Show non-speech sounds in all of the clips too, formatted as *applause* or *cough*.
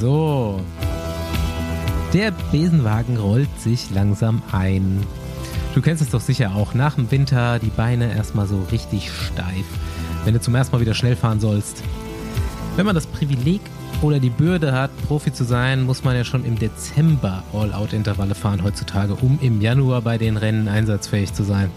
So. Der Besenwagen rollt sich langsam ein. Du kennst es doch sicher auch. Nach dem Winter die Beine erstmal so richtig steif, wenn du zum ersten Mal wieder schnell fahren sollst. Wenn man das Privileg oder die Bürde hat, Profi zu sein, muss man ja schon im Dezember All-Out-Intervalle fahren heutzutage, um im Januar bei den Rennen einsatzfähig zu sein.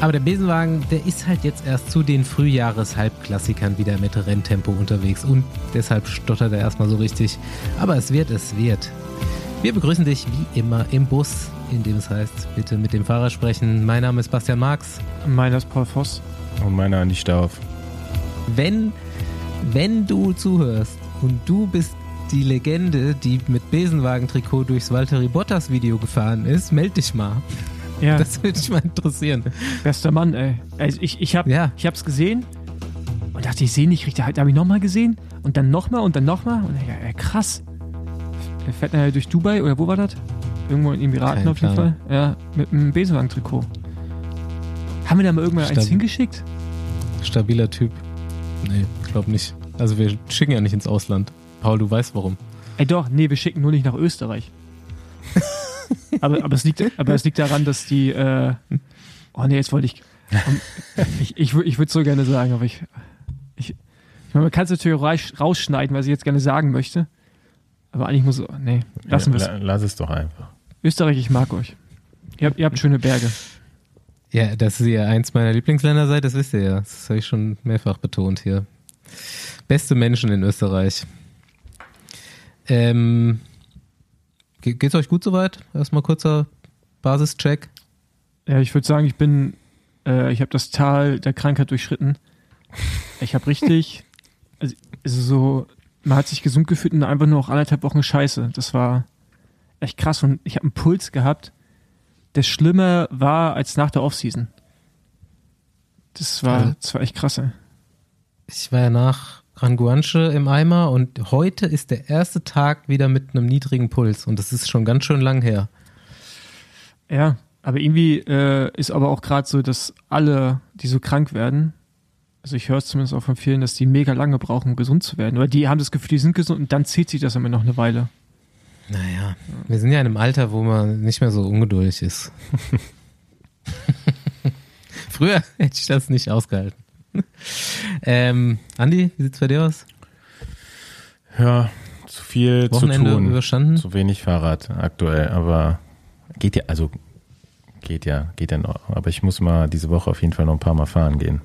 Aber der Besenwagen, der ist halt jetzt erst zu den Frühjahres-Halbklassikern wieder mit Renntempo unterwegs und deshalb stottert er erstmal so richtig. Aber es wird, es wird. Wir begrüßen dich wie immer im Bus, in dem es heißt, bitte mit dem Fahrer sprechen. Mein Name ist Bastian Marx. Meiner ist Paul Voss. Und meiner nicht Stauf. Wenn, wenn du zuhörst und du bist die Legende, die mit Besenwagen-Trikot durchs Valtteri Bottas-Video gefahren ist, meld dich mal. Ja. *laughs* Das würde mich mal interessieren. Bester Mann, ey. Also ich, ich, hab, Ja. ich hab's gesehen und dachte, ich sehe nicht richtig. Da habe ich nochmal gesehen und dann nochmal und dann nochmal. Und ja, ja, krass. Der fährt nachher durch Dubai oder wo war das? Irgendwo in den Emiraten Kein auf jeden Plan. Fall. Ja, mit einem Besenwagen-Trikot. Haben wir da mal irgendwann eins Stabil. hingeschickt? Stabiler Typ. Nee, ich glaube nicht. Also wir schicken ja nicht ins Ausland. Paul, du weißt warum. Ey doch, nee, wir schicken nur nicht nach Österreich. *laughs* aber, aber, es liegt, aber es liegt daran, dass die. Äh, oh nee, jetzt wollte ich. Um, ich ich, ich würde so gerne sagen, aber ich. Ich, ich meine, man kann es natürlich raus- rausschneiden, was ich jetzt gerne sagen möchte. Aber eigentlich muss. Nee, lassen wir es. La- Lass es doch einfach. Österreich, ich mag euch. Ihr habt, ihr habt schöne Berge. Ja, dass ihr eins meiner Lieblingsländer seid, das wisst ihr ja. Das habe ich schon mehrfach betont hier. Beste Menschen in Österreich. Ähm, ge- geht's euch gut soweit? Erstmal kurzer Basischeck. Ja, ich würde sagen, ich bin. Äh, ich habe das Tal der Krankheit durchschritten. Ich habe richtig. *laughs* Also, also so. Man hat sich gesund gefühlt und einfach nur noch anderthalb Wochen Scheiße. Das war echt krass. Und ich habe einen Puls gehabt, der schlimmer war als nach der Offseason. Das war, das war echt krass. Ey. Ich war ja nach Ranguanche im Eimer und heute ist der erste Tag wieder mit einem niedrigen Puls und das ist schon ganz schön lang her. Ja, aber irgendwie äh, ist aber auch gerade so, dass alle, die so krank werden, also ich höre es zumindest auch von vielen, dass die mega lange brauchen, um gesund zu werden. Oder die haben das Gefühl, die sind gesund und dann zieht sich das immer noch eine Weile. Naja, wir sind ja in einem Alter, wo man nicht mehr so ungeduldig ist. *laughs* Früher hätte ich das nicht ausgehalten. *laughs* ähm, Andi, wie sieht's bei dir aus? Ja, zu viel Wochenende zu tun. überstanden? Zu wenig Fahrrad aktuell, aber geht ja, also geht ja, geht ja noch. Aber ich muss mal diese Woche auf jeden Fall noch ein paar Mal fahren gehen.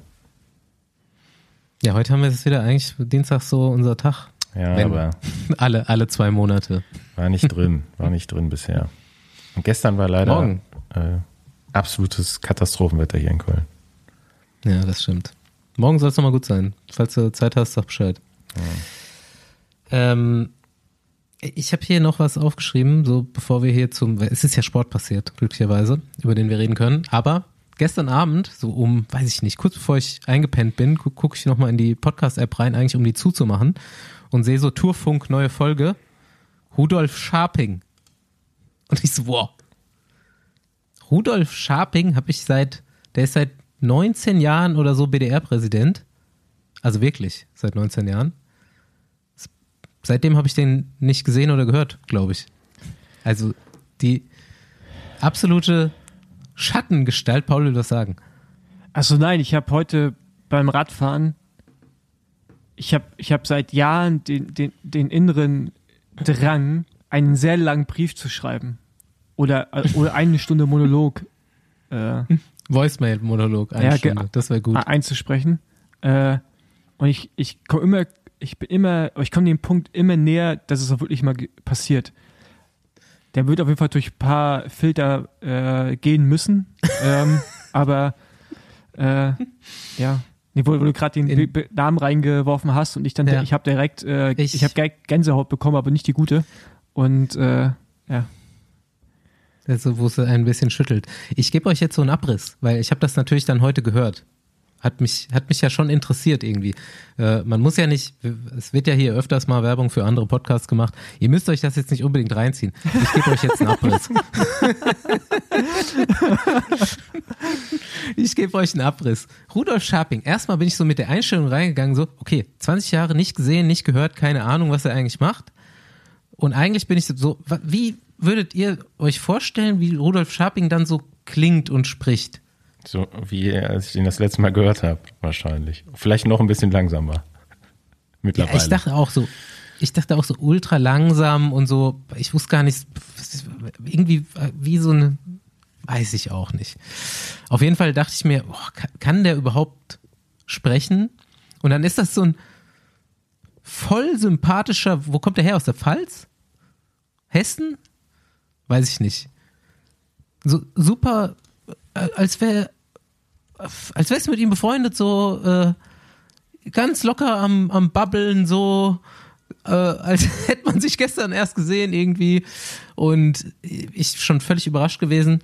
Ja, heute haben wir es wieder eigentlich Dienstag so unser Tag. Ja, Wenn- aber *laughs* Alle, alle zwei Monate. war nicht drin, war nicht drin bisher. Und gestern war leider. Äh, absolutes Katastrophenwetter hier in Köln. Ja, das stimmt. Morgen soll es nochmal gut sein. Falls du Zeit hast, sag Bescheid. Ähm, ich habe hier noch was aufgeschrieben, so bevor wir hier zum. Es ist ja Sport passiert, glücklicherweise, über den wir reden können. Aber gestern Abend, so um, weiß ich nicht, kurz bevor ich eingepennt bin, gucke guck ich nochmal in die Podcast-App rein, eigentlich um die zuzumachen und sehe so Tourfunk, neue Folge. Rudolf Scharping. Und ich so, wow. Rudolf Scharping habe ich seit, der ist seit 19 Jahren oder so BDR-Präsident. Also wirklich, seit 19 Jahren. Seitdem habe ich den nicht gesehen oder gehört, glaube ich. Also die absolute Schattengestalt, Paul will das sagen. Also nein, ich habe heute beim Radfahren, ich habe ich hab seit Jahren den, den, den inneren Drang, einen sehr langen Brief zu schreiben. Oder, oder eine Stunde Monolog äh, Voicemail-Monolog, eine Ja, Stunde. Das wäre gut. einzusprechen. Äh, und ich, ich komme immer, ich bin immer, ich komme dem Punkt immer näher, dass es auch wirklich mal passiert. Der wird auf jeden Fall durch ein paar Filter äh, gehen müssen. *laughs* ähm, aber äh, ja. Nee, wo, wo du gerade den In- Namen reingeworfen hast und ich dann, Ja. ich habe direkt, äh, Ich- ich, habe Gänsehaut bekommen, aber nicht die gute. Und äh, ja, Also, wo es ein bisschen schüttelt. Ich gebe euch jetzt so einen Abriss, weil ich habe das natürlich dann heute gehört. Hat mich, hat mich ja schon interessiert irgendwie. Äh, man muss ja nicht, es wird ja hier öfters mal Werbung für andere Podcasts gemacht. Ihr müsst euch das jetzt nicht unbedingt reinziehen. Ich gebe euch jetzt einen Abriss. *laughs* ich gebe euch einen Abriss. Rudolf Scharping. Erstmal bin ich so mit der Einstellung reingegangen, so, okay, 20 Jahre nicht gesehen, nicht gehört, keine Ahnung, was er eigentlich macht. Und eigentlich bin ich so, wie würdet ihr euch vorstellen, wie Rudolf Scharping dann so klingt und spricht? So wie als ich ihn das letzte Mal gehört habe, wahrscheinlich. Vielleicht noch ein bisschen langsamer. Ja, Mittlerweile. ich dachte auch so, ich dachte auch so ultra langsam und so, ich wusste gar nicht, irgendwie wie so eine, weiß ich auch nicht. Auf jeden Fall dachte ich mir, kann, kann der überhaupt sprechen? Und dann ist das so ein voll sympathischer, wo kommt der her? Aus der Pfalz? Hessen? Weiß ich nicht. So super, äh, als wäre, als wärst du mit ihm befreundet, so, äh, ganz locker am, am Babbeln, so äh, als *laughs* hätte man sich gestern erst gesehen irgendwie. Und ich schon völlig überrascht gewesen.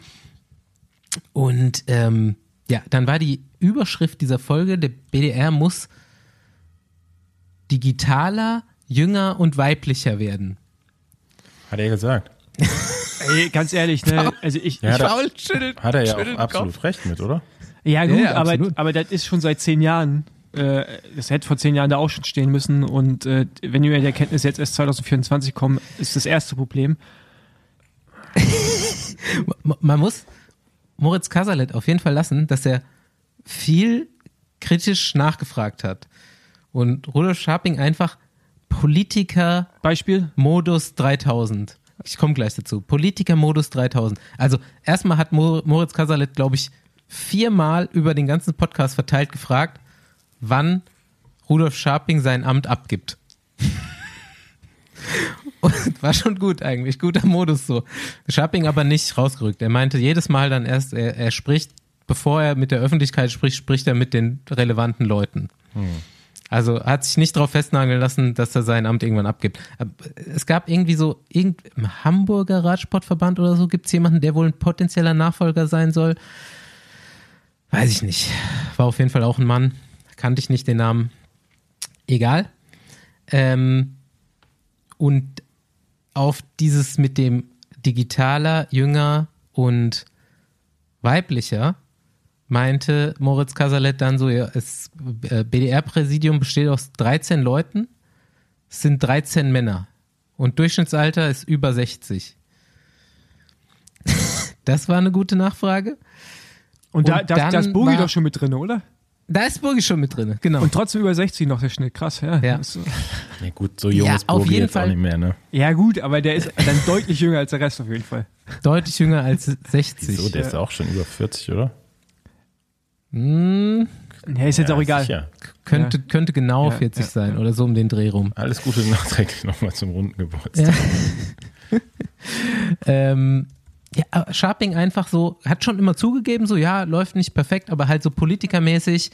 Und ähm, ja, dann war die Überschrift dieser Folge, der BDR muss digitaler, jünger und weiblicher werden. Hat er gesagt. *laughs* Ey, ganz ehrlich, ne? Also ich, Ja, ich da- Paul schüttelt, Hat er ja auch den Kopf. absolut recht mit, oder? Ja, gut, Ja, aber, absolut. aber das ist schon seit zehn Jahren. Äh, das hätte vor zehn Jahren da auch schon stehen müssen. Und äh, wenn wir in die Erkenntnis jetzt erst 2024 kommen, ist das erste Problem. *laughs* Man muss Moritz Kasalet auf jeden Fall lassen, dass er viel kritisch nachgefragt hat. Und Rudolf Scharping einfach Politiker Beispiel? Modus 3000. Ich komme gleich dazu. Politiker-Modus 3000. Also erstmal hat Mo Moritz Kasalet, glaube ich, viermal über den ganzen Podcast verteilt gefragt, wann Rudolf Scharping sein Amt abgibt. *laughs* Und war schon gut eigentlich, guter Modus so. Scharping aber nicht rausgerückt. Er meinte jedes Mal dann erst, er, er spricht, bevor er mit der Öffentlichkeit spricht, spricht er mit den relevanten Leuten. Also hat sich nicht darauf festnageln lassen, dass er sein Amt irgendwann abgibt. Es gab irgendwie so, irgend, im Hamburger Radsportverband oder so, gibt es jemanden, der wohl ein potenzieller Nachfolger sein soll. Weiß ich nicht. War auf jeden Fall auch ein Mann. Kannte ich nicht den Namen. Egal. Ähm, und auf dieses mit dem digitaler, jünger und weiblicher meinte Moritz Kasalet dann so, ja, das äh, BDR-Präsidium besteht aus 13 Leuten, es sind 13 Männer und Durchschnittsalter ist über 60. *laughs* Das war eine gute Nachfrage. Und, da, Und da, da ist Bogi war- doch schon mit drin, oder? Da ist Burgi schon mit drin, genau. Und trotzdem über 60 noch der Schnitt. Krass, ja. Ja. *laughs* Ja, gut, so jung Ja, ist jeden jetzt auch Fall. nicht mehr, ne? Ja, gut, aber der ist dann *laughs* deutlich jünger als der Rest auf jeden Fall. Deutlich jünger als 60. So, der ist auch schon über 40, oder? Hm, Ja, ist jetzt Ja, auch egal. Sicher. könnte, könnte genau Ja, 40 ja, sein ja. oder so um den Dreh rum. Alles Gute nachträglich nochmal zum runden Geburtstag. *laughs* Ähm, ja, Sharping einfach so, hat schon immer zugegeben, so ja, läuft nicht perfekt, aber halt so politikermäßig.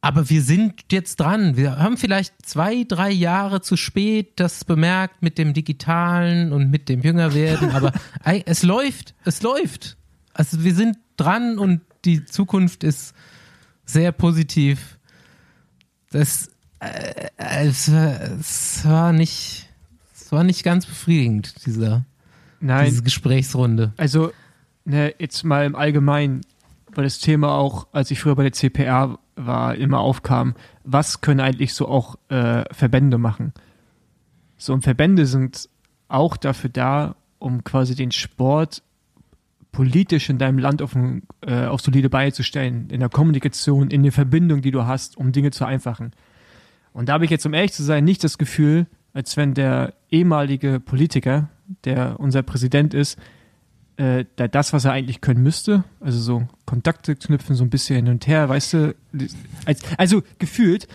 Aber wir sind jetzt dran. Wir haben vielleicht zwei, drei Jahre zu spät das bemerkt mit dem Digitalen und mit dem Jüngerwerden, aber *laughs* ei- es läuft, es läuft. Also wir sind dran und die Zukunft ist sehr positiv. Das, äh, es, war- es war nicht, es war nicht ganz befriedigend, dieser, Nein, diese Gesprächsrunde. also ne, jetzt mal im Allgemeinen, weil das Thema auch, als ich früher bei der CPR war, immer aufkam, was können eigentlich so auch äh, Verbände machen? So, und Verbände sind auch dafür da, um quasi den Sport politisch in deinem Land auf, ein, äh, auf solide Beine zu stellen, in der Kommunikation, in der Verbindung, die du hast, um Dinge zu vereinfachen. Und da habe ich jetzt, um ehrlich zu sein, nicht das Gefühl, als wenn der ehemalige Politiker, der unser Präsident ist, äh, da das, was er eigentlich können müsste, also so Kontakte knüpfen, so ein bisschen hin und her, weißt du, als, also gefühlt,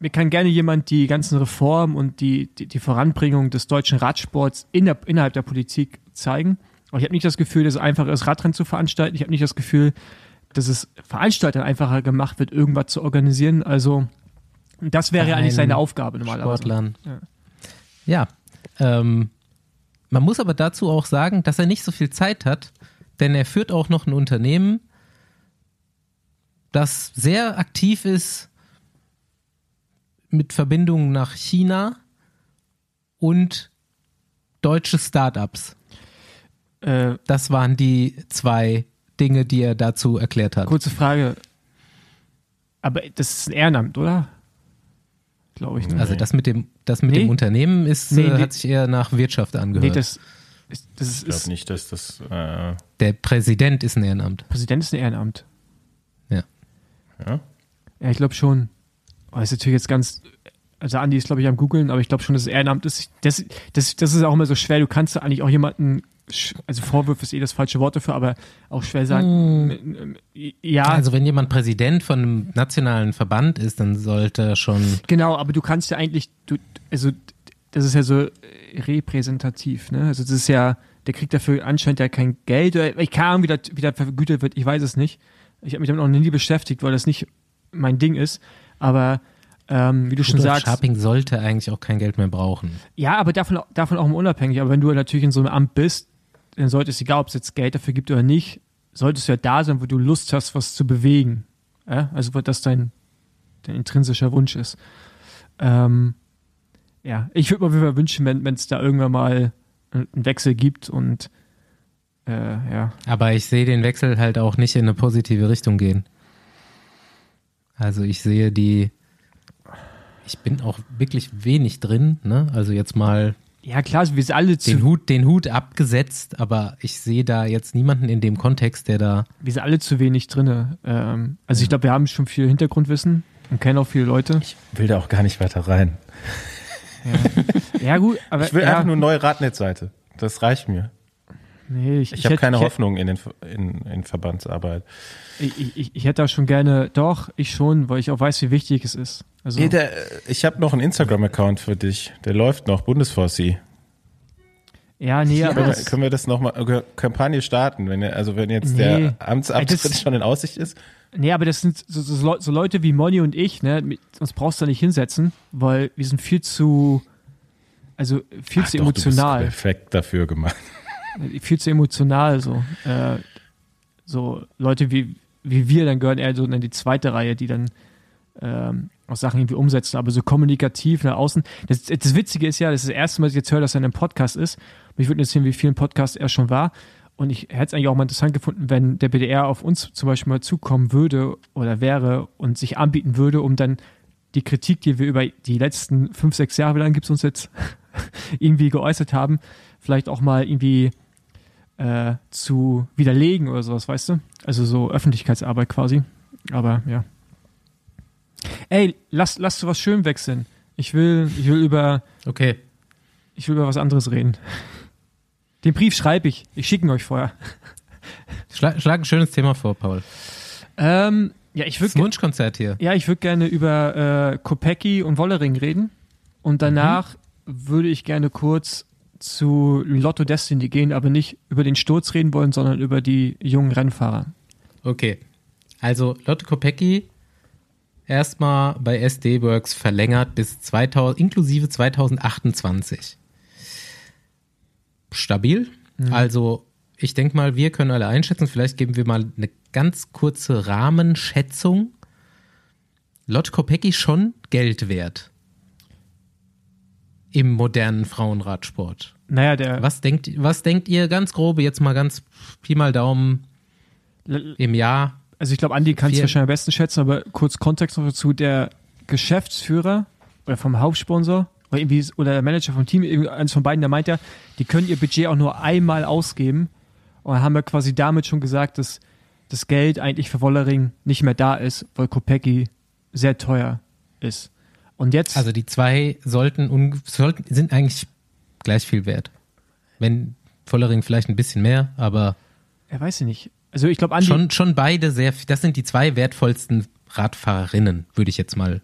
mir kann gerne jemand die ganzen Reformen und die, die, die Voranbringung des deutschen Radsports in der, innerhalb der Politik zeigen. Ich habe nicht das Gefühl, dass es einfacher ist, Radrennen zu veranstalten. Ich habe nicht das Gefühl, dass es Veranstaltern einfacher gemacht wird, irgendwas zu organisieren. Also das wäre ja eigentlich seine Aufgabe normalerweise. Sportlern. Ja. Ja. Ähm, man muss aber dazu auch sagen, dass er nicht so viel Zeit hat, denn er führt auch noch ein Unternehmen, das sehr aktiv ist mit Verbindungen nach China und deutsche Startups. Äh, Das waren die zwei Dinge, die er dazu erklärt hat. kurze Frage. Aber das ist ein Ehrenamt, oder? glaube ich. Ne? Also das mit dem, das mit Nee. dem Unternehmen ist, Nee, äh, nee. hat sich eher nach Wirtschaft angehört. nee, das, ist, das ist, Ich glaube nicht, dass das. Äh, Der Präsident ist ein Ehrenamt. Präsident ist ein Ehrenamt. ja? Ja, ich glaube schon. Oh, das ist natürlich jetzt ganz. Also Andi ist, glaube ich, am googeln, aber ich glaube schon, dass es Ehrenamt ist. Das, das, das ist auch immer so schwer. Du kannst eigentlich auch jemanden, also Vorwürfe ist eh das falsche Wort dafür, aber auch schwer sagen. Ja, Also wenn jemand Präsident von einem nationalen Verband ist, dann sollte er schon. genau, aber du kannst ja eigentlich, du, also das ist ja so repräsentativ, ne? Also das ist ja, der kriegt dafür anscheinend ja kein Geld. Oder Ich Ahnung, wie das, wie das vergütet wird, ich weiß es nicht. Ich habe mich damit noch nie beschäftigt, weil das nicht mein Ding ist. Aber ähm, wie du schon Rudolf sagst, Scharping sollte eigentlich auch kein Geld mehr brauchen. Ja, aber davon, davon auch mal unabhängig. Aber wenn du natürlich in so einem Amt bist, dann sollte es, egal ob es jetzt Geld dafür gibt oder nicht, solltest du ja da sein, wo du Lust hast, was zu bewegen. Ja? Also, wo das dein, dein intrinsischer Wunsch ist. Ähm, ja, ich würde mir wünschen, wenn es da irgendwann mal einen Wechsel gibt und äh, ja. Aber ich sehe den Wechsel halt auch nicht in eine positive Richtung gehen. Also ich sehe die. Ich bin auch wirklich wenig drin, ne? Also jetzt mal Ja, klar, wir sind alle zu, den Hut, den Hut abgesetzt, aber ich sehe da jetzt niemanden in dem Kontext, der da. wir sind alle zu wenig drinne. Ähm, also ich glaube, wir haben schon viel Hintergrundwissen und kennen auch viele Leute. Ich will da auch gar nicht weiter rein. Ja, gut, aber Ich will ja, einfach nur eine neue Radnetzseite. Das reicht mir. nee, ich, Ich, habe hätte- keine ich, Hoffnung in, den, in, in Verbandsarbeit. Ich, ich, ich, ich hätte da schon gerne, doch, ich schon, weil ich auch weiß, wie wichtig es ist. Also, Nee, der, ich habe noch einen Instagram-Account für dich. Der läuft noch, Bundesforci. ja, nee, aber Können, wir- das, können wir das nochmal, Kampagne starten, wenn, also wenn jetzt Nee. der Amtsabtritt das- schon in Aussicht ist? nee, aber das sind so, so, so Leute wie Moni und ich, ne, uns brauchst du da nicht hinsetzen, weil wir sind viel zu, also viel Ach zu doch, du bist emotional. perfekt dafür gemacht. *laughs* viel zu emotional so. Äh, so Leute wie, wie wir, dann gehören eher so in die zweite Reihe, die dann ähm, auch Sachen irgendwie umsetzen, aber so kommunikativ nach außen. Das, das Witzige ist ja, das ist das erste Mal, dass ich jetzt höre, dass er in einem Podcast ist. Mich würde interessieren, wie vielen Podcasts er schon war. Und ich hätte es eigentlich auch mal interessant gefunden, wenn der BDR auf uns zum Beispiel mal zukommen würde oder wäre und sich anbieten würde, um dann die Kritik, die wir über die letzten fünf, sechs Jahre, wie lange gibt es uns jetzt, *laughs* irgendwie geäußert haben, vielleicht auch mal irgendwie äh, zu widerlegen oder sowas, weißt du? Also so Öffentlichkeitsarbeit quasi. Aber ja. Ey, lass, lass zu was schön wechseln. Ich will, ich will über, Okay. ich will über was anderes reden. Den Brief schreibe ich. Ich schicke ihn euch vorher. Schlag, schlag ein schönes Thema vor, Paul. Ähm, ja, ich würde Wunschkonzert hier. ja, ich würde gerne über äh, Kopecki und Wollering reden. Und danach würde ich gerne kurz zu Lotto Destiny gehen, aber nicht über den Sturz reden wollen, sondern über die jungen Rennfahrer. Okay. Also Lotte Kopecki erstmal bei SD Works verlängert bis 2000, inklusive 2028. Stabil. Also ich denke mal, wir können alle einschätzen. Vielleicht geben wir mal eine ganz kurze Rahmenschätzung. Lotte Kopecki schon Geld wert im modernen Frauenradsport. Naja, der Was denkt, was denkt ihr ganz grob, jetzt mal ganz Pi mal Daumen im Jahr? Also ich glaube, Andi kann es wahrscheinlich am besten schätzen, aber kurz Kontext noch dazu, der Geschäftsführer oder vom Hauptsponsor oder, irgendwie, oder der Manager vom Team, eins von beiden, der meint ja, die können ihr Budget auch nur einmal ausgeben und haben wir quasi damit schon gesagt, dass das Geld eigentlich für Wollering nicht mehr da ist, weil Kopecki sehr teuer ist. Und jetzt, Also die zwei sollten, sollten sind eigentlich gleich viel wert. Wenn Vollering vielleicht ein bisschen mehr, aber er weiß ich nicht. Also ich glaube, Andi, schon, schon beide sehr, das sind die zwei wertvollsten Radfahrerinnen, würde ich jetzt mal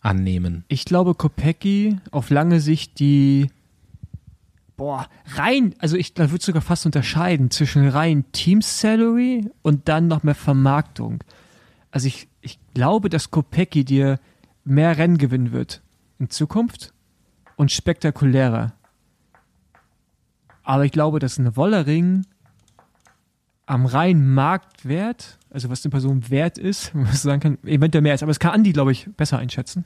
annehmen. Ich glaube, Kopecki auf lange Sicht die boah, rein, also ich da würde sogar fast unterscheiden zwischen rein Team Salary und dann noch mehr Vermarktung. Also ich, ich glaube, dass Kopecki dir mehr Rennen gewinnen wird in Zukunft und spektakulärer. Aber ich glaube, dass eine Wollering am reinen Marktwert, also was eine Person wert ist, *laughs* wenn man sagen kann, eventuell mehr ist. Aber das kann Andi, glaube ich, besser einschätzen.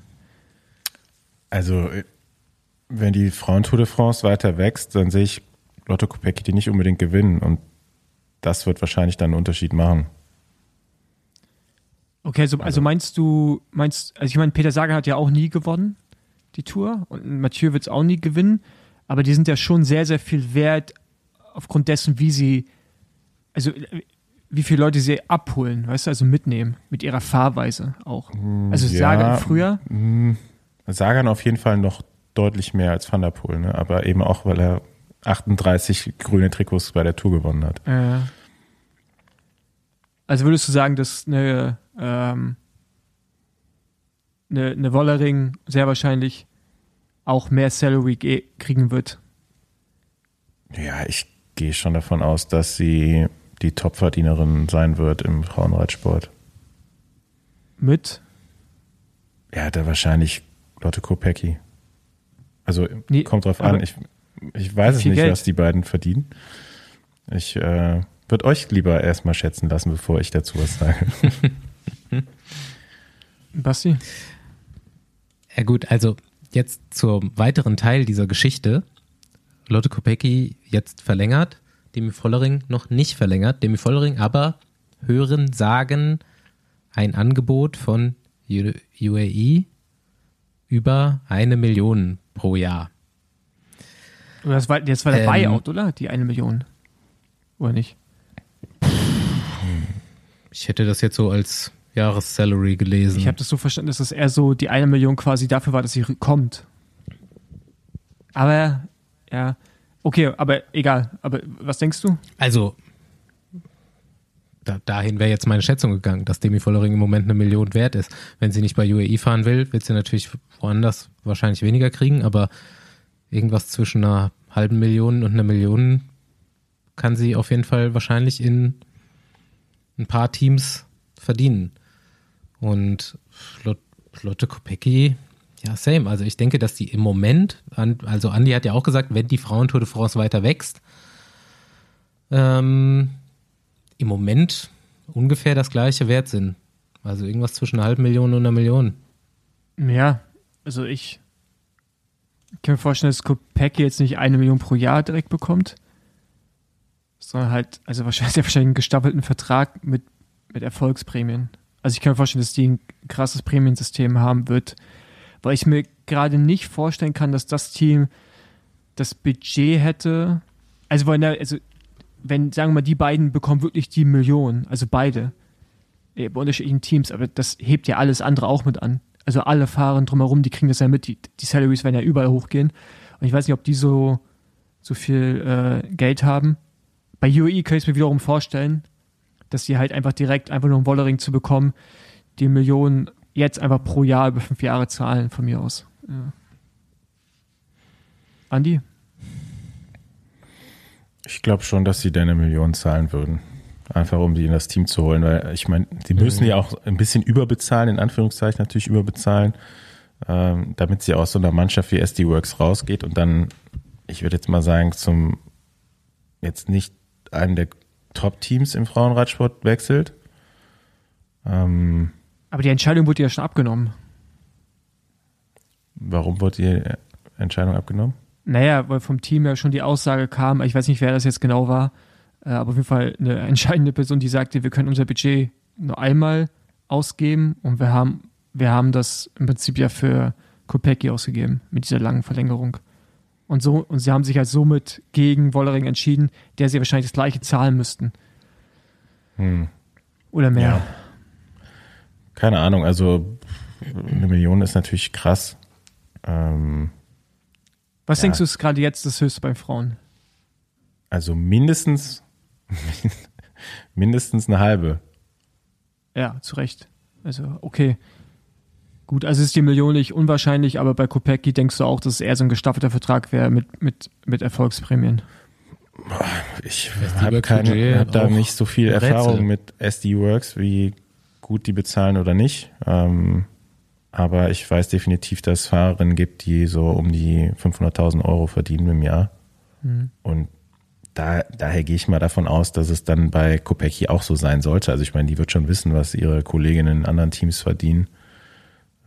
Also, äh, wenn die Frauen-Tour de France weiter wächst, dann sehe ich Lotto Kopecky die nicht unbedingt gewinnen und das wird wahrscheinlich dann einen Unterschied machen. Okay, also, also meinst du, meinst, also ich meine, Peter Sagan hat ja auch nie gewonnen. die Tour. Und Mathieu wird es auch nie gewinnen. Aber die sind ja schon sehr, sehr viel wert aufgrund dessen, wie sie, also wie viele Leute sie abholen, weißt du, also mitnehmen, mit ihrer Fahrweise auch. Also ja, Sagan früher, mh, Sagan auf jeden Fall noch deutlich mehr als Van der Poel, ne? aber eben auch, weil er 38 grüne Trikots bei der Tour gewonnen hat. äh, also würdest du sagen, dass eine, ähm, eine, eine Wollering sehr wahrscheinlich auch mehr Salary ge- kriegen wird? Ja, ich gehe schon davon aus, dass sie die Topverdienerin sein wird im Frauenreitsport. Mit? Ja, da wahrscheinlich Lotte Kopecki. Also Nee, kommt drauf an. Ich, ich weiß es nicht, Geld? was die beiden verdienen. Ich äh, würde euch lieber erstmal schätzen lassen, bevor ich dazu was sage. *laughs* Basti? Ja gut, also jetzt zum weiteren Teil dieser Geschichte. Lotte Kopecki jetzt verlängert, Demi Vollering noch nicht verlängert. Demi Vollering aber hören sagen ein Angebot von UAE über eine Million pro Jahr. Das war, das war der Ähm, Buyout, oder? Die eine Million. Oder nicht? Ich hätte das jetzt so als Jahressalary gelesen. Ich habe das so verstanden, dass das eher so die eine Million quasi dafür war, dass sie kommt. Aber, ja. Okay, aber egal. Aber was denkst du? Also, da, dahin wäre jetzt meine Schätzung gegangen, dass Demi Vollering im Moment eine Million wert ist. Wenn sie nicht bei UAE fahren will, wird sie natürlich woanders wahrscheinlich weniger kriegen, aber irgendwas zwischen einer halben Million und einer Million kann sie auf jeden Fall wahrscheinlich in ein paar Teams verdienen. Und Lot, Lotte Kopecki, ja, same. Also ich denke, dass die im Moment, also Andi hat ja auch gesagt, wenn die Frauentour de France weiter wächst, ähm, im Moment ungefähr das gleiche wert sind. Also irgendwas zwischen einer halben Million und einer Million. Ja, also ich kann mir vorstellen, dass Kopecki jetzt nicht eine Million pro Jahr direkt bekommt, sondern halt, also wahrscheinlich, *laughs* wahrscheinlich einen gestaffelten Vertrag mit, mit Erfolgsprämien. Also ich kann mir vorstellen, dass die ein krasses Prämiensystem haben wird, weil ich mir gerade nicht vorstellen kann, dass das Team das Budget hätte, also wenn, also wenn, sagen wir mal, die beiden bekommen wirklich die Million, also beide, äh, bei unterschiedlichen Teams, aber das hebt ja alles andere auch mit an. Also alle Fahren drumherum, die kriegen das ja mit, die, die Salaries werden ja überall hochgehen. Und ich weiß nicht, ob die so, so viel äh, Geld haben. Bei UAE kann ich es mir wiederum vorstellen, dass die halt einfach direkt einfach nur einen Wollering zu bekommen, die Millionen jetzt einfach pro Jahr über fünf Jahre zahlen, von mir aus. Ja. Andi? Ich glaube schon, dass sie deine Million zahlen würden. Einfach um die in das Team zu holen, weil ich meine, die müssen ja auch ein bisschen überbezahlen, in Anführungszeichen natürlich überbezahlen, ähm, damit sie aus so einer Mannschaft wie SD Works rausgeht und dann, ich würde jetzt mal sagen, zum jetzt nicht einem der Top-Teams im Frauenradsport wechselt. Ähm, Aber die Entscheidung wurde ja schon abgenommen. warum wurde die Entscheidung abgenommen? Naja, weil vom Team ja schon die Aussage kam, ich weiß nicht, wer das jetzt genau war, äh, aber auf jeden Fall eine entscheidende Person, die sagte, wir können unser Budget nur einmal ausgeben und wir haben, wir haben das im Prinzip ja für Kopecki ausgegeben mit dieser langen Verlängerung. Und so, und sie haben sich halt somit gegen Wollering entschieden, der sie wahrscheinlich das gleiche zahlen müssten. Hm. Oder mehr. Ja. Keine Ahnung, also eine Million ist natürlich krass. Ähm, Was Ja. denkst du ist gerade jetzt das höchste bei Frauen? also mindestens, *laughs* mindestens eine halbe. Ja, zu Recht. Also, okay. Gut, also ist die Million nicht unwahrscheinlich, aber bei Kopecki denkst du auch, dass es eher so ein gestaffelter Vertrag wäre mit, mit, mit Erfolgsprämien. Ich habe hab da nicht so viel Rätsel. Erfahrung mit SD Works, wie gut die bezahlen oder nicht. Ähm, aber ich weiß definitiv, dass es Fahrerinnen gibt, die so um die 500.000 Euro verdienen im Jahr. Mhm. Und da, daher gehe ich mal davon aus, dass es dann bei Kopecki auch so sein sollte. Also ich meine, die wird schon wissen, was ihre Kolleginnen in anderen Teams verdienen.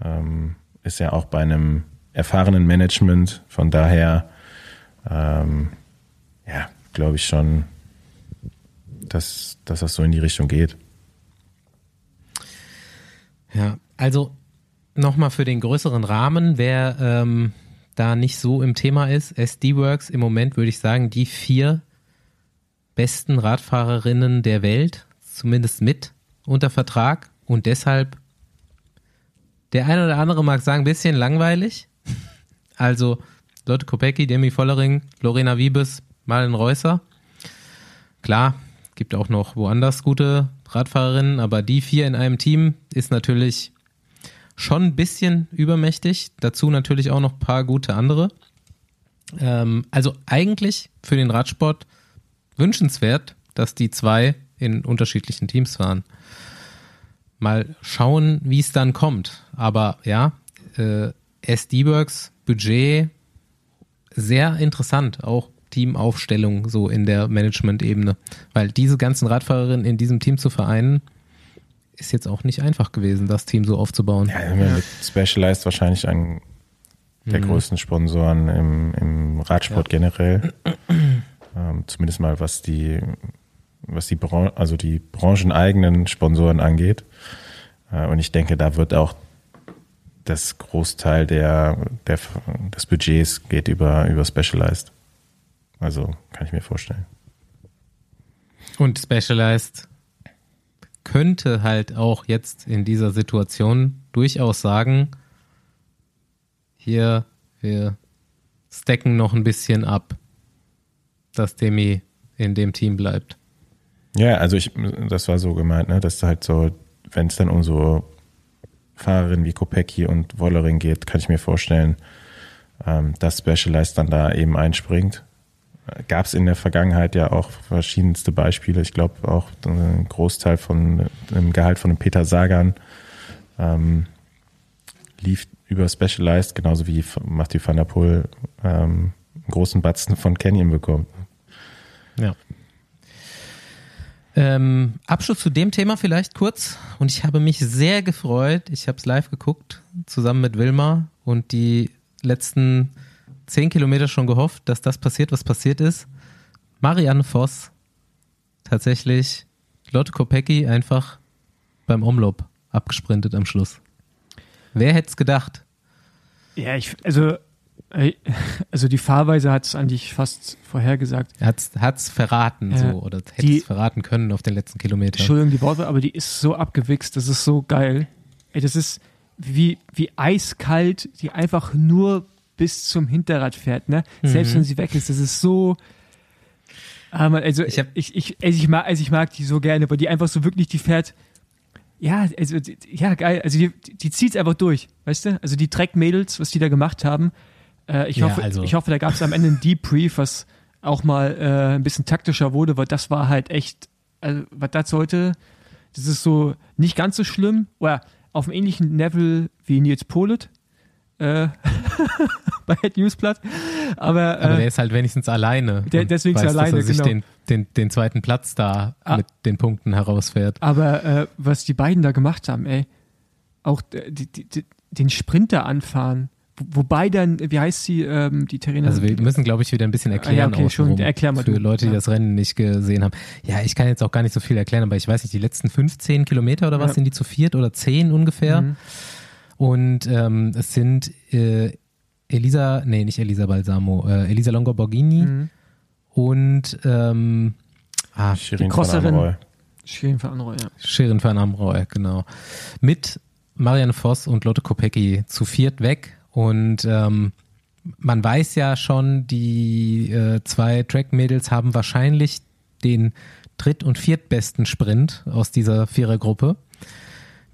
Ähm, ist ja auch bei einem erfahrenen Management. Von daher, ähm, ja, glaube ich schon, dass, dass das so in die Richtung geht. Ja, also nochmal für den größeren Rahmen, wer ähm, da nicht so im Thema ist, SD-Works im Moment würde ich sagen, die vier besten Radfahrerinnen der Welt, zumindest mit unter Vertrag und deshalb der eine oder andere mag sagen, ein bisschen langweilig. *laughs* Also Lotte Kopecki, Demi Vollering, Lorena Wiebes, Malen Reusser. Klar, gibt auch noch woanders gute Radfahrerinnen, aber die vier in einem Team ist natürlich schon ein bisschen übermächtig. Dazu natürlich auch noch ein paar gute andere. Ähm, also eigentlich für den Radsport wünschenswert, dass die zwei in unterschiedlichen Teams fahren. Mal schauen, wie es dann kommt. Aber ja, äh, SD-Works Budget sehr interessant, auch Teamaufstellung so in der Management-Ebene. Weil diese ganzen Radfahrerinnen in diesem Team zu vereinen, ist jetzt auch nicht einfach gewesen, das Team so aufzubauen. Ja, mit Specialized wahrscheinlich einen der mhm. größten Sponsoren im, im Radsport ja. generell. Ähm, zumindest mal was die, was die Bran also die brancheneigenen Sponsoren angeht. Äh, und ich denke, da wird auch das Großteil der, der, des Budgets geht über, über Specialized. Also kann ich mir vorstellen. Und Specialized könnte halt auch jetzt in dieser Situation durchaus sagen, hier, wir stacken noch ein bisschen ab, dass Demi in dem Team bleibt. Ja, also ich, das war so gemeint, ne, dass halt so, wenn es dann um so Fahrerinnen wie Kopecki und Wollering geht, kann ich mir vorstellen, ähm, dass Specialized dann da eben einspringt. Gab es in der Vergangenheit ja auch verschiedenste Beispiele. Ich glaube auch ein Großteil von dem Gehalt von Peter Sagan ähm, lief über Specialized, genauso wie Mathieu van der Poel ähm, einen großen Batzen von Canyon bekommt. Ja. Ähm, Abschluss zu dem Thema vielleicht kurz. Und ich habe mich sehr gefreut. Ich habe es live geguckt, zusammen mit Wilma und die letzten zehn Kilometer schon gehofft, dass das passiert, was passiert ist. Marianne Voss tatsächlich Lotte Kopecki einfach beim Omloop abgesprintet am Schluss. Wer hätte es gedacht? Ja, ich, also äh, also die Fahrweise hat es eigentlich fast vorhergesagt. Er hat es verraten, äh, so, oder hätte es verraten können auf den letzten Kilometern. Entschuldigung, die Worte, aber die ist so abgewichst, das ist so geil. Ey, das ist wie, wie eiskalt, die einfach nur bis zum Hinterrad fährt, ne? Mhm. Selbst wenn sie weg ist, das ist so. Also ich, hab, ich, ich, also ich, mag, also ich mag die so gerne, weil die einfach so wirklich, die fährt, ja, also, ja, geil, also die, die zieht es einfach durch, weißt du? Also die Track-Mädels, was die da gemacht haben, äh, ich, ja, hoffe, also. ich hoffe, da gab es am Ende ein Debrief, was auch mal äh, ein bisschen taktischer wurde, weil das war halt echt, also, was das sollte, das ist so nicht ganz so schlimm, oder auf einem ähnlichen Level wie Nils Polit äh, *laughs* bei Head Newsblatt. Aber, äh, Aber der ist halt wenigstens alleine. Der, deswegen weiß, ist er alleine, dass er sich genau. den, den, den zweiten Platz da ah, mit den Punkten herausfährt. Aber äh, was die beiden da gemacht haben, ey, auch die, die, die, den Sprinter anfahren, Wobei dann, wie heißt sie, ähm, die Terena? Also wir müssen, glaube ich, wieder ein bisschen erklären. Ah, ja, okay, schon, erklär mal für du. Leute, die ja. das Rennen nicht gesehen haben. Ja, ich kann jetzt auch gar nicht so viel erklären, aber ich weiß nicht, die letzten 15 Kilometer oder was ja. sind die zu viert oder zehn ungefähr? Mhm. Und ähm, es sind äh, Elisa, nee, nicht Elisa Balsamo, äh, Elisa Longo Borghini mhm. und ähm, ah, Shirin die Crosserin. Shirin van Amroy, ja. Shirin van Amroy, genau. Mit Marianne Voss und Lotte Kopecki zu viert weg und ähm, man weiß ja schon, die äh, zwei Track-Mädels haben wahrscheinlich den dritt- und viertbesten Sprint aus dieser Vierergruppe.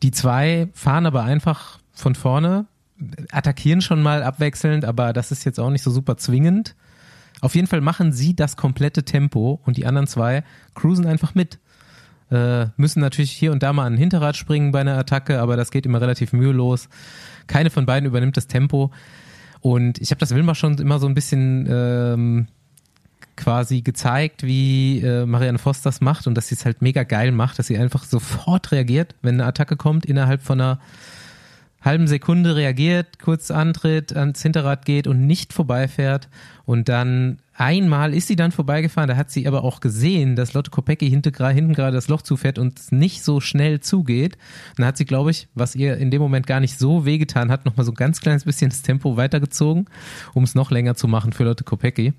Die zwei fahren aber einfach von vorne, attackieren schon mal abwechselnd, aber das ist jetzt auch nicht so super zwingend. Auf jeden Fall machen sie das komplette Tempo und die anderen zwei cruisen einfach mit. Äh, müssen natürlich hier und da mal an ein Hinterrad springen bei einer Attacke, aber das geht immer relativ mühelos. Keine von beiden übernimmt das Tempo. Und ich habe das Wilma schon immer so ein bisschen ähm, quasi gezeigt, wie äh, Marianne Voss das macht und dass sie es halt mega geil macht, dass sie einfach sofort reagiert, wenn eine Attacke kommt, innerhalb von einer halben Sekunde reagiert, kurz antritt, ans Hinterrad geht und nicht vorbeifährt. Und dann einmal ist sie dann vorbeigefahren, da hat sie aber auch gesehen, dass Lotte Kopecki hinten gerade das Loch zufährt und es nicht so schnell zugeht. dann hat sie, glaube ich, was ihr in dem Moment gar nicht so wehgetan hat, nochmal so ein ganz kleines bisschen das Tempo weitergezogen, um es noch länger zu machen für Lotte Kopecki.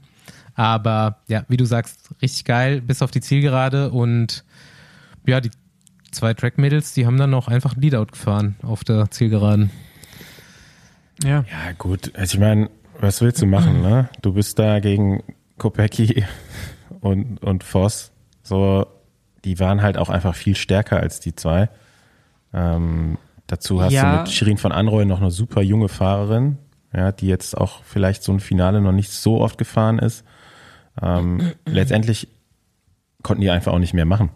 Aber ja, wie du sagst, richtig geil, bis auf die Zielgerade und ja, die zwei Track-Mädels, die haben dann auch einfach ein Leadout gefahren auf der Zielgeraden. Ja. Ja, gut. Also ich meine, was willst du machen, ne? Du bist da gegen Kopecki *laughs* und, und Voss. So, die waren halt auch einfach viel stärker als die zwei. Ähm, dazu hast ja. du mit Shirin von Anroy noch eine super junge Fahrerin, ja, die jetzt auch vielleicht so ein Finale noch nicht so oft gefahren ist. Ähm, letztendlich konnten die einfach auch nicht mehr machen.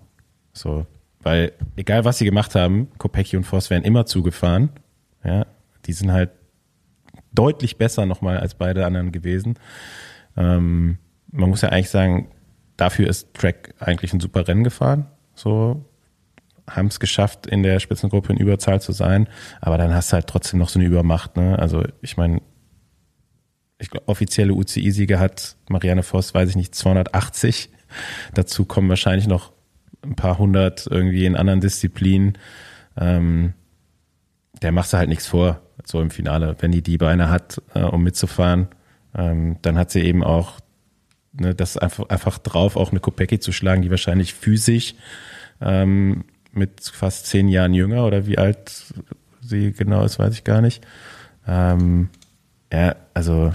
So, weil egal was sie gemacht haben, Kopecki und Voss wären immer zugefahren. Ja, die sind halt deutlich besser nochmal als beide anderen gewesen. Ähm, man muss ja eigentlich sagen, dafür ist Track eigentlich ein super Rennen gefahren. So haben es geschafft, in der Spitzengruppe in Überzahl zu sein, aber dann hast du halt trotzdem noch so eine Übermacht. Ne? Also ich meine, ich glaube, offizielle UCI-Sieger hat Marianne Voss, weiß ich nicht, 280. Dazu kommen wahrscheinlich noch ein paar hundert irgendwie in anderen Disziplinen. Ähm, der macht halt nichts vor, so im Finale. Wenn die die Beine hat, äh, um mitzufahren, ähm, dann hat sie eben auch ne, das einfach, einfach drauf, auch eine Kopecki zu schlagen, die wahrscheinlich physisch ähm, mit fast zehn Jahren jünger oder wie alt sie genau ist, weiß ich gar nicht. Ähm, ja, also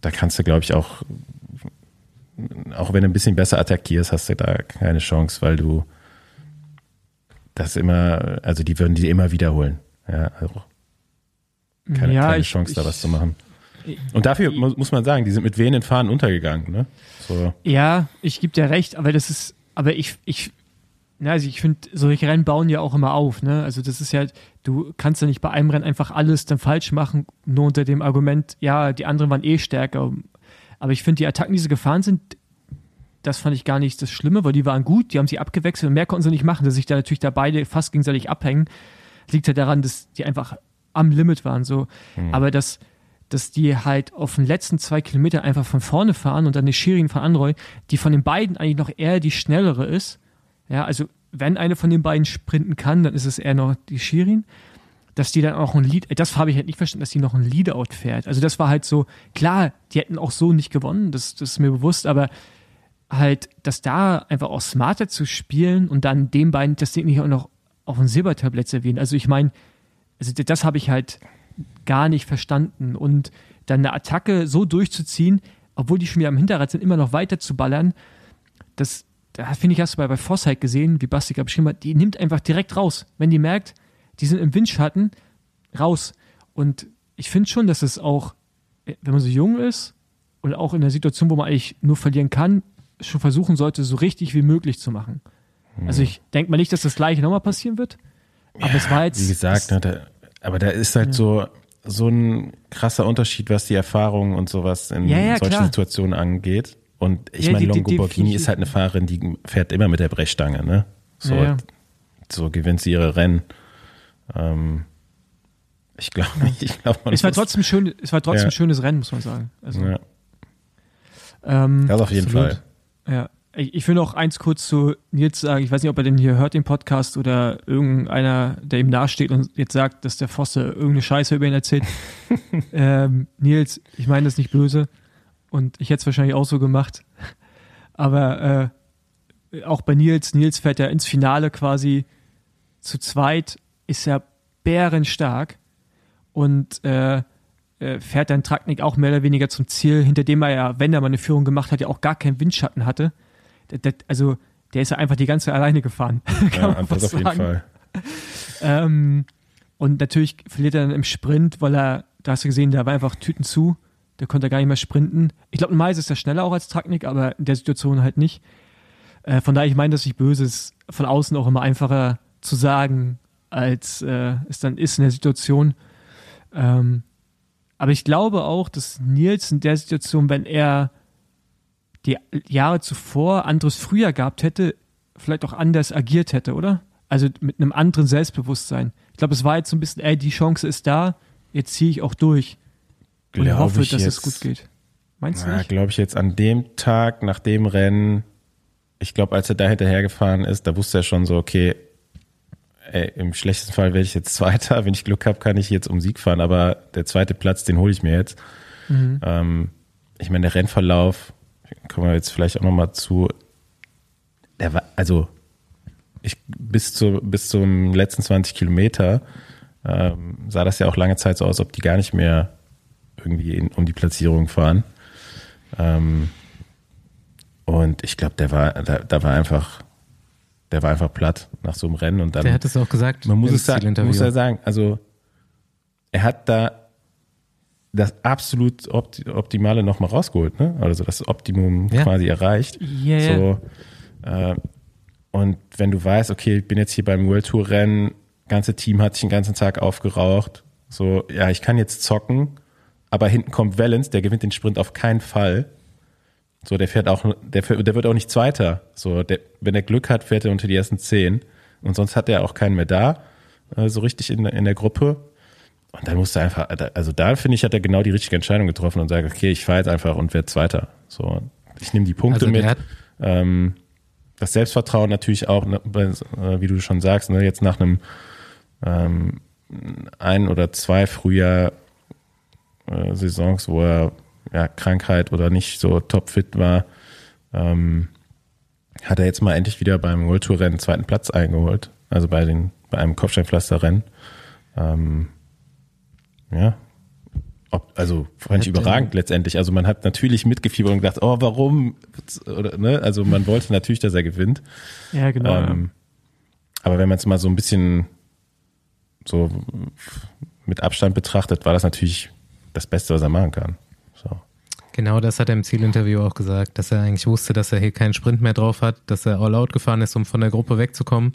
da kannst du, glaube ich, auch auch wenn du ein bisschen besser attackierst, hast du da keine Chance, weil du das immer, also die würden die immer wiederholen. Ja, also keine, ja, keine ich, Chance, ich, da was zu machen. Und dafür muss man sagen, die sind mit wehenden Fahnen untergegangen, ne? So. Ja, ich gebe dir recht, aber das ist, aber ich, ich, na, also ich finde, solche Rennen bauen ja auch immer auf, ne? Also das ist ja, du kannst ja nicht bei einem Rennen einfach alles dann falsch machen, nur unter dem Argument, ja, die anderen waren eh stärker. Aber ich finde, die Attacken, die sie gefahren sind, das fand ich gar nicht das Schlimme, weil die waren gut, die haben sie abgewechselt und mehr konnten sie nicht machen, dass sich da natürlich da beide fast gegenseitig abhängen. Liegt ja daran, dass die einfach am Limit waren, so. Mhm. Aber dass, dass die halt auf den letzten zwei Kilometer einfach von vorne fahren und dann eine Shirin von Anroy, die von den beiden eigentlich noch eher die schnellere ist. Ja, also wenn eine von den beiden sprinten kann, dann ist es eher noch die Shirin dass die dann auch ein Lead, das habe ich halt nicht verstanden, dass die noch ein Leadout fährt. Also das war halt so, klar, die hätten auch so nicht gewonnen, das, das ist mir bewusst, aber halt, dass da einfach auch smarter zu spielen und dann dem beiden das Ding nicht auch noch auf ein Silbertablett servieren. Also ich meine, also das habe ich halt gar nicht verstanden. Und dann eine Attacke so durchzuziehen, obwohl die schon wieder am Hinterrad sind, immer noch weiter zu ballern, das, da finde ich, hast du bei, bei Voss halt gesehen, wie Basti gerade beschrieben hat, die nimmt einfach direkt raus. Wenn die merkt, die sind im Windschatten raus. Und ich finde schon, dass es auch, wenn man so jung ist und auch in der Situation, wo man eigentlich nur verlieren kann, schon versuchen sollte, so richtig wie möglich zu machen. Hm. Also ich denke mal nicht, dass das gleiche nochmal passieren wird. Aber ja, es war jetzt. Wie gesagt, ne, da, aber da ist halt ja. so, so ein krasser Unterschied, was die Erfahrungen und sowas in ja, solchen klar. Situationen angeht. Und ich meine, Longo Borghini ist halt eine Fahrerin, die fährt immer mit der Brechstange, ne? So, so gewinnt sie ihre Rennen. Ähm, ich glaube, *laughs* ich glaube, es war trotzdem schön, es war trotzdem ja. ein schönes Rennen, muss man sagen. Also, ja. ähm, das auf jeden absolut. Fall. Ja. Ich, ich will noch eins kurz zu Nils sagen. Ich weiß nicht, ob er den hier hört, den Podcast, oder irgendeiner, der ihm nahesteht und jetzt sagt, dass der Fosse irgendeine Scheiße über ihn erzählt. *laughs* ähm, Nils, ich meine das nicht böse und ich hätte es wahrscheinlich auch so gemacht. Aber äh, auch bei Nils, Nils fährt ja ins Finale quasi zu zweit ist er bärenstark und äh, äh, fährt dann Traknik auch mehr oder weniger zum Ziel, hinter dem er ja, wenn er mal eine Führung gemacht hat, ja auch gar keinen Windschatten hatte. Das, das, also der ist ja einfach die ganze Zeit alleine gefahren. *laughs* ja, das auf jeden Fall. *laughs* Ähm, und natürlich verliert er dann im Sprint, weil er, da hast du gesehen, der war einfach Tüten zu. Der konnte gar nicht mehr sprinten. Ich glaube, normalerweise ist er schneller auch als Traknik, aber in der Situation halt nicht. Äh, von daher, ich meine das nicht böse, ist von außen auch immer einfacher zu sagen, als äh, es dann ist in der Situation. Ähm, aber ich glaube auch, dass Nils in der Situation, wenn er die Jahre zuvor anderes früher gehabt hätte, vielleicht auch anders agiert hätte, oder? Also mit einem anderen Selbstbewusstsein. Ich glaube, es war jetzt so ein bisschen, ey, die Chance ist da, jetzt ziehe ich auch durch. Und Glaub hoffe, dass es jetzt- gut geht. Meinst du Ja, glaube ich jetzt an dem Tag, nach dem Rennen, ich glaube, als er da hinterhergefahren ist, da wusste er schon so, okay, ey, im schlechtesten Fall werde ich jetzt Zweiter. Wenn ich Glück habe, kann ich jetzt um Sieg fahren, aber der zweite Platz, den hole ich mir jetzt. Mhm. Ähm, ich meine, der Rennverlauf, kommen wir jetzt vielleicht auch nochmal zu, der war, also ich bis zu bis zum letzten 20 Kilometer ähm, sah das ja auch lange Zeit so aus, ob die gar nicht mehr irgendwie in, um die Platzierung fahren. Ähm, und ich glaube, der war, da, da war einfach, der war einfach platt nach so einem Rennen und dann. Der hat es auch gesagt. man muss es sagen, muss ja sagen, also er hat da das absolut opti optimale nochmal rausgeholt, ne? Also das Optimum Ja. quasi erreicht. Ja. So, äh, und wenn du weißt, okay, ich bin jetzt hier beim World Tour Rennen, ganze Team hat sich den ganzen Tag aufgeraucht, so, ja, ich kann jetzt zocken, aber hinten kommt Valens, der gewinnt den Sprint auf keinen Fall. So, der fährt auch, der, der wird auch nicht Zweiter. So, der, wenn er Glück hat, fährt er unter die ersten zehn. Und sonst hat er auch keinen mehr da, äh, so richtig in, in der Gruppe. Und dann musste er einfach, also da finde ich, hat er genau die richtige Entscheidung getroffen und sagt, okay, ich fahre jetzt einfach und werde Zweiter. So, ich nehme die Punkte Also mit. Ähm, das Selbstvertrauen natürlich auch, ne, äh, wie du schon sagst, ne, jetzt nach einem ähm, ein oder zwei Frühjahr äh, Saisons, wo er ja, Krankheit oder nicht so topfit war, ähm, hat er jetzt mal endlich wieder beim World Tour Rennen zweiten Platz eingeholt. Also bei den, bei einem Kopfsteinpflasterrennen. Ähm, ja. Ob, also fand ich überragend letztendlich. Also man hat natürlich mitgefiebert und gedacht, oh, warum? Oder, ne? Also man wollte natürlich, dass er gewinnt. Ja, genau. Ähm, aber wenn man es mal so ein bisschen so mit Abstand betrachtet, war das natürlich das Beste, was er machen kann. Genau das hat er im Zielinterview auch gesagt, dass er eigentlich wusste, dass er hier keinen Sprint mehr drauf hat, dass er all out gefahren ist, um von der Gruppe wegzukommen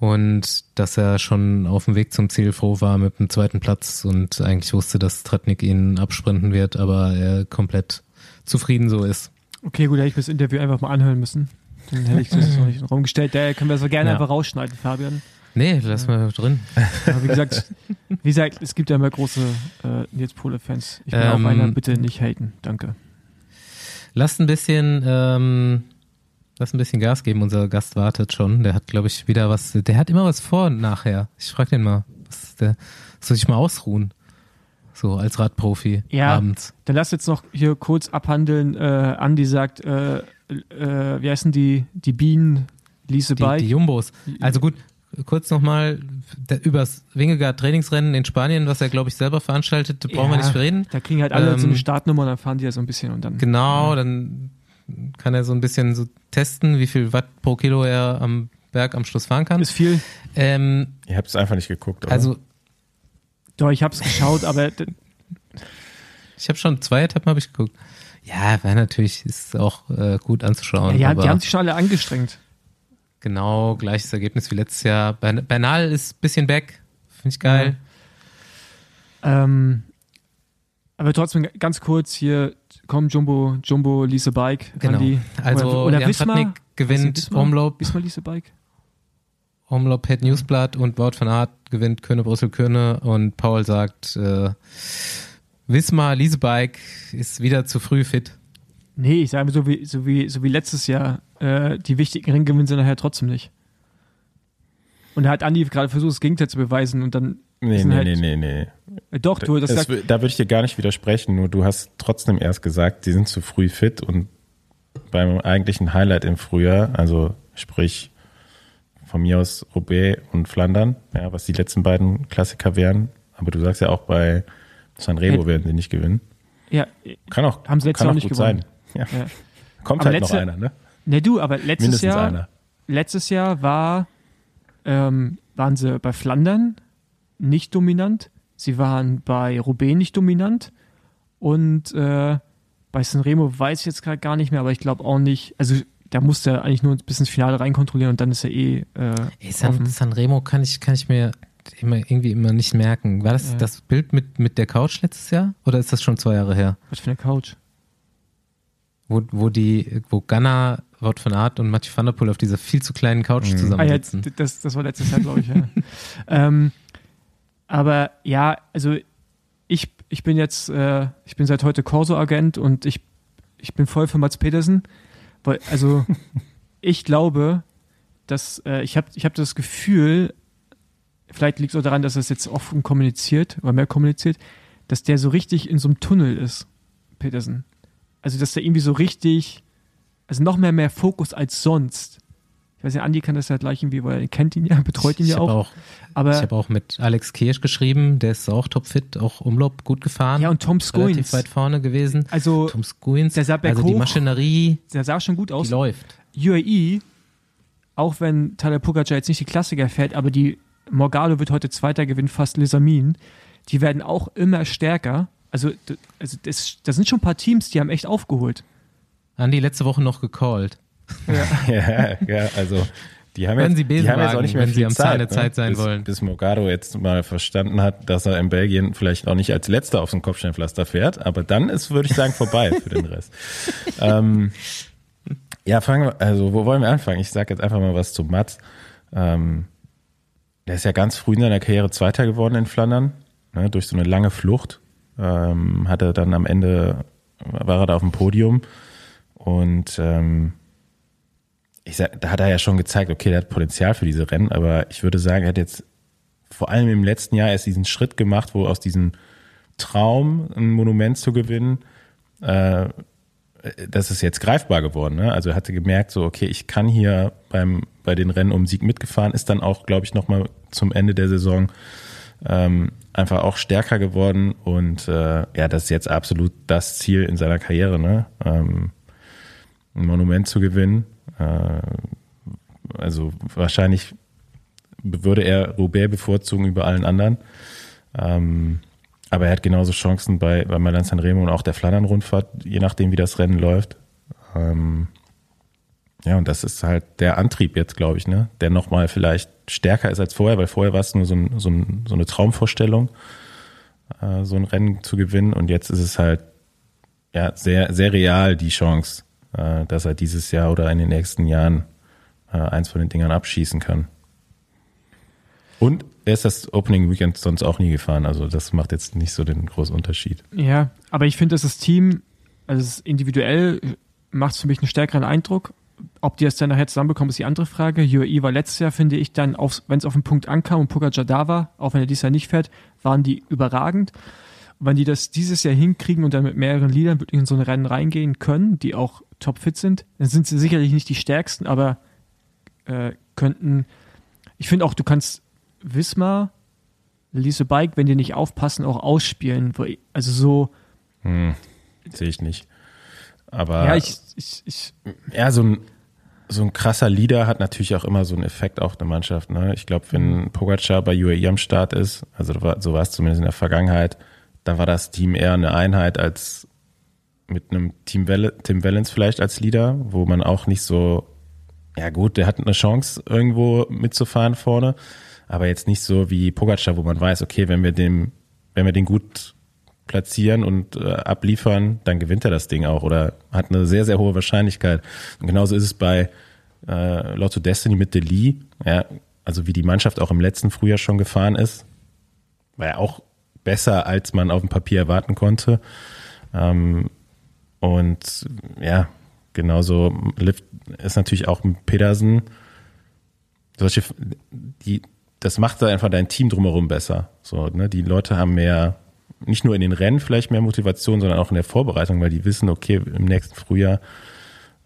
und dass er schon auf dem Weg zum Ziel froh war mit dem zweiten Platz und eigentlich wusste, dass Tratnik ihn absprinten wird, aber er komplett zufrieden so ist. Okay, gut, hätte ich mir das Interview einfach mal anhören müssen. Dann hätte ich das noch nicht in den Raum gestellt. Da können wir so gerne Ja. einfach rausschneiden, Fabian. Nee, lass mal drin. Aber wie gesagt, wie gesagt, es gibt ja immer große äh, Nils Pole-Fans. Ich bin Ähm, auch einer, bitte nicht haten. Danke. Lasst ein bisschen, ähm, lasst ein bisschen Gas geben. Unser Gast wartet schon. Der hat, glaube ich, wieder was. Der hat immer was vor und nachher. Ich frage den mal. Was der, soll ich mal ausruhen? So als Radprofi Ja. abends. Dann lass jetzt noch hier kurz abhandeln. Äh, Andi sagt, äh, äh, wie heißen die, die Bienen, Lise Die, Bike. die Jumbos. Also gut, kurz nochmal übers Wingegaard Trainingsrennen in Spanien, was er, glaube ich, selber veranstaltet, da brauchen wir Ja. nicht für reden. da kriegen halt alle Ähm, so eine Startnummer und dann fahren die ja so ein bisschen und dann. Genau, dann kann er so ein bisschen so testen, wie viel Watt pro Kilo er am Berg am Schluss fahren kann. Ist viel. Ähm, Ihr habt es einfach nicht geguckt, oder? also Doch, ich hab's geschaut, aber *laughs* Ich habe schon zwei Etappen habe ich geguckt. Ja, war natürlich ist auch äh, gut anzuschauen. ja, aber die haben sich schon alle angestrengt. Genau gleiches Ergebnis wie letztes Jahr. Bern- Bernal ist ein bisschen back, finde ich geil. Ähm, aber trotzdem ganz kurz hier, komm, Jumbo, Jumbo, Lise Bike, Genau. Andi. Also oder, oder Wismar, gewinnt Wismar? Omloop, Wismar Lise Bike. Omloop hat Newsblatt und Wout van Aert gewinnt Köne Brüssel Köne und Paul sagt, äh, Wismar Liesebike ist wieder zu früh fit. Nee, ich sage so wie, so wie, so wie letztes Jahr, äh, die wichtigen Ringe gewinnen sie nachher trotzdem nicht. Und da hat Andi gerade versucht, das Gegenteil zu beweisen und dann nee, nee, halt- nee, nee, nee. Äh, doch, du, das sagt, w- da würde ich dir gar nicht widersprechen, nur du hast trotzdem erst gesagt, sie sind zu früh fit und beim eigentlichen Highlight im Frühjahr, also sprich von mir aus Roubaix und Flandern, ja, was die letzten beiden Klassiker wären, aber du sagst ja auch bei Sanremo werden sie nicht gewinnen. ja, Kann auch, Haben sie letztes kann Jahr auch nicht gewonnen. sein. Ja. ja. Kommt Aber halt noch letzte- einer, ne? Ne, du, aber letztes Mindestens Jahr, einer. letztes Jahr war, ähm, waren sie bei Flandern nicht dominant. Sie waren bei Roubaix nicht dominant. Und äh, bei Sanremo weiß ich jetzt gerade gar nicht mehr, aber ich glaube auch nicht. Also da musste er eigentlich nur bis ins Finale reinkontrollieren und dann ist er eh äh, Ey, San. Sanremo kann ich, kann ich mir immer, irgendwie immer nicht merken. War das Ja. das Bild mit, mit der Couch letztes Jahr oder ist das schon zwei Jahre her? Was für eine Couch. Wo, wo die, wo Ghana Wout van Aert und Mathieu van der Poel auf dieser viel zu kleinen Couch Ah, ja, zusammensitzen. d- das, das war letztes Jahr, glaube ich. Ja. *laughs* ähm, aber ja, also ich, ich bin jetzt, äh, ich bin seit heute Corso-Agent und ich, ich bin voll für Mats Petersen. Weil, also *laughs* ich glaube, dass äh, ich habe ich hab das Gefühl, vielleicht liegt es auch daran, dass er es jetzt offen kommuniziert oder mehr kommuniziert, dass der so richtig in so einem Tunnel ist, Petersen. Also dass der irgendwie so richtig, also noch mehr mehr Fokus als sonst. Ich weiß nicht, Andi kann das ja gleich irgendwie, weil er kennt ihn ja, betreut ihn ich ja auch. auch, Aber ich habe auch mit Alex Kirsch geschrieben, der ist auch topfit, auch Umlauf gut gefahren. ja, und Tom ist relativ weit vorne gewesen. Also Tom Scoins, der sah also die berghoch. Maschinerie, der sah schon gut die aus. läuft. UAE, auch wenn Tadej Pogacar jetzt nicht die Klassiker fährt, aber die Morgado wird heute Zweiter gewinnen, fast Lesamin. Die werden auch immer stärker. Also, also das, das sind schon ein paar Teams, die haben echt aufgeholt. Andi letzte Woche noch gecallt. *laughs* ja, ja, also die haben, Wenn jetzt, Sie Besen die haben jetzt auch nicht mehr wenn Sie viel am Zeit, Zahn der ne? Zeit sein bis, wollen. Bis Mogado jetzt mal verstanden hat, dass er in Belgien vielleicht auch nicht als letzter auf dem Kopfsteinpflaster fährt, aber dann ist, würde ich sagen, vorbei für den Rest. *laughs* ähm, ja, fangen wir, also wo wollen wir anfangen? Ich sage jetzt einfach mal was zu Mats. Ähm, der ist ja ganz früh in seiner Karriere Zweiter geworden in Flandern, ne, durch so eine lange Flucht. Ähm, hat er dann am Ende, war er da auf dem Podium und ähm, ich sag, da hat er ja schon gezeigt, okay, der hat Potenzial für diese Rennen, aber ich würde sagen, er hat jetzt vor allem im letzten Jahr erst diesen Schritt gemacht, wo aus diesem Traum ein Monument zu gewinnen, äh, das ist jetzt greifbar geworden. Ne? Also er hatte gemerkt, so okay, ich kann hier beim bei den Rennen um Sieg mitgefahren, ist dann auch, glaube ich, noch mal zum Ende der Saison ähm, einfach auch stärker geworden und äh, ja, das ist jetzt absolut das Ziel in seiner Karriere, ne? Ähm, ein Monument zu gewinnen. Äh, also wahrscheinlich würde er Roubaix bevorzugen über allen anderen. Ähm, aber er hat genauso Chancen bei, bei Milan Sanremo und auch der Flandern-Rundfahrt, je nachdem, wie das Rennen läuft. Ähm, ja, und das ist halt der Antrieb jetzt, glaube ich, ne? der nochmal vielleicht stärker ist als vorher, weil vorher war es nur so, ein, so, ein, so eine Traumvorstellung, äh, so ein Rennen zu gewinnen. Und jetzt ist es halt ja sehr, sehr real die Chance, äh, dass er dieses Jahr oder in den nächsten Jahren äh, eins von den Dingern abschießen kann. Und er ist das Opening Weekend sonst auch nie gefahren, also das macht jetzt nicht so den großen Unterschied. Ja, aber ich finde, dass das Team, also ist individuell macht es für mich einen stärkeren Eindruck. Ob die es dann nachher zusammenbekommen, ist die andere Frage. UAE war letztes Jahr, finde ich, dann, wenn es auf den Punkt ankam und Pogacar da war, auch wenn er dieses Jahr nicht fährt, waren die überragend. Und wenn die das dieses Jahr hinkriegen und dann mit mehreren Liedern wirklich in so ein Rennen reingehen können, die auch topfit sind, dann sind sie sicherlich nicht die stärksten, aber äh, könnten, ich finde auch, du kannst Wismar, Lise Bike, wenn die nicht aufpassen, auch ausspielen. Also so, Hm, sehe ich nicht. Aber ja, ich, ich, ich, ja, so ein, so ein krasser Leader hat natürlich auch immer so einen Effekt auf eine Mannschaft. Ne? Ich glaube, wenn Pogacar bei UAE am Start ist, also so war es zumindest in der Vergangenheit, da war das Team eher eine Einheit als mit einem Team Welle, Tim Wellens vielleicht als Leader, wo man auch nicht so, ja gut, der hat eine Chance irgendwo mitzufahren vorne, aber jetzt nicht so wie Pogacar, wo man weiß, okay, wenn wir dem, wenn wir den gut platzieren und äh, abliefern, dann gewinnt er das Ding auch oder hat eine sehr, sehr hohe Wahrscheinlichkeit. Und genauso ist es bei äh, Lotto Destiny mit Deli, ja, also wie die Mannschaft auch im letzten Frühjahr schon gefahren ist, war ja auch besser, als man auf dem Papier erwarten konnte. Ähm, und ja, genauso Lift ist natürlich auch mit Pedersen. Solche, die, das macht einfach dein Team drumherum besser. So, ne? Die Leute haben mehr, nicht nur in den Rennen vielleicht mehr Motivation, sondern auch in der Vorbereitung, weil die wissen, okay, im nächsten Frühjahr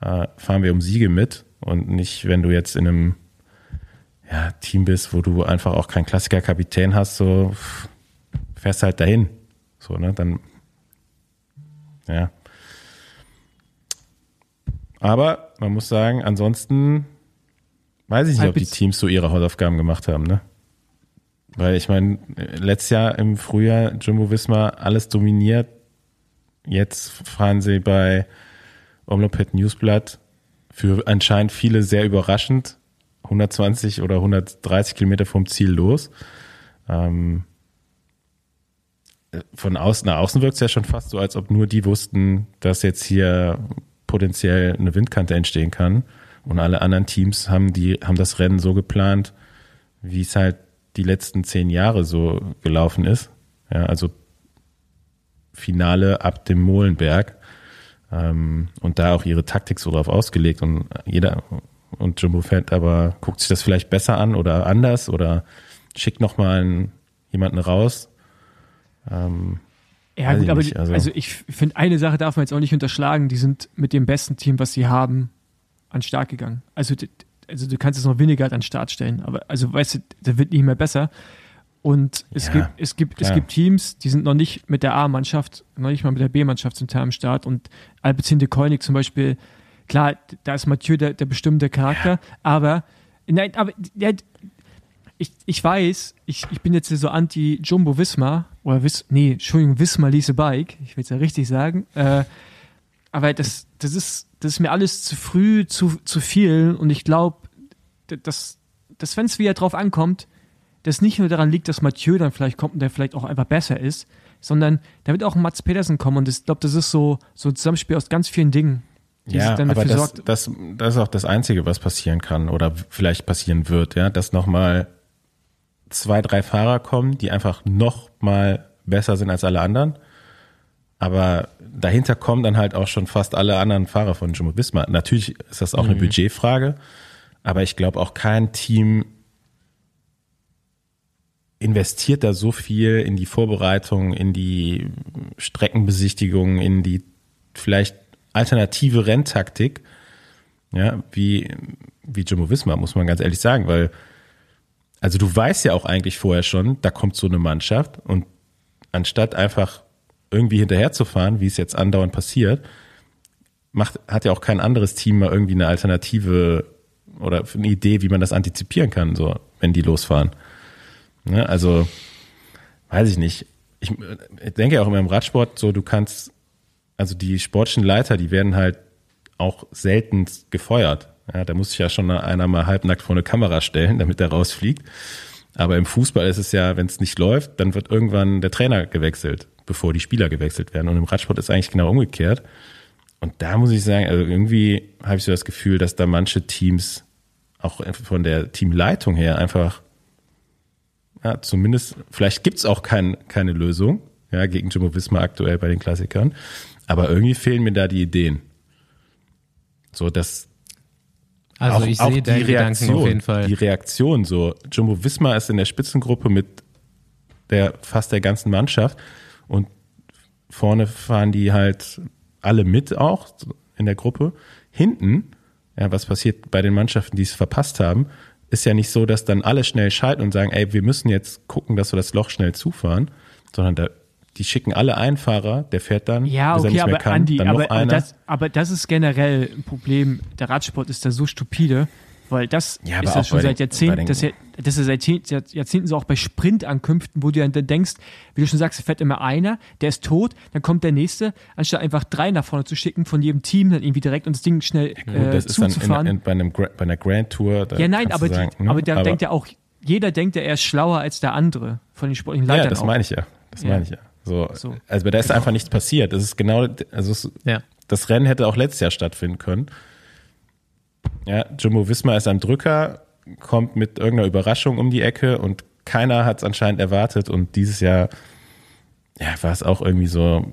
äh, fahren wir um Siege mit und nicht, wenn du jetzt in einem ja, Team bist, wo du einfach auch keinen Klassiker-Kapitän hast, so fährst halt dahin. So, ne? Dann, ja. Aber man muss sagen, ansonsten weiß ich nicht, ob die Teams so ihre Hausaufgaben gemacht haben, ne? Weil ich meine, letztes Jahr im Frühjahr Jumbo Wismar alles dominiert. Jetzt fahren sie bei Omlopet Newsblatt für anscheinend viele sehr überraschend 120 oder 130 Kilometer vom Ziel los. Ähm, von außen nach außen wirkt es ja schon fast so, als ob nur die wussten, dass jetzt hier potenziell eine Windkante entstehen kann. Und alle anderen Teams haben die, haben das Rennen so geplant, wie es halt die letzten zehn Jahre so gelaufen ist. Ja, also Finale ab dem Molenberg. Ähm, und da auch ihre Taktik so drauf ausgelegt. Und jeder, und Jumbo Fett aber guckt sich das vielleicht besser an oder anders oder schickt nochmal jemanden raus. Ähm, ja, gut, aber nicht, also, also ich finde, eine Sache darf man jetzt auch nicht unterschlagen, die sind mit dem besten Team, was sie haben, an Start gegangen. Also, also du kannst es noch weniger an den Start stellen, aber also weißt du, der wird nicht mehr besser. Und es ja, gibt, es gibt, klar. es gibt Teams, die sind noch nicht mit der A-Mannschaft, noch nicht mal mit der B-Mannschaft zum Teil am Start. Und de Koenig zum Beispiel, klar, da ist Mathieu der, der bestimmte Charakter, ja. aber nein, aber der, ich, ich weiß, ich, ich bin jetzt so anti-Jumbo Wismar, oder Wis, nee, Entschuldigung, Wismar Lise Bike, ich will es ja richtig sagen, äh, aber das, das ist, das ist mir alles zu früh, zu, zu viel und ich glaube, dass, dass wenn es wieder drauf ankommt, das nicht nur daran liegt, dass Mathieu dann vielleicht kommt und der vielleicht auch einfach besser ist, sondern da wird auch Mats Petersen kommen und ich glaube, das ist so, so ein Zusammenspiel aus ganz vielen Dingen. Ja, aber das, sorgt, das, das ist auch das Einzige, was passieren kann oder vielleicht passieren wird, ja, dass nochmal zwei, drei Fahrer kommen, die einfach noch mal besser sind als alle anderen. Aber dahinter kommen dann halt auch schon fast alle anderen Fahrer von Jumbo Visma. Natürlich ist das auch mhm. eine Budgetfrage, aber ich glaube auch kein Team investiert da so viel in die Vorbereitung, in die Streckenbesichtigung, in die vielleicht alternative Renntaktik, ja, wie, wie Jumbo Visma, muss man ganz ehrlich sagen, weil also du weißt ja auch eigentlich vorher schon, da kommt so eine Mannschaft und anstatt einfach irgendwie hinterherzufahren, wie es jetzt andauernd passiert, macht, hat ja auch kein anderes Team mal irgendwie eine Alternative oder eine Idee, wie man das antizipieren kann, so, wenn die losfahren. Ne? Also, weiß ich nicht. Ich, ich denke auch immer im Radsport so, du kannst, also die sportlichen Leiter, die werden halt auch selten gefeuert. Ja, da muss sich ja schon einer mal halbnackt vor eine Kamera stellen, *laughs* damit er rausfliegt. Aber im Fußball ist es ja, wenn es nicht läuft, dann wird irgendwann der Trainer gewechselt, bevor die Spieler gewechselt werden. Und im Radsport ist eigentlich genau umgekehrt. Und da muss ich sagen, also irgendwie habe ich so das Gefühl, dass da manche Teams auch von der Teamleitung her einfach, ja, zumindest, vielleicht gibt's auch kein, keine Lösung, ja, gegen Jumbo Wismar aktuell bei den Klassikern. Aber irgendwie fehlen mir da die Ideen. So, dass, also auch, ich sehe die Reaktion, auf jeden Fall. Die Reaktion so. Jumbo Wismar ist in der Spitzengruppe mit der fast der ganzen Mannschaft und vorne fahren die halt alle mit auch in der Gruppe. Hinten, ja, was passiert bei den Mannschaften, die es verpasst haben, ist ja nicht so, dass dann alle schnell schalten und sagen, ey, wir müssen jetzt gucken, dass wir das Loch schnell zufahren, sondern da die schicken alle einen Fahrer, der fährt dann, ja, okay, er nicht mehr aber kann, Andi, dann aber, noch einer. Das, aber das ist generell ein Problem. Der Radsport ist da so stupide, weil das ja, ist das schon seit Jahrzehnten, das, das ist seit Jahrzehnten so auch bei Sprintankünften, wo du dann denkst, wie du schon sagst, fährt immer einer, der ist tot, dann kommt der nächste, anstatt einfach drei nach vorne zu schicken von jedem Team, dann irgendwie direkt und das Ding schnell ja, äh, das zuzufahren. Ist dann in, in, bei, einem, bei einer Grand Tour. ja, nein, aber, sagen, die, ne? aber da aber denkt ja auch, jeder denkt ja, er ist schlauer als der andere von den sportlichen Leitern. Ja, das auch. meine ich ja. Das meine ich ja. So, so. Also da ist genau. einfach nichts passiert. Das ist genau, also es, ja. das Rennen hätte auch letztes Jahr stattfinden können. Ja, Jumbo Wismar ist am Drücker, kommt mit irgendeiner Überraschung um die Ecke und keiner hat es anscheinend erwartet und dieses Jahr ja, war es auch irgendwie so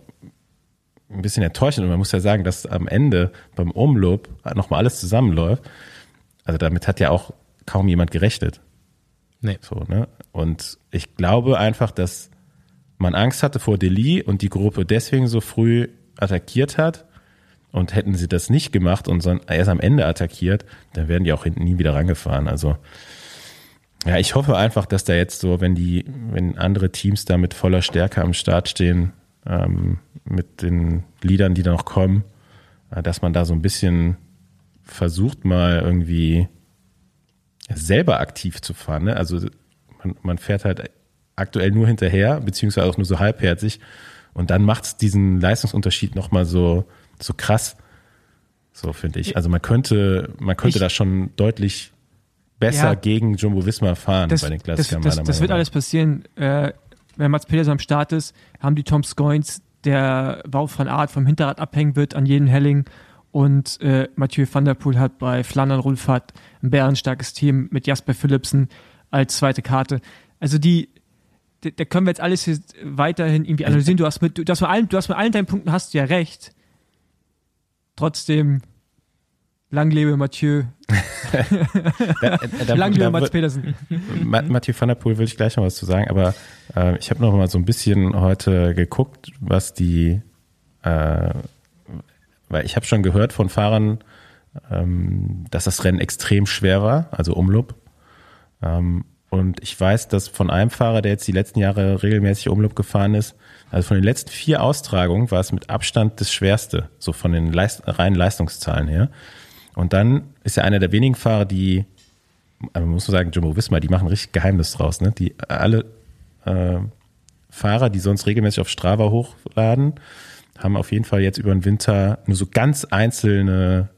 ein bisschen enttäuschend und man muss ja sagen, dass am Ende beim Umlob nochmal alles zusammenläuft. Also damit hat ja auch kaum jemand gerechnet. Nee. So, ne? Und ich glaube einfach, dass man Angst hatte vor Delhi und die Gruppe deswegen so früh attackiert hat. Und hätten sie das nicht gemacht und erst am Ende attackiert, dann wären die auch hinten nie wieder rangefahren. Also ja, ich hoffe einfach, dass da jetzt so, wenn die, wenn andere Teams da mit voller Stärke am Start stehen, ähm, mit den Liedern, die da noch kommen, äh, dass man da so ein bisschen versucht mal irgendwie selber aktiv zu fahren. Ne? Also man, man fährt halt aktuell nur hinterher, beziehungsweise auch nur so halbherzig. Und dann macht es diesen Leistungsunterschied nochmal so, so krass. So finde ich. Also man könnte, man könnte ich, da schon deutlich besser ja, gegen Jumbo Visma fahren das, bei den Klassikern. Das, das, das wird alles passieren. Äh, wenn Mats Pedersen am Start ist, haben die Tom Scoins, der Bau von Art vom Hinterrad abhängen wird an jeden Helling Und äh, Mathieu van der Poel hat bei Flandern Rundfahrt ein bärenstarkes Team mit Jasper Philipsen als zweite Karte. Also die, da können wir jetzt alles hier weiterhin irgendwie analysieren. Du hast mit, du hast mit allen, du hast mit allen deinen Punkten hast du ja recht. Trotzdem, lang lebe Mathieu, *laughs* Da, da, *laughs* lang lebe Mats. Ma- Mathieu van der Poel will ich gleich noch was zu sagen, aber äh, ich habe noch mal so ein bisschen heute geguckt, was die, äh, weil ich habe schon gehört von Fahrern, ähm, dass das Rennen extrem schwer war, also Umloop. Ähm, und ich weiß, dass von einem Fahrer, der jetzt die letzten Jahre regelmäßig Umloop gefahren ist, also von den letzten vier Austragungen war es mit Abstand das schwerste, so von den Leist reinen Leistungszahlen her. Und dann ist er einer der wenigen Fahrer, die man muss so sagen, Jumbo Wismar, die machen richtig Geheimnis draus. Ne? Die alle äh, Fahrer, die sonst regelmäßig auf Strava hochladen, haben auf jeden Fall jetzt über den Winter nur so ganz einzelne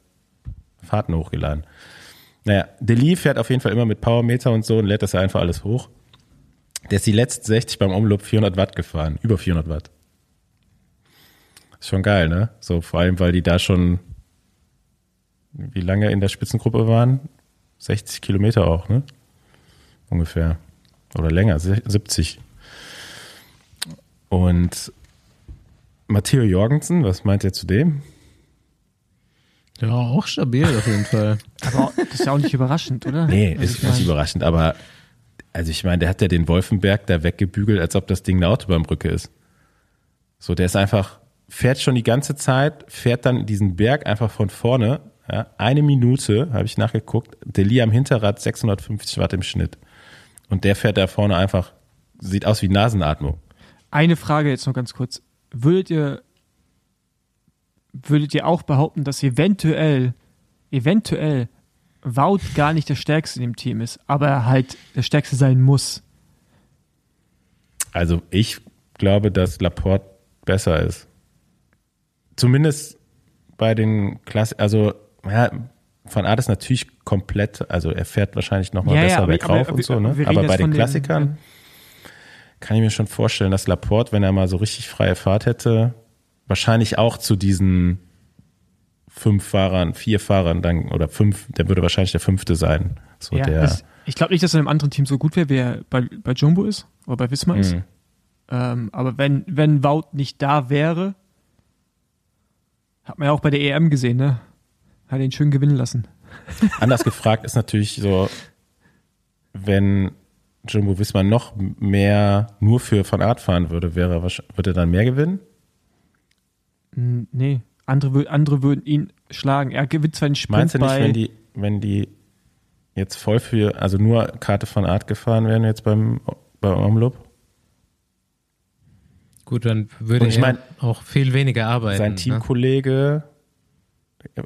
Fahrten hochgeladen. Naja, Deli fährt auf jeden Fall immer mit Powermeter und so und lädt das ja einfach alles hoch. Der ist die letzten 60 beim Umloop 400 Watt gefahren, über 400 Watt. Ist schon geil, ne? So vor allem, weil die da schon wie lange in der Spitzengruppe waren? 60 Kilometer auch, ne? Ungefähr. Oder länger, se- 70. Und Matteo Jorgensen, was meint ihr zu dem? Ja, auch stabil auf jeden Fall. Aber das ist ja auch nicht überraschend, oder? Nee, Also ist ich nicht überraschend, aber also ich meine, der hat ja den Wolfenberg da weggebügelt, als ob das Ding eine Autobahnbrücke ist. So, der ist einfach, fährt schon die ganze Zeit, fährt dann diesen Berg einfach von vorne. Ja, eine Minute, habe ich nachgeguckt, Deli am Hinterrad 650 Watt im Schnitt. Und der fährt da vorne einfach, sieht aus wie Nasenatmung. Eine Frage jetzt noch ganz kurz. Würdet ihr, würdet ihr auch behaupten, dass eventuell, eventuell Wout gar nicht der Stärkste in dem Team ist, aber er halt der Stärkste sein muss? Also ich glaube, dass Laporte besser ist. Zumindest bei den Klasse, also ja, von Art ist natürlich komplett, also er fährt wahrscheinlich noch mal Ja, ja, besser aber- bergauf aber- und so, ne? Aber bei den von den- Klassikern kann ich mir schon vorstellen, dass Laporte, wenn er mal so richtig freie Fahrt hätte, wahrscheinlich auch zu diesen fünf Fahrern, vier Fahrern dann oder fünf, der würde wahrscheinlich der fünfte sein. So Ja, der das, ich glaube nicht, dass er in einem anderen Team so gut wäre, wie er bei, bei Jumbo ist oder bei Wismar ist. Mhm. Ähm, aber wenn, wenn Wout nicht da wäre, hat man ja auch bei der EM gesehen, ne? Hat ihn schön gewinnen lassen. *laughs* Anders gefragt ist natürlich so, wenn Jumbo Wismar noch mehr nur für Van Art fahren würde, wäre würde er dann mehr gewinnen? Nee, andere, andere würden ihn schlagen. Er gewinnt zwar den Sprint Meinst du nicht, bei, wenn die, wenn die jetzt voll für, also nur Karte von Art gefahren wären jetzt beim, beim Umloop? Gut, dann würde ich er mein, auch viel weniger arbeiten. Sein ne? Teamkollege,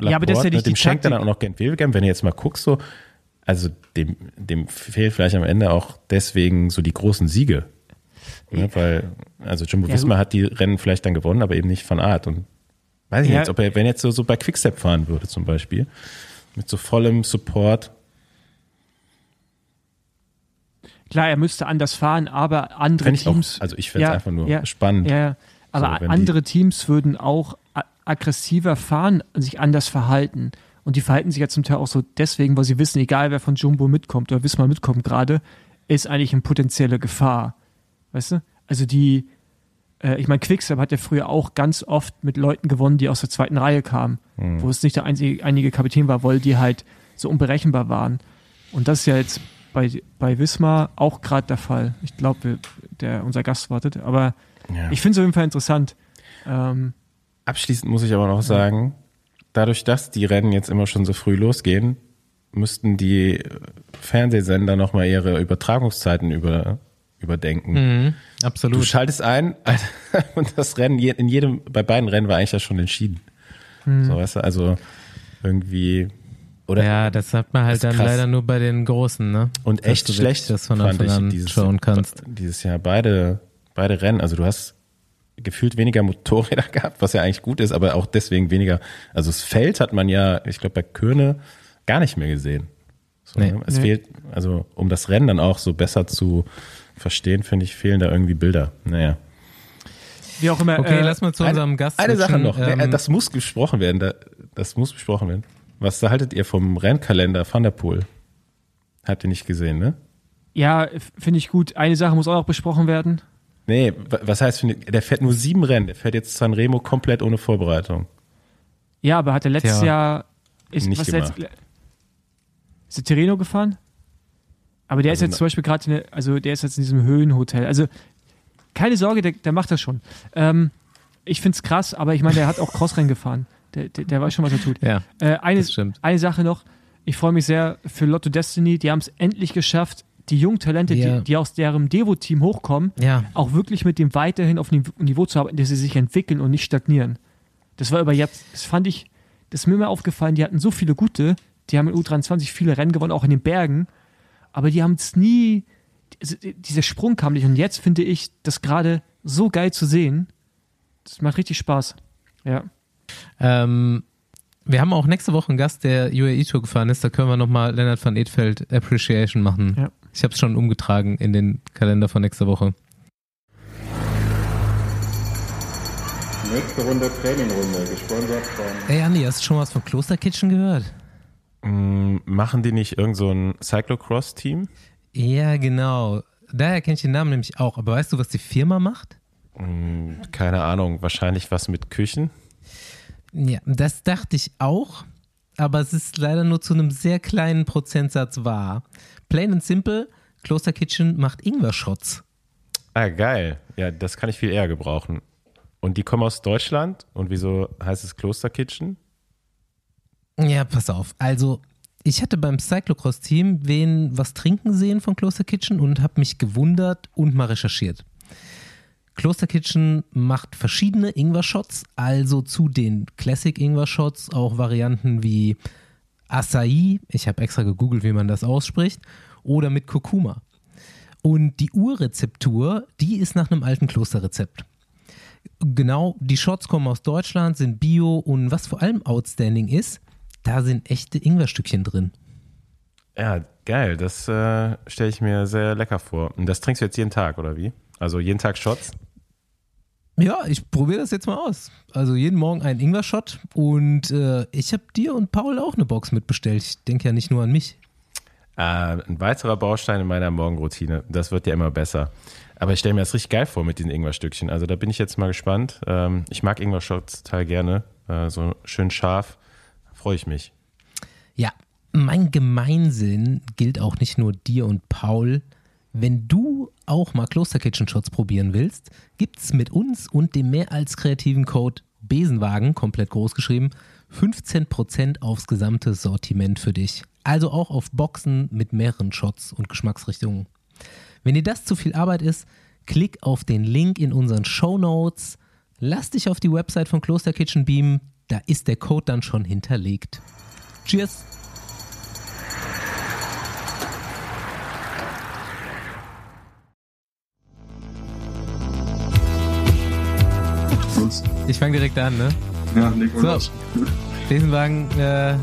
Ja, aber das ist ja nicht dem die schenkt dann auch noch Gent Wevelgem, wenn du jetzt mal guckst, so, also dem, dem fehlt vielleicht am Ende auch deswegen so die großen Siege. Ne, weil, also Jumbo Ja, Visma hat die Rennen vielleicht dann gewonnen, aber eben nicht von Art. Und weiß ich Ja. nicht, ob er, wenn er jetzt so, so bei Quickstep fahren würde zum Beispiel, mit so vollem Support, klar, er müsste anders fahren, aber andere ich auch, Teams. also ich fände es Ja, einfach nur ja, spannend. Ja, aber So, andere Teams würden auch aggressiver fahren, sich anders verhalten. Und die verhalten sich ja zum Teil auch so deswegen, weil sie wissen, egal wer von Jumbo mitkommt oder Wismar mitkommt gerade, ist eigentlich eine potenzielle Gefahr. Weißt du? Also die, äh, ich meine, Quickstep hat ja früher auch ganz oft mit Leuten gewonnen, die aus der zweiten Reihe kamen, Hm. wo es nicht der einzige, einige Kapitän war, weil die halt so unberechenbar waren. Und das ist ja jetzt bei, bei Wismar auch gerade der Fall. Ich glaube, der unser Gast wartet. Aber Ja. ich finde es auf jeden Fall interessant. Ähm, Abschließend muss ich aber noch sagen, dadurch, dass die Rennen jetzt immer schon so früh losgehen, müssten die Fernsehsender nochmal ihre Übertragungszeiten über, überdenken. Mhm, Du absolut. schaltest ein *laughs* und das Rennen, in jedem, bei beiden Rennen war eigentlich ja schon entschieden. So, weißt du, also irgendwie, oder ja, das hat man halt dann krass. leider nur bei den Großen, ne? und Dass echt du wirklich schlecht das von fand Anfang an ich dieses, schauen kannst. dieses Jahr beide, beide Rennen. Also du hast gefühlt weniger Motorräder *laughs* gehabt, was ja eigentlich gut ist, aber auch deswegen weniger. Also das Feld hat man ja, ich glaube bei Körne gar nicht mehr gesehen. So, Nee. ne? Es Nee. fehlt, also um das Rennen dann auch so besser zu verstehen, finde ich, fehlen da irgendwie Bilder. Naja. wie auch immer. Okay, äh, lass mal zu Eine- unserem Gast Eine Sache noch, Ähm, äh, das muss gesprochen werden. Da, Das muss besprochen werden. Was haltet ihr vom Rennkalender Van der Poel? Habt ihr nicht gesehen, ne? Ja, finde ich gut. Eine Sache muss auch noch besprochen werden. Nee, was heißt, der fährt nur sieben Rennen. Der fährt jetzt Sanremo komplett ohne Vorbereitung. Ja, aber hat er letztes Tja, Jahr ist, nicht was gemacht. Jetzt, ist der Terreno gefahren? Aber der also ist jetzt zum Beispiel gerade, also der ist jetzt in diesem Höhenhotel. Also keine Sorge, der, der macht das schon. Ähm, ich finde es krass, aber ich meine, der hat auch Crossrennen gefahren. Der, der, der, weiß schon, was er tut. Ja, äh, eine, eine Sache noch. Ich freue mich sehr für Lotto Destiny. Die haben es endlich geschafft, die jungen Talente, ja. die, die, aus deren Devo-Team hochkommen, ja. auch wirklich mit dem weiterhin auf Niveau zu arbeiten, dass sie sich entwickeln und nicht stagnieren. Das war über jetzt, das fand ich, das ist mir immer aufgefallen, die hatten so viele gute, die haben in U23 viele Rennen gewonnen, auch in den Bergen, aber die haben es nie, dieser Sprung kam nicht und jetzt finde ich das gerade so geil zu sehen. Das macht richtig Spaß. Ja. Ähm, wir haben auch nächste Woche einen Gast, der UAE-Tour gefahren ist. Da können wir nochmal Lennart van Edfeld Appreciation machen. Ja. Ich habe es schon umgetragen in den Kalender von nächster Woche. Nächste Runde Trainingrunde, gesponsert von. Ey Andi, hast du schon was von Kloster Kitchen gehört? Mm, machen die nicht irgend so ein Cyclocross-Team? Ja, genau. Daher kenne ich den Namen nämlich auch. Aber weißt du, was die Firma macht? Mm, keine Ahnung. Wahrscheinlich was mit Küchen? Ja, das dachte ich auch. Aber es ist leider nur zu einem sehr kleinen Prozentsatz wahr. Plain and simple, Kloster Kitchen macht Ingwer-Shots. Ah, geil. Ja, das kann ich viel eher gebrauchen. Und die kommen aus Deutschland. Und wieso heißt es Kloster Kitchen? Ja, pass auf. Also, ich hatte beim Cyclocross-Team wen was trinken sehen von Kloster Kitchen und habe mich gewundert und mal recherchiert. Kloster Kitchen macht verschiedene Ingwer-Shots, also zu den Classic Ingwer-Shots auch Varianten wie Acai, ich habe extra gegoogelt, wie man das ausspricht, oder mit Kurkuma. Und die Urrezeptur, die ist nach einem alten Klosterrezept. Genau, die Shots kommen aus Deutschland, sind bio und was vor allem outstanding ist, da sind echte Ingwerstückchen drin. Ja, geil. Das äh, stelle ich mir sehr lecker vor. Und das trinkst du jetzt jeden Tag, oder wie? Also jeden Tag Shots? Ja, ich probiere das jetzt mal aus. Also jeden Morgen einen Ingwer-Shot und äh, ich habe dir und Paul auch eine Box mitbestellt. Ich denke ja nicht nur an mich. Äh, ein weiterer Baustein in meiner Morgenroutine. Das wird ja immer besser. Aber ich stelle mir das richtig geil vor mit diesen Ingwer-Stückchen. Also da bin ich jetzt mal gespannt. Ähm, ich mag Ingwer-Shots total gerne. Äh, so schön scharf. Freue ich mich. Ja, mein Gemeinsinn gilt auch nicht nur dir und Paul. Wenn du auch mal Kloster Kitchen Shots probieren willst, gibt es mit uns und dem mehr als kreativen Code Besenwagen, komplett groß geschrieben, 15% aufs gesamte Sortiment für dich. Also auch auf Boxen mit mehreren Shots und Geschmacksrichtungen. Wenn dir das zu viel Arbeit ist, klick auf den Link in unseren Show Notes, lass dich auf die Website von Kloster Kitchen beamen, da ist der Code dann schon hinterlegt. Cheers! Ich fange direkt an, ne? Ja, Nico. So, Besenwagen äh,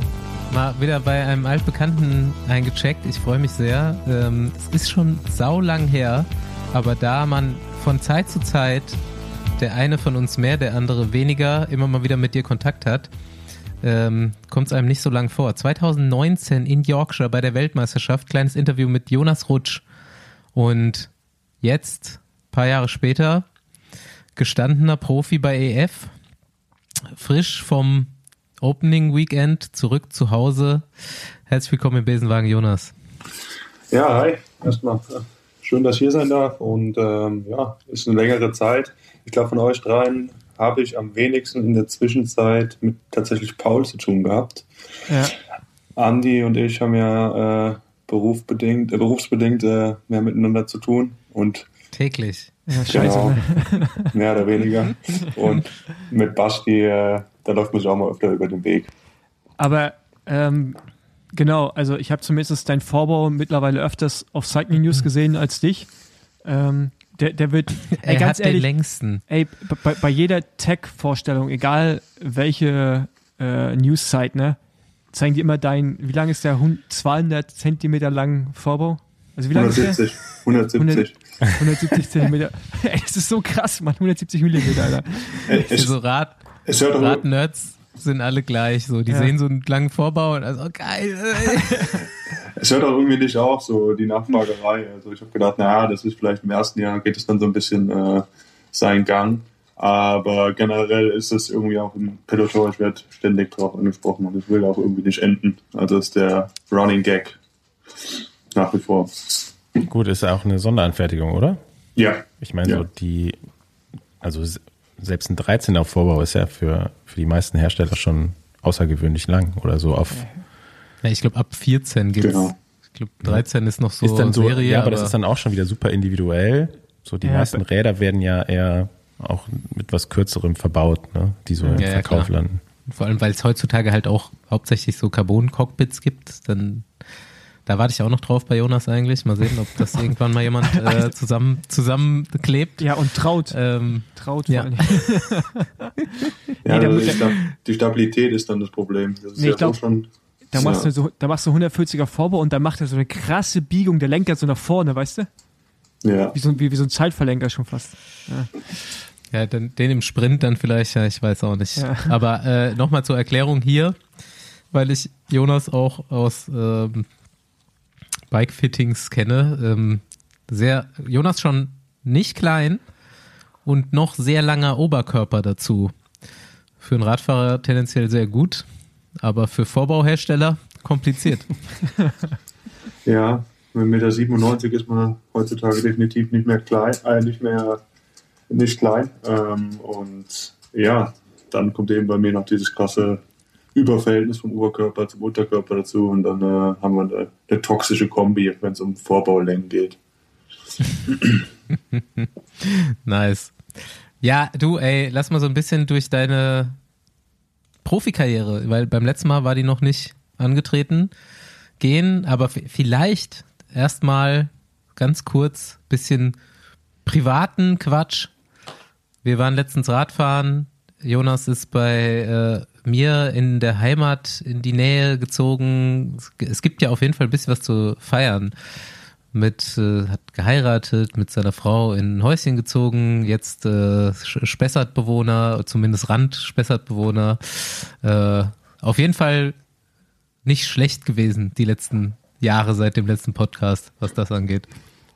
mal wieder bei einem altbekannten eingecheckt. Ich freue mich sehr. Ähm, es ist schon saulang her, aber da man von Zeit zu Zeit, der eine von uns mehr, der andere weniger, immer mal wieder mit dir Kontakt hat, ähm, kommt es einem nicht so lang vor. 2019 in Yorkshire bei der Weltmeisterschaft, kleines Interview mit Jonas Rutsch. Und jetzt, paar Jahre später, gestandener Profi bei EF, frisch vom Opening Weekend zurück zu Hause. Herzlich willkommen im Besenwagen, Jonas. Ja, hi. Erstmal äh, schön, dass ich hier sein darf. Und ähm, ja, ist eine längere Zeit. Ich glaube, von euch dreien habe ich am wenigsten in der Zwischenzeit mit tatsächlich Paul zu tun gehabt. Ja. Andi und ich haben ja äh, berufsbedingt, äh, berufsbedingt äh, mehr miteinander zu tun. Und täglich. Ja, scheiße. Genau, *laughs* mehr oder weniger. Und mit Basti, äh, da läuft man sich auch mal öfter über den Weg. Aber ähm, genau, also ich habe zumindest deinen Vorbau mittlerweile öfters auf Cycling News gesehen als dich. Ähm, der, der wird, *laughs* ey, er ganz hat ehrlich, den längsten. Ey, bei, bei jeder Tech-Vorstellung, egal welche äh, News-Site, ne, zeigen die immer dein, wie lang ist der 200 Zentimeter lang Vorbau? Also wie lang 170, ist der? 170. 170 Zentimeter. *laughs* Ey, das ist so krass, Mann. 170 Millimeter, Alter. Ey, ich, so Rad, es hört Rad-Nerds sind alle gleich. So, die Ja. sehen so einen langen Vorbau und also geil. ey. *laughs* Es hört auch irgendwie nicht auf, so die Nachfragerei. Also ich habe gedacht, naja, das ist vielleicht im ersten Jahr geht es dann so ein bisschen äh, seinen Gang. Aber generell ist es irgendwie auch im Peloton, ich werde ständig drauf angesprochen und es will auch irgendwie nicht enden. Also ist der Running Gag nach wie vor. Gut, ist ja auch eine Sonderanfertigung, oder? Ja, Ich meine, Ja. so die, also selbst ein 13er Vorbau ist ja für, für die meisten Hersteller schon außergewöhnlich lang oder so auf. Ja, ich glaube, ab 14 geht's. Genau. Ich glaube, 13 ist noch so, ist dann so, Serie. ja, aber das ist dann auch schon wieder super individuell. So die Ja, meisten aber- Räder werden ja eher auch mit was kürzerem verbaut, ne? die so im Ja, ja, Verkauf klar. landen. Vor allem, weil es heutzutage halt auch hauptsächlich so Carbon-Cockpits gibt, dann da warte ich auch noch drauf bei Jonas eigentlich. Mal sehen, ob das irgendwann mal jemand *laughs* äh, zusammen zusammenklebt. Ja, und traut. Ähm, Traut ja. *laughs* ja Nee, also die, der- Sta die Stabilität ist dann das Problem. Das ist Nee, ja ich glaub, so schon. Da machst, ja. du so, da machst du 140er Vorbau und dann macht er so eine krasse Biegung, der Lenker so nach vorne, weißt du? Ja. Wie so, ein- wie, wie so ein Zeitverlenker schon fast. ja, den, den im Sprint dann vielleicht, ja, ich weiß auch nicht. Ja. Aber äh, nochmal zur Erklärung hier, weil ich Jonas auch aus ähm, Bike-Fittings kenne. Ähm, sehr, Jonas schon nicht klein und noch sehr langer Oberkörper dazu. Für einen Radfahrer tendenziell sehr gut, aber für Vorbauhersteller kompliziert. *laughs* Ja, mit 1,97 Meter ist man heutzutage definitiv nicht mehr klein, äh, nicht mehr nicht klein. Ähm, und ja, dann kommt eben bei mir noch dieses krasse Überverhältnis vom Oberkörper zum Unterkörper dazu und dann äh, haben wir eine, eine toxische Kombi, wenn es um Vorbaulängen geht. *laughs* Nice. Ja, du, ey, lass mal so ein bisschen durch deine Profikarriere, weil beim letzten Mal war die noch nicht angetreten, gehen, aber vielleicht erstmal ganz kurz bisschen privaten Quatsch. Wir waren letztens Radfahren. Jonas ist bei äh, mir in der Heimat in die Nähe gezogen. Es, gibt ja auf jeden Fall ein bisschen was zu feiern mit, äh, hat geheiratet, mit seiner Frau in ein Häuschen gezogen, jetzt äh, Spessartbewohner, zumindest Rand-Spessartbewohner. Äh, auf jeden Fall nicht schlecht gewesen, die letzten Jahre seit dem letzten Podcast, was das angeht.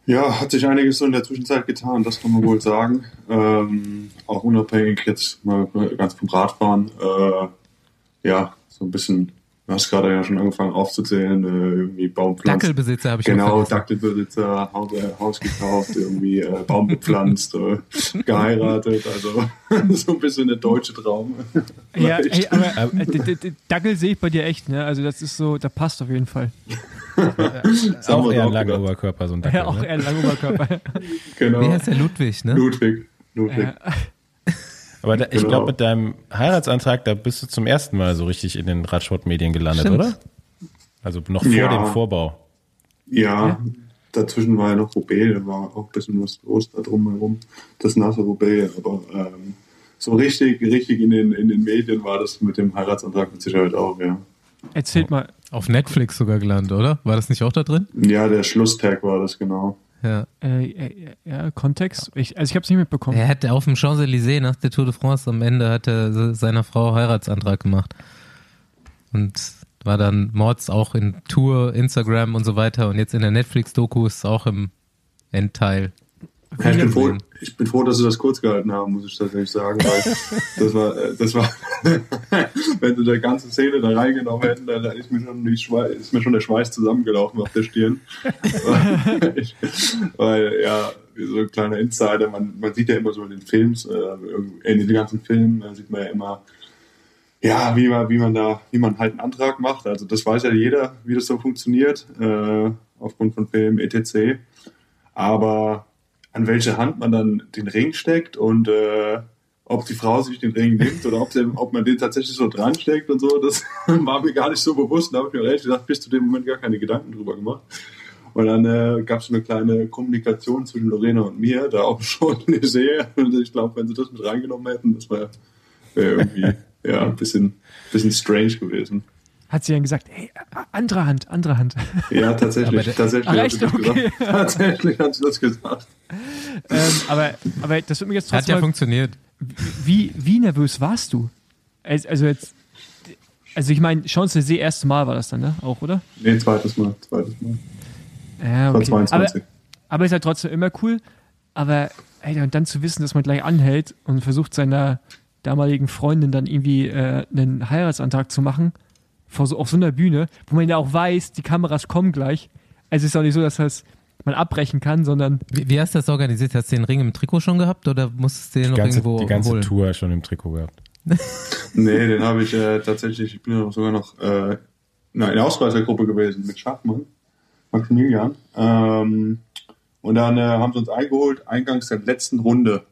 Ja, hat sich einiges so in der Zwischenzeit getan, das kann man wohl sagen. Ähm, auch unabhängig jetzt mal ganz vom Radfahren. Äh, ja, so ein bisschen, du hast gerade ja schon angefangen aufzuzählen, äh, irgendwie Baumpflanzen. Dackelbesitzer habe ich Genau. Dackelbesitzer, Haus, äh, Haus gekauft, irgendwie äh, Baum bepflanzt, äh, geheiratet, also *laughs* so ein bisschen der deutsche Traum. Ja, ey, aber äh, d- d- d- Dackel sehe ich bei dir echt, ne? Also das ist so, da passt auf jeden Fall. *laughs* Auch wir eher auch ein langer. Oberkörper, so ein Dackel. Ja, *laughs* auch ne? eher ein langer Oberkörper. Genau. Wie heißt der Ludwig, ne? Ludwig. Ludwig. Ja. Aber da, ich Genau. glaube, mit deinem Heiratsantrag, da bist du zum ersten Mal so richtig in den Radsportmedien gelandet, Stimmt. oder? Also noch vor Ja. dem Vorbau. Ja, Ja. dazwischen war ja noch Roubaix, da war auch ein bisschen was los da drumherum, das nasse Roubaix, aber ähm, so richtig, richtig in den, in den Medien war das mit dem Heiratsantrag mit Sicherheit auch, ja. Erzählt mal, Auf Netflix sogar gelandet, oder? War das nicht auch da drin? Ja, der Schlusstag war das, genau. Ja. äh, äh, ja, Kontext. Ich, also ich habe es nicht mitbekommen. Er hat auf dem Champs-Élysées nach der Tour de France am Ende hat er se- seiner Frau Heiratsantrag gemacht. Und war dann Mords auch in Tour, Instagram und so weiter. Und jetzt in der Netflix-Doku ist es auch im Endteil. Ja, ich, bin froh, ich bin froh, dass sie das kurz gehalten haben, muss ich tatsächlich sagen, weil *laughs* das war, äh, das war, *laughs* wenn sie der ganze Szene da reingenommen hätten, dann ist mir schon, die ist mir schon der Schweiß zusammengelaufen auf der Stirn. *laughs* weil, ich, weil, ja, so ein kleiner Insider, man, man sieht ja immer so in den Films, äh, in den ganzen Filmen äh, sieht man ja immer, ja, wie man, wie man da, wie man halt einen Antrag macht. Also das weiß ja jeder, wie das so funktioniert, äh, aufgrund von Film, etc. Aber an welche Hand man dann den Ring steckt und äh, ob die Frau sich den Ring nimmt oder ob, sie, ob man den tatsächlich so dran steckt und so, das *laughs* war mir gar nicht so bewusst. Da habe ich mir ehrlich gesagt bis zu dem Moment gar keine Gedanken drüber gemacht. Und dann äh, gab es eine kleine Kommunikation zwischen Lorena und mir, da auch *laughs* schon eine Serie. Und ich glaube, wenn sie das mit reingenommen hätten, das wäre wär irgendwie ja, ein bisschen, bisschen strange gewesen. Hat sie dann gesagt, hey, andere Hand, andere Hand. Ja, tatsächlich. Der- tatsächlich, hat echt? sie das Okay. gesagt. *laughs* tatsächlich hat sie das gesagt. ähm, aber, aber das wird mir jetzt Hat trotzdem ja mal, funktioniert. wie, wie nervös warst du? Also also jetzt, also ich meine, Champs-Élysées erste Mal war das dann, ne? Auch, oder? Nee, zweites Mal. Zweites Mal. Ja, okay. 22. Aber, aber ist halt trotzdem immer cool. Aber ey, und dann zu wissen, dass man gleich anhält und versucht seiner damaligen Freundin dann irgendwie äh, einen Heiratsantrag zu machen, vor so, auf so einer Bühne, wo man ja auch weiß, die Kameras kommen gleich. Also es ist auch nicht so, dass das man abbrechen kann, sondern Wie, wie hast du das organisiert? Hast du den Ring im Trikot schon gehabt oder musstest du den noch ganze, irgendwo die ganze holen? Tour schon im Trikot gehabt. *laughs* Nee, den habe ich äh, tatsächlich, ich bin ja sogar noch äh, na, in der Ausreißergruppe gewesen mit Schachmann, Maximilian. Ähm, und dann äh, haben sie uns eingeholt, eingangs der letzten Runde.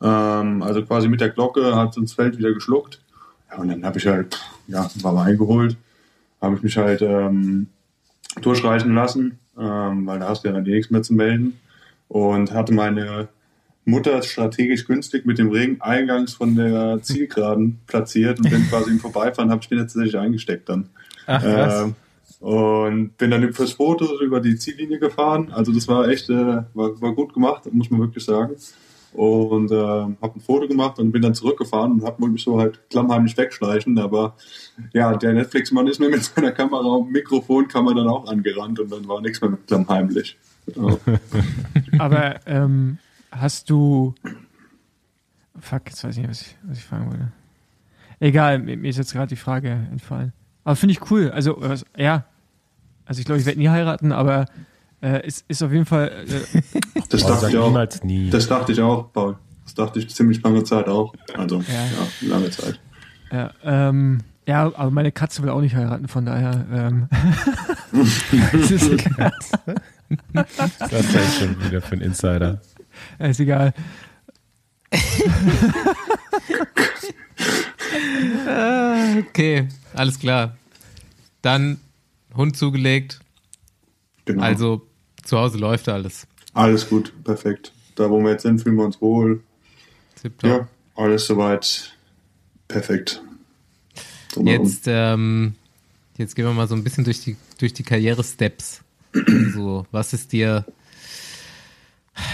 Ähm, also quasi mit der Glocke hat uns Feld wieder geschluckt. Ja, und dann habe ich halt, ja, war mal eingeholt, habe ich mich halt ähm, durchreichen lassen, ähm, weil da hast du ja dann eh nichts mehr zu melden. Und hatte meine Mutter strategisch günstig mit dem Ring eingangs von der Zielgeraden *laughs* platziert und bin quasi im Vorbeifahren, habe ich den tatsächlich eingesteckt dann. Ach, krass. Ähm, und bin dann fürs Foto über die Ziellinie gefahren. Also das war echt, äh, war, war gut gemacht, muss man wirklich sagen. Und äh, habe ein Foto gemacht und bin dann zurückgefahren und habe mich so halt klammheimlich wegschleichen. Aber ja, der Netflix-Mann ist mir mit seiner Kamera und Mikrofonkamera dann auch angerannt und dann war nichts mehr mit klammheimlich. Ja. *laughs* aber ähm, hast du Fuck, jetzt weiß ich nicht, was ich, was ich fragen wollte. Egal, mir ist jetzt gerade die Frage entfallen. Aber finde ich cool. Also, was- ja. Also ich glaube, ich werde nie heiraten, aber äh, es ist auf jeden Fall. Äh, *laughs* Das Boah, dachte ich auch. niemals nie. Das dachte ich auch, Paul. Das dachte ich ziemlich lange Zeit auch. Also, Ja. ja, lange Zeit. ja, ähm, ja, aber meine Katze will auch nicht heiraten, von daher. Ähm, *laughs* es ist egal. Das ist ja schon wieder für einen Insider. Ist egal. Ah, okay, alles klar. Dann Hund zugelegt. Genau. Also zu Hause läuft alles. Alles gut, perfekt. Da, wo wir jetzt sind, fühlen wir uns wohl. Tipptopp. Ja, alles soweit perfekt. Drumherum. Jetzt, ähm, jetzt gehen wir mal so ein bisschen durch die, durch die Karriere-Steps. so, was ist dir,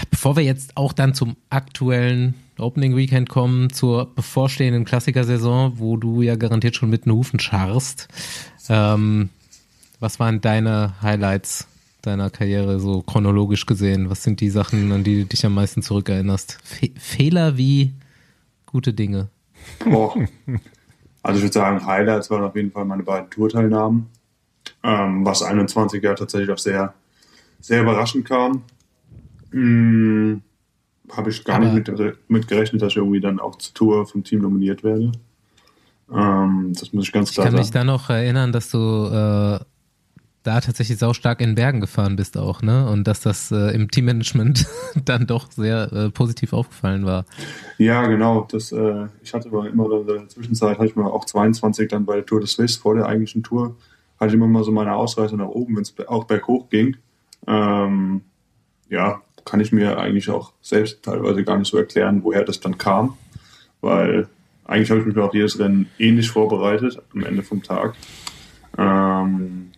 bevor wir jetzt auch dann zum aktuellen Opening Weekend kommen, zur bevorstehenden Klassikersaison, wo du ja garantiert schon mit den Hufen scharrst, ähm, was waren deine Highlights deiner Karriere so chronologisch gesehen? Was sind die Sachen, an die du dich am meisten zurückerinnerst? Fe Fehler wie gute Dinge. Boah. Also ich würde sagen, Highlights waren auf jeden Fall meine beiden Tourteilnahmen, ähm, was 21 ja tatsächlich auch sehr, sehr überraschend kam. Hm, Habe ich gar Aber- nicht mit, mit gerechnet, dass ich irgendwie dann auch zur Tour vom Team nominiert werde. Ähm, das muss ich ganz Ich klar kann mich sagen. da noch erinnern, dass du äh, da tatsächlich saustark in Bergen gefahren bist auch, ne? Und dass das äh, im Teammanagement *laughs* dann doch sehr äh, positiv aufgefallen war. Ja, genau. Das, äh, ich hatte immer in der Zwischenzeit, hatte ich mal auch 22 dann bei der Tour de Suisse vor der eigentlichen Tour, hatte ich immer mal so meine Ausreise nach oben, wenn es auch berghoch ging. Ähm, ja, kann ich mir eigentlich auch selbst teilweise gar nicht so erklären, woher das dann kam, weil eigentlich habe ich mich auf jedes Rennen ähnlich vorbereitet am Ende vom Tag. Ähm,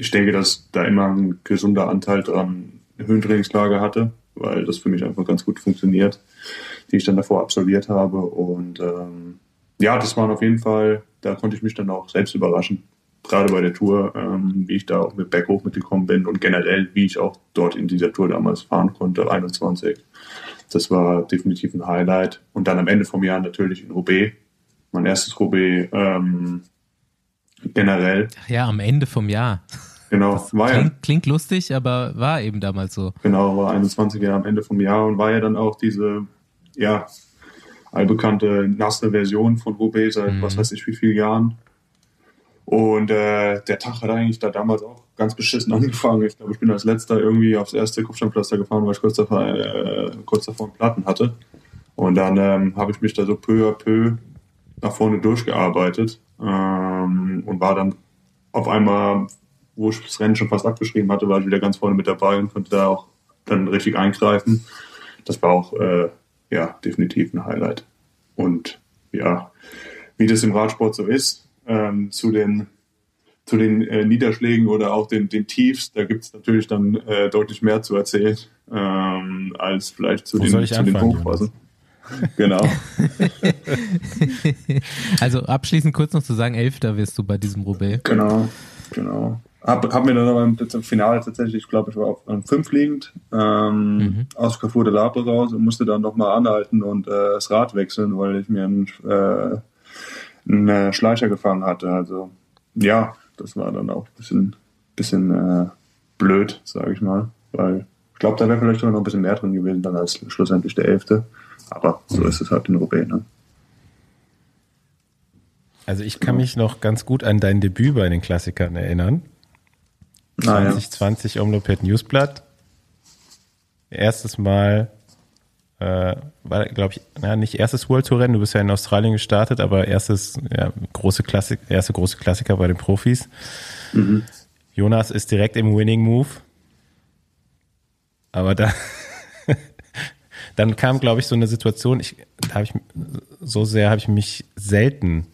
ich denke, dass da immer ein gesunder Anteil dran Höhentrainingslager hatte, weil das für mich einfach ganz gut funktioniert die ich dann davor absolviert habe. Und ähm, ja, das waren auf jeden Fall, da konnte ich mich dann auch selbst überraschen. Gerade bei der Tour, ähm, wie ich da auch mit Berghoch mitgekommen bin und generell, wie ich auch dort in dieser Tour damals fahren konnte, 21. Das war definitiv ein Highlight. Und dann am Ende vom Jahr natürlich in Roubaix. Mein erstes Roubaix ähm, generell. Ach ja, am Ende vom Jahr. Genau, war ja, Klingt, klingt lustig, aber war eben damals so. Genau, war 21 Jahre am Ende vom Jahr und war ja dann auch diese, ja, allbekannte nasse Version von Roubaix seit Mhm. was weiß ich wie vielen Jahren. Und äh, der Tag hat eigentlich da damals auch ganz beschissen *laughs* angefangen. Ich glaube, ich bin als letzter irgendwie aufs erste Kopfsteinpflaster gefahren, weil ich kurz davor, äh, kurz davor einen Platten hatte. Und dann ähm, habe ich mich da so peu à peu nach vorne durchgearbeitet ähm, und war dann auf einmal, wo ich das Rennen schon fast abgeschrieben hatte, war ich wieder ganz vorne mit dabei und konnte da auch dann richtig eingreifen. Das war auch äh, ja definitiv ein Highlight. Und ja, wie das im Radsport so ist, ähm, zu den zu den äh, Niederschlägen oder auch den, den Tiefs, da gibt es natürlich dann äh, deutlich mehr zu erzählen, ähm, als vielleicht zu Wo den, zu den Hochphasen. *laughs* Genau. *laughs* also abschließend kurz noch zu sagen, Elfter wirst du bei diesem Roubaix. Genau, genau. Hab, hab mir dann aber im Finale tatsächlich, ich glaube, ich war auf um, fünf liegend, ähm, mhm. aus Carrefour de Labre raus und musste dann nochmal anhalten und äh, das Rad wechseln, weil ich mir einen, äh, einen Schleicher gefangen hatte. Also ja, das war dann auch ein bisschen, bisschen äh, blöd, sage ich mal, weil ich glaube, da wäre vielleicht noch ein bisschen mehr drin gewesen dann als schlussendlich der Elfte. Aber so mhm. ist es halt in Roubaix. Ne? Also ich kann mich noch ganz gut an dein Debüt bei den Klassikern erinnern. 2020 ah, ja. Omloped Newsblatt. Erstes Mal, äh, war glaube ich, na, nicht erstes World Tour Rennen, du bist ja in Australien gestartet, aber erstes, ja, große Klassik, erste große Klassiker bei den Profis. Mhm. Jonas ist direkt im Winning Move. Aber da, *laughs* dann kam, glaube ich, so eine Situation, ich, da habe ich, so sehr habe ich mich selten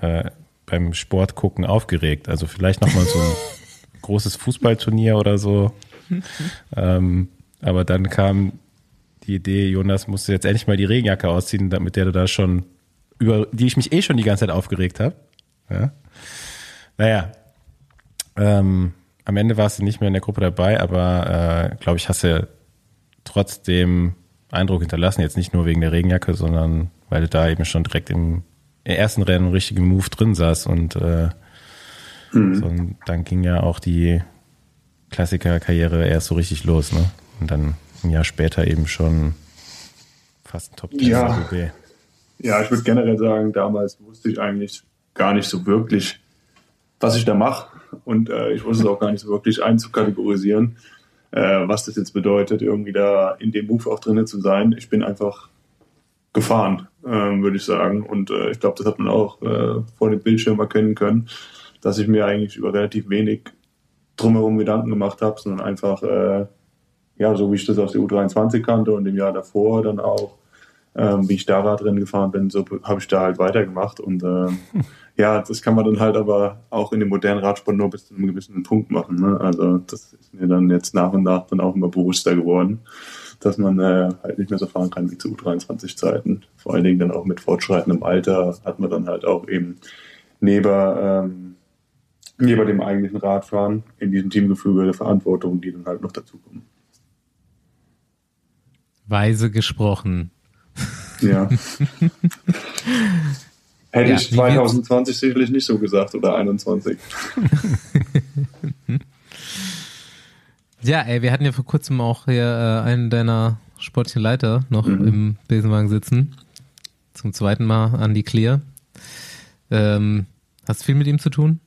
äh, beim Sport gucken aufgeregt. Also vielleicht nochmal so ein *laughs* großes Fußballturnier oder so. ähm, aber dann kam die Idee, Jonas musste jetzt endlich mal die Regenjacke ausziehen, mit der du da schon über die ich mich eh schon die ganze Zeit aufgeregt habe. Ja? Naja, ähm, am Ende warst du nicht mehr in der Gruppe dabei, aber äh, glaube ich, hast du trotzdem Eindruck hinterlassen, jetzt nicht nur wegen der Regenjacke, sondern weil du da eben schon direkt im ersten Rennen richtigen Move drin saß und äh, Mhm. So, und dann ging ja auch die Klassikerkarriere erst so richtig los, ne? Und dann ein Jahr später eben schon fast ein Top 10 ja. Ja, ich würde generell sagen, damals wusste ich eigentlich gar nicht so wirklich, was ich da mache. Und äh, ich wusste es auch gar nicht so wirklich einzukategorisieren, äh, was das jetzt bedeutet, irgendwie da in dem Move auch drinnen zu sein. Ich bin einfach gefahren, äh, würde ich sagen. Und äh, ich glaube, das hat man auch äh, vor dem Bildschirm erkennen können dass ich mir eigentlich über relativ wenig drumherum Gedanken gemacht habe, sondern einfach, äh, ja, so wie ich das aus der U23 kannte und im Jahr davor dann auch, ähm, wie ich da drin gefahren bin, so habe ich da halt weitergemacht. Und äh, *laughs* ja, das kann man dann halt aber auch in dem modernen Radsport nur bis zu einem gewissen Punkt machen. Ne? Also das ist mir dann jetzt nach und nach dann auch immer bewusster geworden, dass man äh, halt nicht mehr so fahren kann wie zu U23-Zeiten. Vor allen Dingen dann auch mit fortschreitendem Alter hat man dann halt auch eben neben ähm, neben dem eigentlichen Radfahren in diesem Teamgefüge der Verantwortung, die dann halt noch dazukommen. Weise gesprochen. Ja. *laughs* Hätte ja, ich 2020 sicherlich nicht so gesagt oder 21. *laughs* ja, ey, wir hatten ja vor kurzem auch hier äh, einen deiner sportlichen Leiter noch mhm. im Besenwagen sitzen. Zum zweiten Mal an die Clear. Ähm, hast du viel mit ihm zu tun?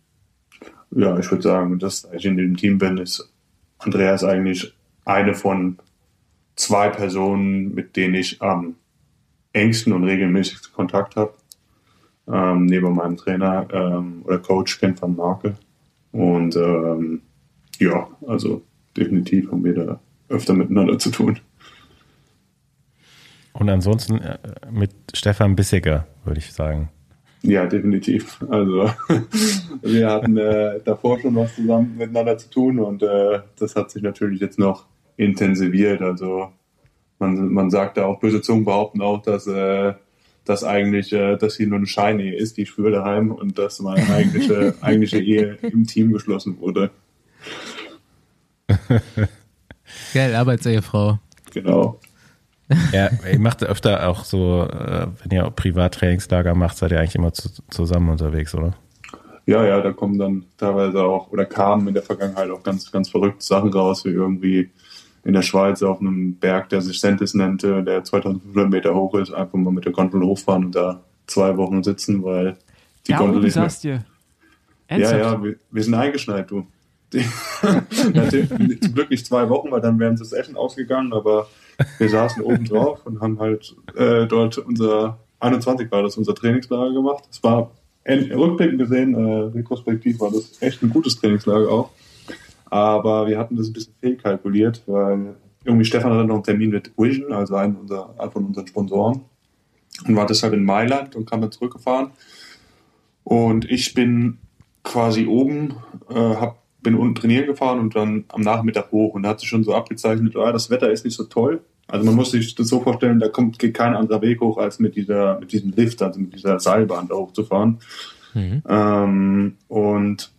Ja, ich würde sagen, dass ich in dem Team bin, ist Andreas eigentlich eine von zwei Personen, mit denen ich am engsten und regelmäßigsten Kontakt habe. Ähm, neben meinem Trainer ähm, oder Coach Ken van Marke. Und ähm, ja, also definitiv haben wir da öfter miteinander zu tun. Und ansonsten äh, mit Stefan Bissiger, würde ich sagen. Ja, definitiv. Also *laughs* wir hatten äh, davor schon was zusammen miteinander zu tun und äh, das hat sich natürlich jetzt noch intensiviert. Also man, man sagt da auch, böse Zungen behaupten auch, dass äh, dass eigentlich, äh, dass hier nur eine Scheinehe ist, die ich führe daheim und dass meine *laughs* eigentliche, eigentliche Ehe im Team geschlossen wurde. Geil, Arbeitsehefrau. Genau. Ja, ihr macht öfter auch so, äh, wenn ihr Privattrainingslager macht, seid ihr eigentlich immer zu, zusammen unterwegs, oder? Ja, ja, da kommen dann teilweise auch, oder kamen in der Vergangenheit auch ganz, ganz verrückte Sachen raus, wie irgendwie in der Schweiz auf einem Berg, der sich Sentis nannte, der 2500 Meter hoch ist, einfach mal mit der Gondel hochfahren und da zwei Wochen sitzen, weil die ja, Gondel nicht mehr... Dir. Ja, ja, wir, wir sind eingeschneit, du. *laughs* Zum Glück nicht zwei Wochen, weil dann wären sie das Essen ausgegangen, aber wir saßen oben drauf und haben halt äh, dort unser 21 war das unser Trainingslager gemacht. Es war rückblickend gesehen, äh, retrospektiv war das echt ein gutes Trainingslager auch. Aber wir hatten das ein bisschen fehlkalkuliert, weil irgendwie Stefan hatte noch einen Termin mit Vision, also einem, unser, einem von unseren Sponsoren. Und war deshalb in Mailand und kam dann zurückgefahren. Und ich bin quasi oben, äh, hab bin unten trainieren gefahren und dann am Nachmittag hoch und da hat sich schon so abgezeichnet, ah, das Wetter ist nicht so toll, Also man muss sich das so vorstellen, da kommt geht kein anderer Weg hoch, als mit dieser, mit diesem Lift, also mit dieser Seilbahn da hochzufahren. Mhm. Ähm, und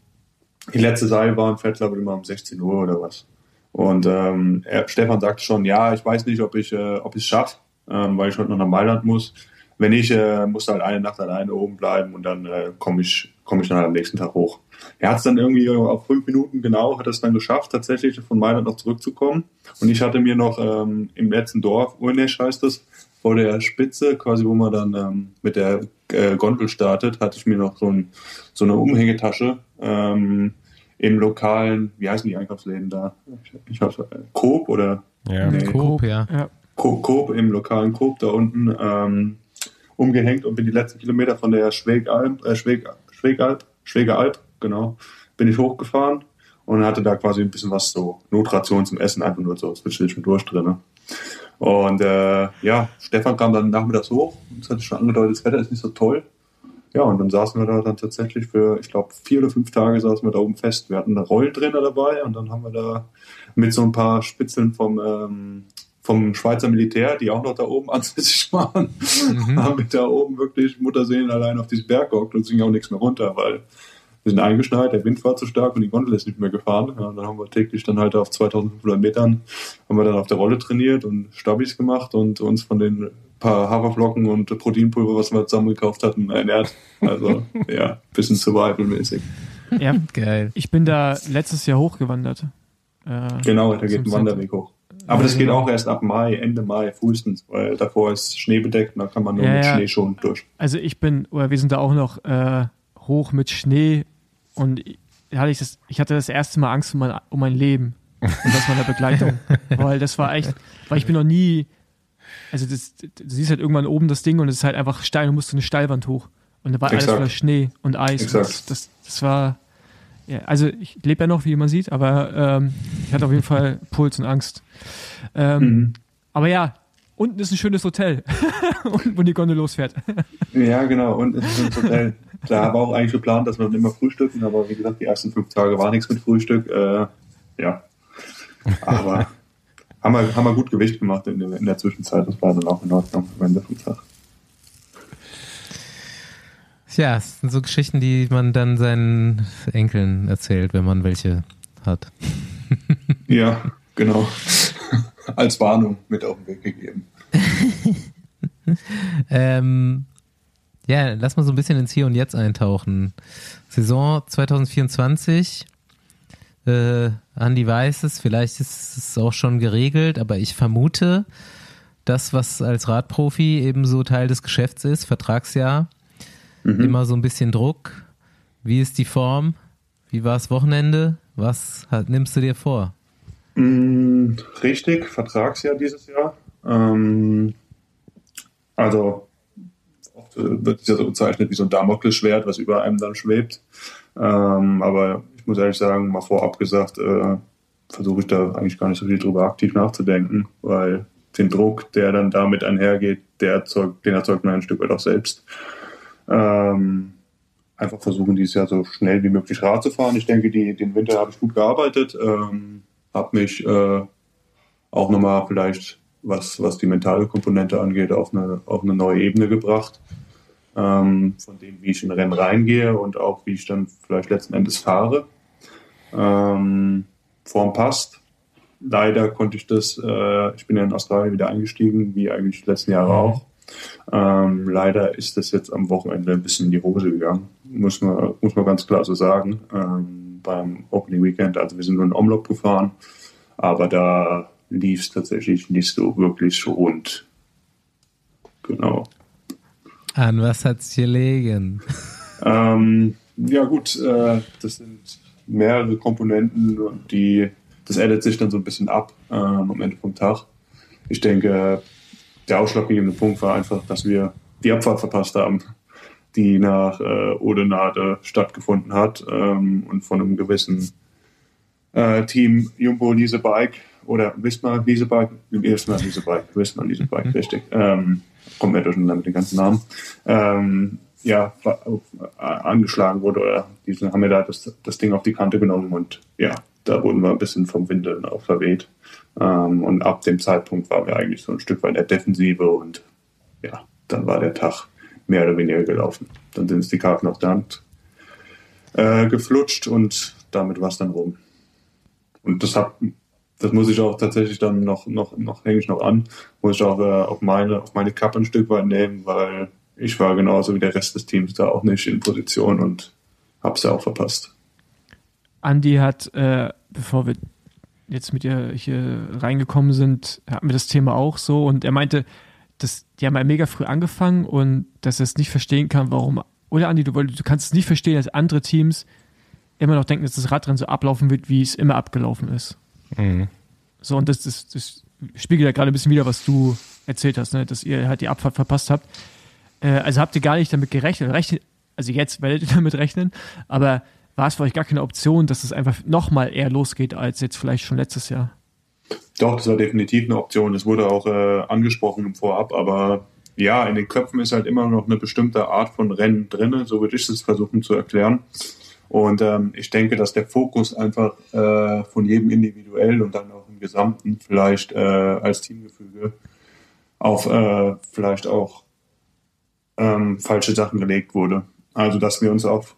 die letzte Seilbahn fährt, glaube ich, immer um 16 Uhr oder was. Und ähm, er, Stefan sagte schon, ja, ich weiß nicht, ob ich äh, ob ich es schaffe, ähm, weil ich heute noch nach Mailand muss. Wenn nicht, äh, muss halt eine Nacht alleine oben bleiben und dann äh, komme ich, komm ich dann halt am nächsten Tag hoch. Er hat es dann irgendwie auf fünf Minuten genau, hat es dann geschafft, tatsächlich von Mailand noch zurückzukommen. Und ich hatte mir noch ähm, im letzten Dorf, Urnesch heißt das, vor der Spitze, quasi wo man dann ähm, mit der äh, Gondel startet, hatte ich mir noch so, ein, so eine Umhängetasche ähm, im lokalen, wie heißen die Einkaufsläden da? Ich hab's, äh, Coop oder Ja. Nee. Coop, ja. Ja. Co- Coop im lokalen Coop da unten ähm, umgehängt und bin die letzten Kilometer von der Schwegalp, äh, Schweg, Schwegalp, Schwegalp, genau, bin ich hochgefahren und hatte da quasi ein bisschen was so Notration zum Essen, einfach nur so zwischendurch drin. Ne? Und äh, ja, Stefan kam dann nachmittags hoch und es hatte schon angedeutet, das Wetter ist nicht so toll. Ja, und dann saßen wir da dann tatsächlich für, ich glaube, vier oder fünf Tage saßen wir da oben fest. Wir hatten eine Rolltrainer dabei und dann haben wir da mit so ein paar Spitzeln vom, ähm, vom Schweizer Militär, die auch noch da oben *laughs* ansässig waren, haben wir da oben wirklich Mutterseelen allein auf diesen Berg gehockt und es ging auch nichts mehr runter, weil wir sind eingeschneit, der Wind war zu stark und die Gondel ist nicht mehr gefahren. Ja, dann haben wir täglich dann halt auf 2500 Metern, haben wir dann auf der Rolle trainiert und Stabis gemacht und uns von den paar Haferflocken und Proteinpulver, was wir zusammen gekauft hatten, ernährt. Also *laughs* ja, bisschen survival-mäßig. ja, Geil. ich bin da letztes Jahr hochgewandert. Äh, Genau, da geht ein Wanderweg hoch. Aber das geht auch erst ab Mai, Ende Mai frühestens, weil davor ist Schnee bedeckt und da kann man nur Ja, mit ja. Schnee schon durch. Also ich bin, oder wir sind da auch noch äh, hoch mit Schnee und hatte ich, das, ich hatte das erste Mal Angst um mein, um mein Leben und das war eine Begleitung. *laughs* weil das war echt, weil ich bin noch nie, also das, du siehst halt irgendwann oben das Ding und es ist halt einfach steil und musst du eine Steilwand hoch. Und da war alles Exakt. voller Schnee und Eis. Und Exakt. Das, das, das war, ja, also ich lebe ja noch, wie man sieht, aber ähm, ich hatte auf jeden Fall *laughs* Puls und Angst. Ähm, Mhm. Aber ja, unten ist ein schönes Hotel, *laughs* unten, wo die Gondel losfährt. Ja, genau. Und es ist ein Hotel. Klar, war auch eigentlich geplant, dass wir dann immer frühstücken, aber wie gesagt, die ersten fünf Tage war nichts mit Frühstück. Äh, ja. Aber *laughs* haben wir, haben wir gut Gewicht gemacht in der, in der Zwischenzeit. Das war dann auch in Ordnung am Ende vom Tag. Ja, es sind so Geschichten, die man dann seinen Enkeln erzählt, wenn man welche hat. *laughs* Ja, genau. *laughs* Als Warnung mit auf den Weg gegeben. *laughs* Ähm, ja, lass mal so ein bisschen ins Hier und Jetzt eintauchen. Saison 2024. Äh, Andi weiß es, vielleicht ist es auch schon geregelt, aber ich vermute, das, was als Radprofi eben so Teil des Geschäfts ist, Vertragsjahr, immer so ein bisschen Druck. Wie ist die Form? Wie war das Wochenende? Was hat, nimmst du dir vor? Mm, Richtig, Vertragsjahr dieses Jahr. Ähm, also oft äh, wird es ja so bezeichnet wie so ein Damoklesschwert, was über einem dann schwebt. Ähm, aber ich muss ehrlich sagen, mal vorab gesagt, äh, versuche ich da eigentlich gar nicht so viel drüber aktiv nachzudenken, weil den Druck, der dann damit einhergeht, der erzeugt, den erzeugt man ein Stück weit auch selbst. Ähm, einfach versuchen, dieses Jahr so schnell wie möglich Rad zu fahren. Ich denke, die, den Winter habe ich gut gearbeitet, ähm, habe mich äh, auch nochmal vielleicht, was, was die mentale Komponente angeht, auf eine, auf eine neue Ebene gebracht. Ähm, von dem, wie ich in Rennen reingehe und auch wie ich dann vielleicht letzten Endes fahre. Ähm, Form passt. Leider konnte ich das, äh, ich bin ja in Australien wieder eingestiegen, wie eigentlich die letzten Jahre auch. Ähm, leider ist das jetzt am Wochenende ein bisschen in die Hose gegangen, muss man, muss man ganz klar so sagen. Ähm, beim Opening Weekend, also wir sind nur in Omlop gefahren, aber da lief es tatsächlich nicht so wirklich rund. Genau. An was hat's gelegen? *laughs* Ähm, ja gut, äh, das sind mehrere Komponenten, die das addet sich dann so ein bisschen ab ähm, am Ende vom Tag. Ich denke, der ausschlaggebende Punkt war einfach, dass wir die Abfahrt verpasst haben, die nach äh, Odenade stattgefunden hat ähm, und von einem gewissen äh, Team Jumbo Lise Bike oder Wismar Lise Bike, Wismar Lise Bike, Wismar Lise Bike, richtig. Ähm, kommt mir durcheinander mit den ganzen Namen. Ähm, ja, äh, angeschlagen wurde oder die haben mir da das, das Ding auf die Kante genommen und ja, da wurden wir ein bisschen vom Wind dann auch verweht. Ähm, und ab dem Zeitpunkt waren wir eigentlich so ein Stück weit in der Defensive und ja, dann war der Tag mehr oder weniger gelaufen. Dann sind es die Karten auf der Hand äh, geflutscht und damit war es dann rum. Und das hat, das muss ich auch tatsächlich dann noch, noch, noch hänge ich noch an, muss ich auch äh, auf meine, auf meine Kappe ein Stück weit nehmen, weil ich war genauso wie der Rest des Teams da auch nicht in Position und hab's ja auch verpasst. Andi hat, äh, bevor wir jetzt mit dir hier reingekommen sind, hatten wir das Thema auch so und er meinte, dass die haben ja mega früh angefangen und dass er es nicht verstehen kann, warum. Oder Andi, du, du kannst es nicht verstehen, dass andere Teams immer noch denken, dass das Radrennen so ablaufen wird, wie es immer abgelaufen ist. Mhm. So, und das, das, das spiegelt ja gerade ein bisschen wieder, was du erzählt hast, ne? dass ihr halt die Abfahrt verpasst habt. Äh, also habt ihr gar nicht damit gerechnet. Rechnet, also jetzt werdet ihr *laughs* damit rechnen, aber war es für euch gar keine Option, dass es einfach nochmal eher losgeht als jetzt vielleicht schon letztes Jahr? Doch, das war definitiv eine Option. Das wurde auch äh, angesprochen im Vorab, aber ja, in den Köpfen ist halt immer noch eine bestimmte Art von Rennen drin, so würde ich es versuchen zu erklären. Und ähm, ich denke, dass der Fokus einfach äh, von jedem individuell und dann auch im Gesamten vielleicht äh, als Teamgefüge auf äh, vielleicht auch ähm, falsche Sachen gelegt wurde. Also dass wir uns auch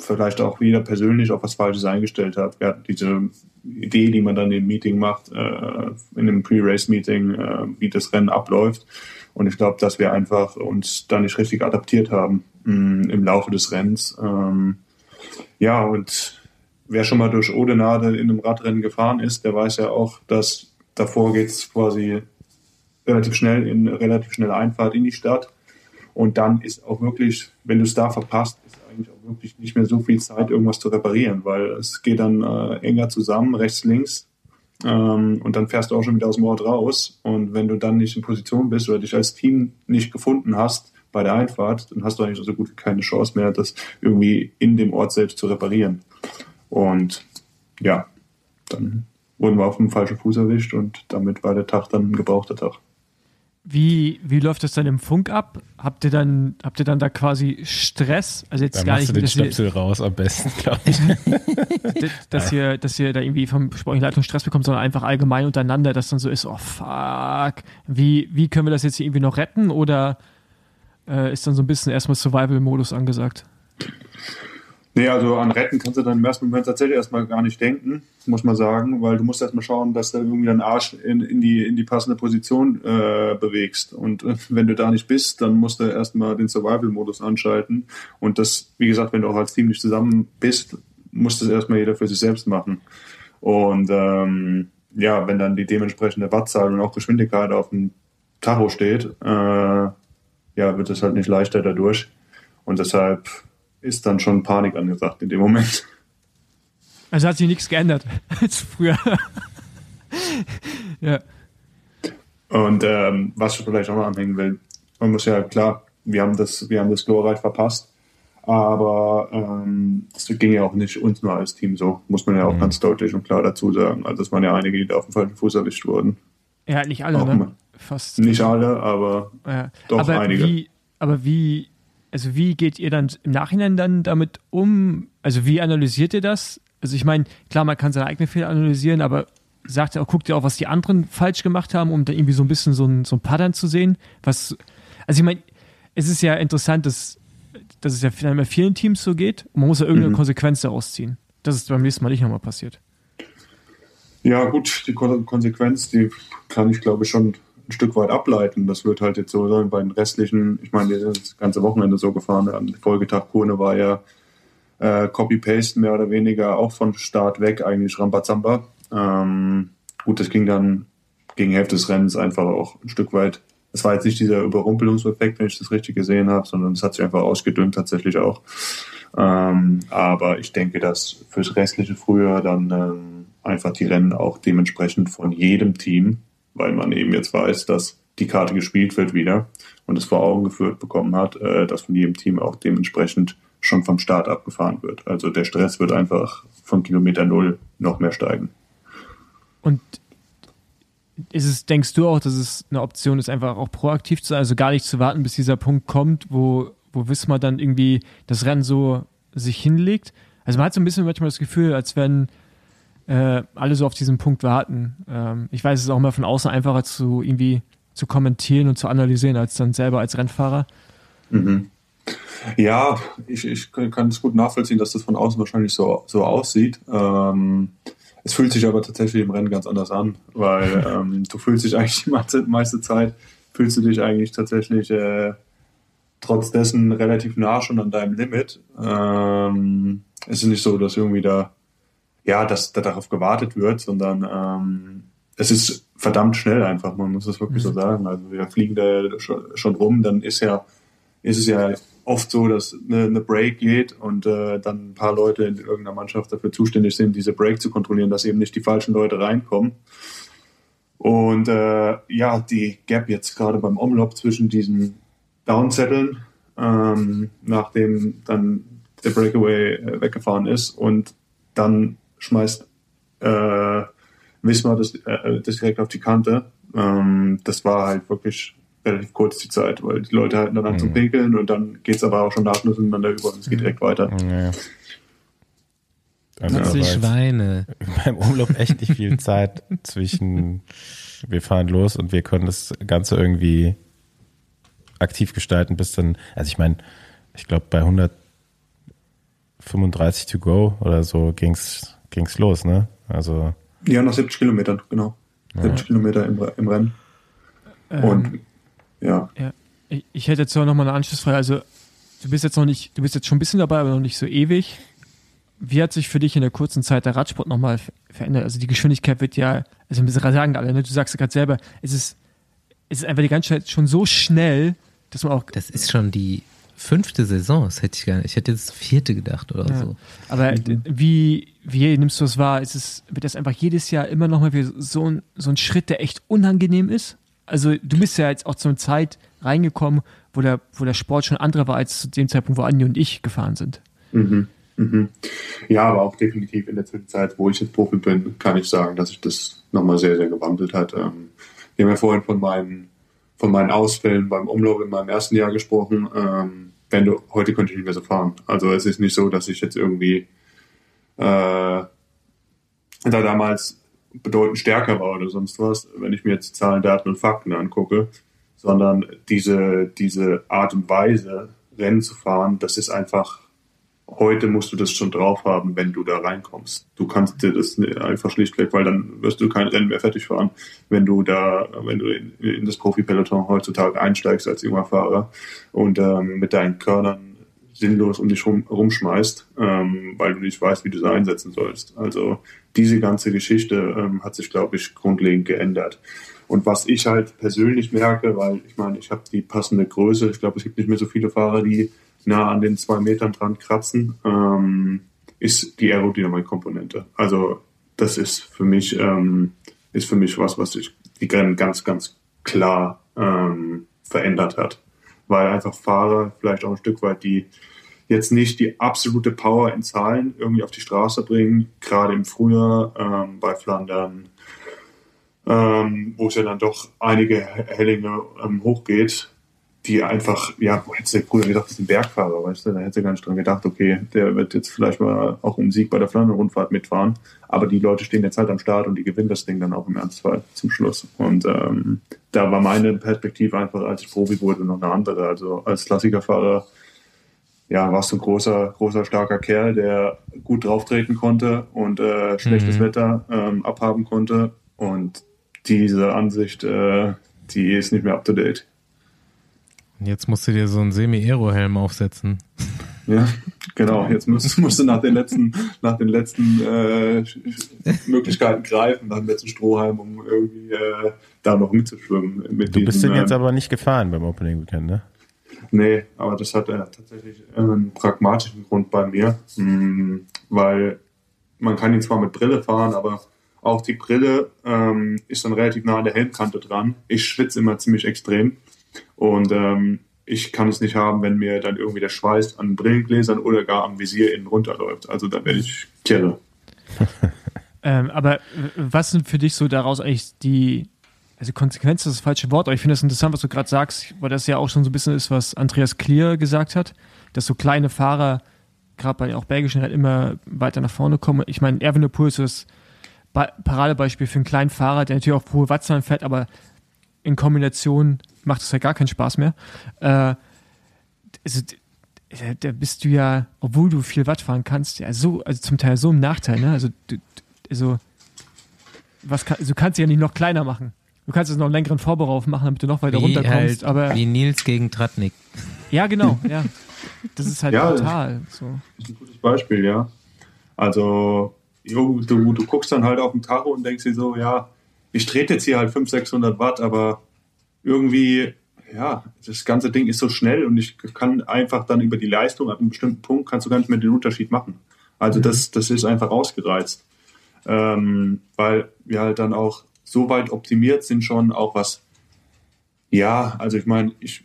vielleicht auch wieder persönlich auf was Falsches eingestellt hat. Hatten diese Idee, die man dann im Meeting macht, äh, in einem Pre-Race-Meeting, äh, wie das Rennen abläuft. Und ich glaube, dass wir einfach uns da nicht richtig adaptiert haben mh, mm, im Laufe des Rennens. Ähm, ja, und wer schon mal durch Odenade in einem Radrennen gefahren ist, der weiß ja auch, dass davor geht es quasi relativ schnell in relativ schnelle Einfahrt in die Stadt. Und dann ist auch wirklich, wenn du es da verpasst, eigentlich auch wirklich nicht mehr so viel Zeit, irgendwas zu reparieren, weil es geht dann äh, enger zusammen, rechts, links. Ähm, und dann fährst du auch schon wieder aus dem Ort raus. Und wenn du dann nicht in Position bist oder dich als Team nicht gefunden hast bei der Einfahrt, dann hast du eigentlich so gut wie keine Chance mehr, das irgendwie in dem Ort selbst zu reparieren. Und ja, dann wurden wir auf dem falschen Fuß erwischt und damit war der Tag dann ein gebrauchter Tag. Wie, wie läuft das dann im Funk ab? Habt ihr dann, habt ihr dann da quasi Stress? Also jetzt dann gar nicht. Du den Stöpsel ihr, raus am besten, glaube ich. *laughs* dass, ihr, dass ihr da irgendwie vom sportlichen Leitung Stress bekommt, sondern einfach allgemein untereinander, dass dann so ist, oh fuck, wie, wie können wir das jetzt hier irgendwie noch retten? Oder äh, ist dann so ein bisschen erstmal Survival-Modus angesagt? Nee, also an Retten kannst du dann im ersten Moment tatsächlich erstmal gar nicht denken, muss man sagen, weil du musst erstmal schauen, dass du irgendwie deinen Arsch in, in, die, in die passende Position äh, bewegst. Und äh, wenn du da nicht bist, dann musst du erstmal den Survival-Modus anschalten. Und das, wie gesagt, wenn du auch als Team nicht zusammen bist, muss das erstmal jeder für sich selbst machen. Und ähm, ja, wenn dann die dementsprechende Wattzahl und auch Geschwindigkeit auf dem Tacho steht, äh, ja, wird es halt nicht leichter dadurch. Und deshalb ist dann schon Panik angesagt in dem Moment. Also hat sich nichts geändert *laughs* als früher. ja. Und ähm, was ich vielleicht auch noch anhängen will, man muss ja klar, wir haben das, wir haben das glorreich verpasst, aber ähm, das ging ja auch nicht uns nur als Team so, muss man ja auch mhm. ganz deutlich und klar dazu sagen. Also es waren ja einige, die da auf dem falschen Fuß erwischt wurden. Ja, nicht alle, auch ne? Fast. Nicht alle, aber ja. doch aber einige. Wie, aber wie also wie geht ihr dann im Nachhinein dann damit um? Also wie analysiert ihr das? Also ich meine, klar, man kann seine eigenen Fehler analysieren, aber sagt ihr auch, guckt ihr auch, was die anderen falsch gemacht haben, um da irgendwie so ein bisschen so ein, so ein Pattern zu sehen? Was, also ich meine, es ist ja interessant, dass, dass es ja bei vielen Teams so geht und man muss ja irgendeine mhm. Konsequenz daraus ziehen. Das ist beim nächsten Mal nicht nochmal passiert. Ja, gut, die Konsequenz, die kann ich glaube ich schon ein Stück weit ableiten. Das wird halt jetzt so sein bei den restlichen, ich meine, das ganze Wochenende so gefahren. Am Folgetag Kone war ja äh, Copy-Paste mehr oder weniger auch von Start weg, eigentlich Rambazamba. Ähm, gut, das ging dann gegen Hälfte des Rennens einfach auch ein Stück weit. Es war jetzt nicht dieser Überrumpelungseffekt, wenn ich das richtig gesehen habe, sondern es hat sich einfach ausgedünnt tatsächlich auch. Ähm, aber ich denke, dass fürs restliche Frühjahr dann ähm, einfach die Rennen auch dementsprechend von jedem Team weil man eben jetzt weiß, dass die Karte gespielt wird wieder und es vor Augen geführt bekommen hat, äh, dass von jedem Team auch dementsprechend schon vom Start abgefahren wird. Also der Stress wird einfach von Kilometer Null noch mehr steigen. Und ist es, denkst du auch, dass es eine Option ist, einfach auch proaktiv zu sein, also gar nicht zu warten, bis dieser Punkt kommt, wo, wo Wismar dann irgendwie das Rennen so sich hinlegt? Also man hat so ein bisschen manchmal das Gefühl, als wenn äh, alle so auf diesen Punkt warten. Ähm, ich weiß, es ist auch immer von außen einfacher zu irgendwie zu kommentieren und zu analysieren, als dann selber als Rennfahrer. Mhm. Ja, ich, ich kann es gut nachvollziehen, dass das von außen wahrscheinlich so, so aussieht. Ähm, es fühlt sich aber tatsächlich im Rennen ganz anders an, weil *laughs* ähm, du fühlst dich eigentlich die meiste, meiste Zeit, fühlst du dich eigentlich tatsächlich äh, trotz dessen relativ nah schon an deinem Limit. Ähm, es ist nicht so, dass irgendwie da, ja, dass da darauf gewartet wird, sondern ähm, es ist verdammt schnell einfach, man muss es wirklich mhm. so sagen. Also wir fliegen da schon, schon rum, dann ist ja, ist es ja oft so, dass eine, eine Break geht und äh, dann ein paar Leute in irgendeiner Mannschaft dafür zuständig sind, diese Break zu kontrollieren, dass eben nicht die falschen Leute reinkommen. Und äh, ja, die Gap jetzt gerade beim Omlop zwischen diesen Downzetteln, ähm, nachdem dann der Breakaway äh, weggefahren ist und dann schmeißt äh, Wismar das, äh, das direkt auf die Kante. Ähm, das war halt wirklich relativ kurz die Zeit, weil die Leute halten dann an mhm. zum Pinkeln und dann geht es aber auch schon nahtlos ineinander über und es geht mhm. direkt weiter. Ja. Also die Schweine. *laughs* Beim Umlauf echt nicht viel Zeit zwischen wir fahren los und wir können das Ganze irgendwie aktiv gestalten, bis dann, also ich meine, ich glaube bei 135 to go oder so ging's ging's los, ne? Also ja, nach 70 Kilometern, genau. Ja. 70 Kilometer im, im Rennen. Ähm, und ja. ja. Ich hätte jetzt auch nochmal eine Anschlussfrage. Also, du bist jetzt noch nicht, du bist jetzt schon ein bisschen dabei, aber noch nicht so ewig. Wie hat sich für dich in der kurzen Zeit der Radsport nochmal verändert? Also die Geschwindigkeit wird ja, also wir sagen alle, ne? du sagst gerade selber, es ist, es ist einfach die ganze Zeit schon so schnell, dass man auch. Das ist schon die fünfte Saison, das hätte ich gar nicht. Ich hätte jetzt vierte gedacht oder ja. so. Aber mhm. wie, wie nimmst du es wahr? Ist es, wird das einfach jedes Jahr immer noch mal so ein, so ein Schritt, der echt unangenehm ist? Also du bist ja jetzt auch zu einer Zeit reingekommen, wo der, wo der Sport schon anderer war als zu dem Zeitpunkt, wo Andi und ich gefahren sind. Mhm. Mhm. Ja, aber auch definitiv in der Zwischenzeit, wo ich jetzt Profi bin, kann ich sagen, dass sich das nochmal sehr, sehr gewandelt hat. Ähm, wir haben ja vorhin von meinen, von meinen Ausfällen beim Umlauf in meinem ersten Jahr gesprochen. Wenn du, heute könnte ich nicht mehr so fahren. Also es ist nicht so, dass ich jetzt irgendwie äh, da damals bedeutend stärker war oder sonst was, wenn ich mir jetzt Zahlen, Daten und Fakten angucke, sondern diese, diese Art und Weise, Rennen zu fahren, das ist einfach Heute musst du das schon drauf haben, wenn du da reinkommst. Du kannst dir das einfach schlichtweg, weil dann wirst du kein Rennen mehr fertig fahren, wenn du da, wenn du in, in das Profi-Peloton heutzutage einsteigst als junger Fahrer und ähm, mit deinen Körnern sinnlos um dich rum, rumschmeißt, ähm, weil du nicht weißt, wie du sie einsetzen sollst. Also diese ganze Geschichte ähm, hat sich, glaube ich, grundlegend geändert. Und was ich halt persönlich merke, weil ich meine, ich habe die passende Größe, ich glaube, es gibt nicht mehr so viele Fahrer, die nah an den zwei Metern dran kratzen, ähm, ist die Aerodynamik-Komponente. Also das ist für mich ähm, ist für mich was, was sich die Rennen ganz, ganz klar ähm, verändert hat. Weil einfach Fahrer vielleicht auch ein Stück weit die jetzt nicht die absolute Power in Zahlen irgendwie auf die Straße bringen, gerade im Frühjahr ähm, bei Flandern, ähm, wo es ja dann doch einige Hellinge ähm, hochgeht, die einfach, ja, wo hättest du früher gedacht, das ist ein Bergfahrer, weißt du, da hättest du gar nicht dran gedacht, okay, der wird jetzt vielleicht mal auch um Sieg bei der Flandern-Rundfahrt mitfahren, aber die Leute stehen jetzt halt am Start und die gewinnen das Ding dann auch im Ernstfall zum Schluss. Und ähm, da war meine Perspektive einfach, als ich Profi wurde, noch eine andere. Also als Klassikerfahrer, ja, warst du ein großer, großer, starker Kerl, der gut drauftreten konnte und äh, schlechtes mhm. Wetter ähm, abhaben konnte. Und diese Ansicht, äh, die ist nicht mehr up to date. Jetzt musst du dir so einen Semi-Aero-Helm aufsetzen. Ja, genau. Jetzt musst, musst du nach den letzten, nach den letzten äh, Möglichkeiten greifen, nach dem letzten Strohhalm, um irgendwie äh, da noch mitzuschwimmen. Mit du bist den jetzt ähm, aber nicht gefahren beim Opening Weekend, ne? Nee, aber das hat äh, tatsächlich einen pragmatischen Grund bei mir, mh, hm, weil man kann ihn zwar mit Brille fahren, aber auch die Brille ähm, ist dann relativ nah an der Helmkante dran. Ich schwitze immer ziemlich extrem und ähm, ich kann es nicht haben, wenn mir dann irgendwie der Schweiß an Brillengläsern oder gar am Visier innen runterläuft. Also dann werde ich kirre. *laughs* ähm, aber was sind für dich so daraus eigentlich die, also Konsequenz ist das falsche Wort, aber ich finde das interessant, was du gerade sagst, weil das ja auch schon so ein bisschen ist, was Andreas Klier gesagt hat, dass so kleine Fahrer, gerade bei auch belgischen, halt immer weiter nach vorne kommen. Ich meine, Erwin Poel ist das Paradebeispiel für einen kleinen Fahrer, der natürlich auch hohe Wattzahlen fährt, aber in Kombination macht es ja gar keinen Spaß mehr. Äh, also, d- da, bist du ja, obwohl du viel Watt fahren kannst, ja so, also zum Teil so im Nachteil, ne? Also, du, also, was kann, also du kannst sie ja nicht noch kleiner machen. Du kannst jetzt noch einen längeren Vorbau machen, damit du noch weiter Wie, runterkommst, halt, aber wie Nils gegen Tratnik. ja, genau, ja. Das ist halt Ja, brutal. So. Das ist ein gutes Beispiel, ja. Also, jo, du, du guckst dann halt auf den Tacho und denkst dir so, ja, ich trete jetzt hier halt 500, 600 Watt, aber irgendwie, ja, das ganze Ding ist so schnell und ich kann einfach dann über die Leistung ab einem bestimmten Punkt kannst du gar nicht mehr den Unterschied machen. Also das, das ist einfach ausgereizt. Ähm, weil wir halt dann auch so weit optimiert sind schon, auch was ja, also ich meine, ich,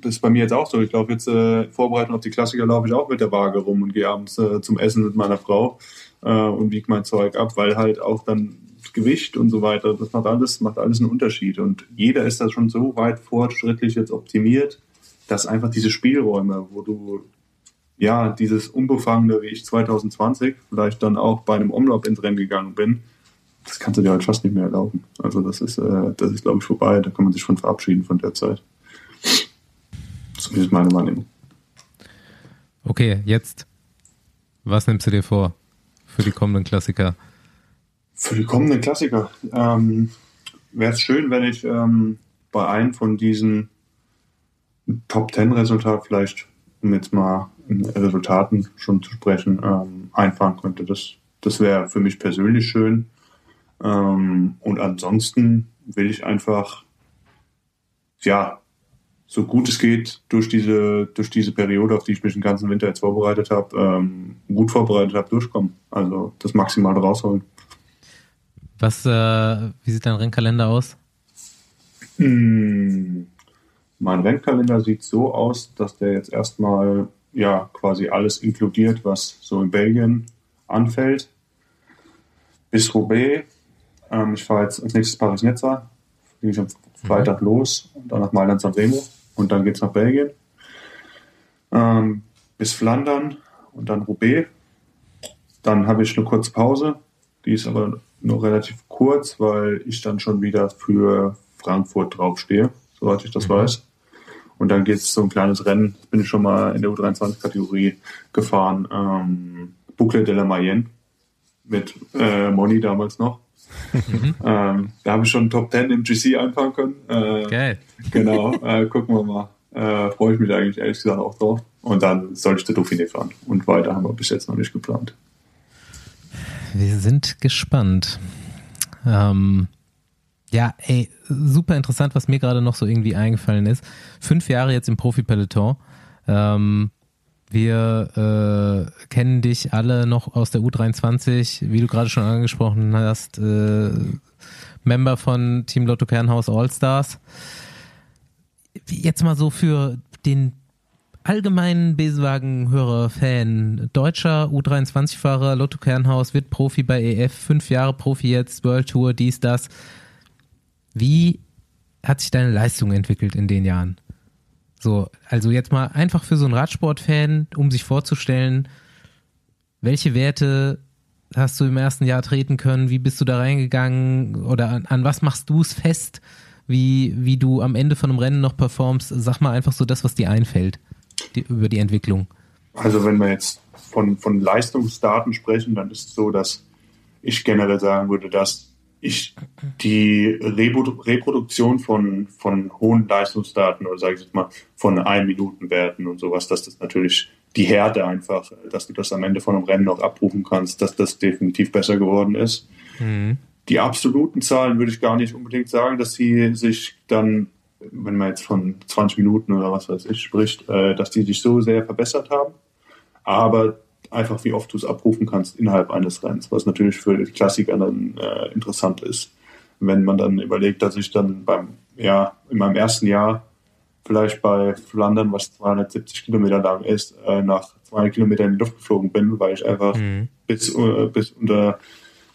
das ist bei mir jetzt auch so. Ich laufe jetzt äh, Vorbereitung auf die Klassiker, laufe ich auch mit der Waage rum und gehe abends äh, zum Essen mit meiner Frau äh, und wiege mein Zeug ab, weil halt auch dann Gewicht und so weiter, das macht alles, macht alles einen Unterschied. Und jeder ist da schon so weit fortschrittlich jetzt optimiert, dass einfach diese Spielräume, wo du ja dieses Unbefangene, wie ich 2020 vielleicht dann auch bei einem Umlauf ins Rennen gegangen bin, das kannst du dir halt fast nicht mehr erlauben. Also das ist, äh, das ist glaube ich vorbei. Da kann man sich schon verabschieden von der Zeit. Ist meine Wahrnehmung. Okay, jetzt. Was nimmst du dir vor für die kommenden Klassiker? Für die kommenden Klassiker ähm, wäre es schön, wenn ich ähm, bei einem von diesen Top Ten Resultat vielleicht, um jetzt mal in Resultaten schon zu sprechen, ähm, einfahren könnte. Das, das wäre für mich persönlich schön. Ähm, und ansonsten will ich einfach, ja, so gut es geht, durch diese, durch diese Periode, auf die ich mich den ganzen Winter jetzt vorbereitet habe, ähm, gut vorbereitet habe, durchkommen. Also das Maximale rausholen. Was, äh, wie sieht dein Rennkalender aus? Hm, Mein Rennkalender sieht so aus, dass der jetzt erstmal ja quasi alles inkludiert, was so in Belgien anfällt. Bis Roubaix. Ähm, ich fahre jetzt als nächstes Paris-Nizza. Gehe ich am Freitag los und dann nach Mailand San Remo und dann geht's nach Belgien. Ähm, bis Flandern und dann Roubaix. Dann habe ich eine kurze Pause. Die ist aber nur relativ kurz, weil ich dann schon wieder für Frankfurt draufstehe, soweit ich das weiß. Und dann geht es so ein kleines Rennen. Bin ich schon mal in der U23-Kategorie gefahren. Ähm, Boucle de la Mayenne mit äh, Moni damals noch. *laughs* ähm, da habe ich schon Top 10 im GC einfahren können. Äh, Geil. Genau, äh, gucken wir mal. Äh, Freue ich mich eigentlich ehrlich gesagt auch drauf. Und dann soll ich der Dauphiné fahren. Und weiter haben wir bis jetzt noch nicht geplant. Wir sind gespannt. Ähm, ja, ey, super interessant, was mir gerade noch so irgendwie eingefallen ist. Fünf Jahre jetzt im Profi-Peloton. Ähm, wir äh, kennen dich alle noch aus der U23, wie du gerade schon angesprochen hast, äh, Member von Team Lotto Kernhaus All-Stars. Jetzt mal so für den allgemeinen Besenwagen-Hörer, Fan, deutscher U23-Fahrer, Lotto Kernhaus, wird Profi bei EF, fünf Jahre Profi jetzt, World Tour, dies, das. Wie hat sich deine Leistung entwickelt in den Jahren? So, also jetzt mal einfach für so einen Radsport-Fan, um sich vorzustellen, welche Werte hast du im ersten Jahr treten können? Wie bist du da reingegangen? Oder an, an was machst du es fest? Wie, wie du am Ende von einem Rennen noch performst? Sag mal einfach so das, was dir einfällt die, über die Entwicklung. Also wenn wir jetzt von, von Leistungsdaten sprechen, dann ist es so, dass ich generell sagen würde, dass ich die Reprodu Reproduktion von, von hohen Leistungsdaten oder sage ich jetzt mal von Ein-Minuten-Werten und sowas, dass das natürlich die Härte einfach, dass du das am Ende von einem Rennen noch abrufen kannst, dass das definitiv besser geworden ist. Mhm. Die absoluten Zahlen würde ich gar nicht unbedingt sagen, dass sie sich dann, wenn man jetzt von 20 Minuten oder was weiß ich spricht, äh, dass die sich so sehr verbessert haben. Aber einfach, wie oft du es abrufen kannst innerhalb eines Rennens, was natürlich für die Klassiker dann äh, interessant ist. Wenn man dann überlegt, dass ich dann beim, ja, in meinem ersten Jahr vielleicht bei Flandern, was 270 Kilometer lang ist, äh, nach 200 Kilometern in die Luft geflogen bin, weil ich einfach Mhm. bis, äh, bis unter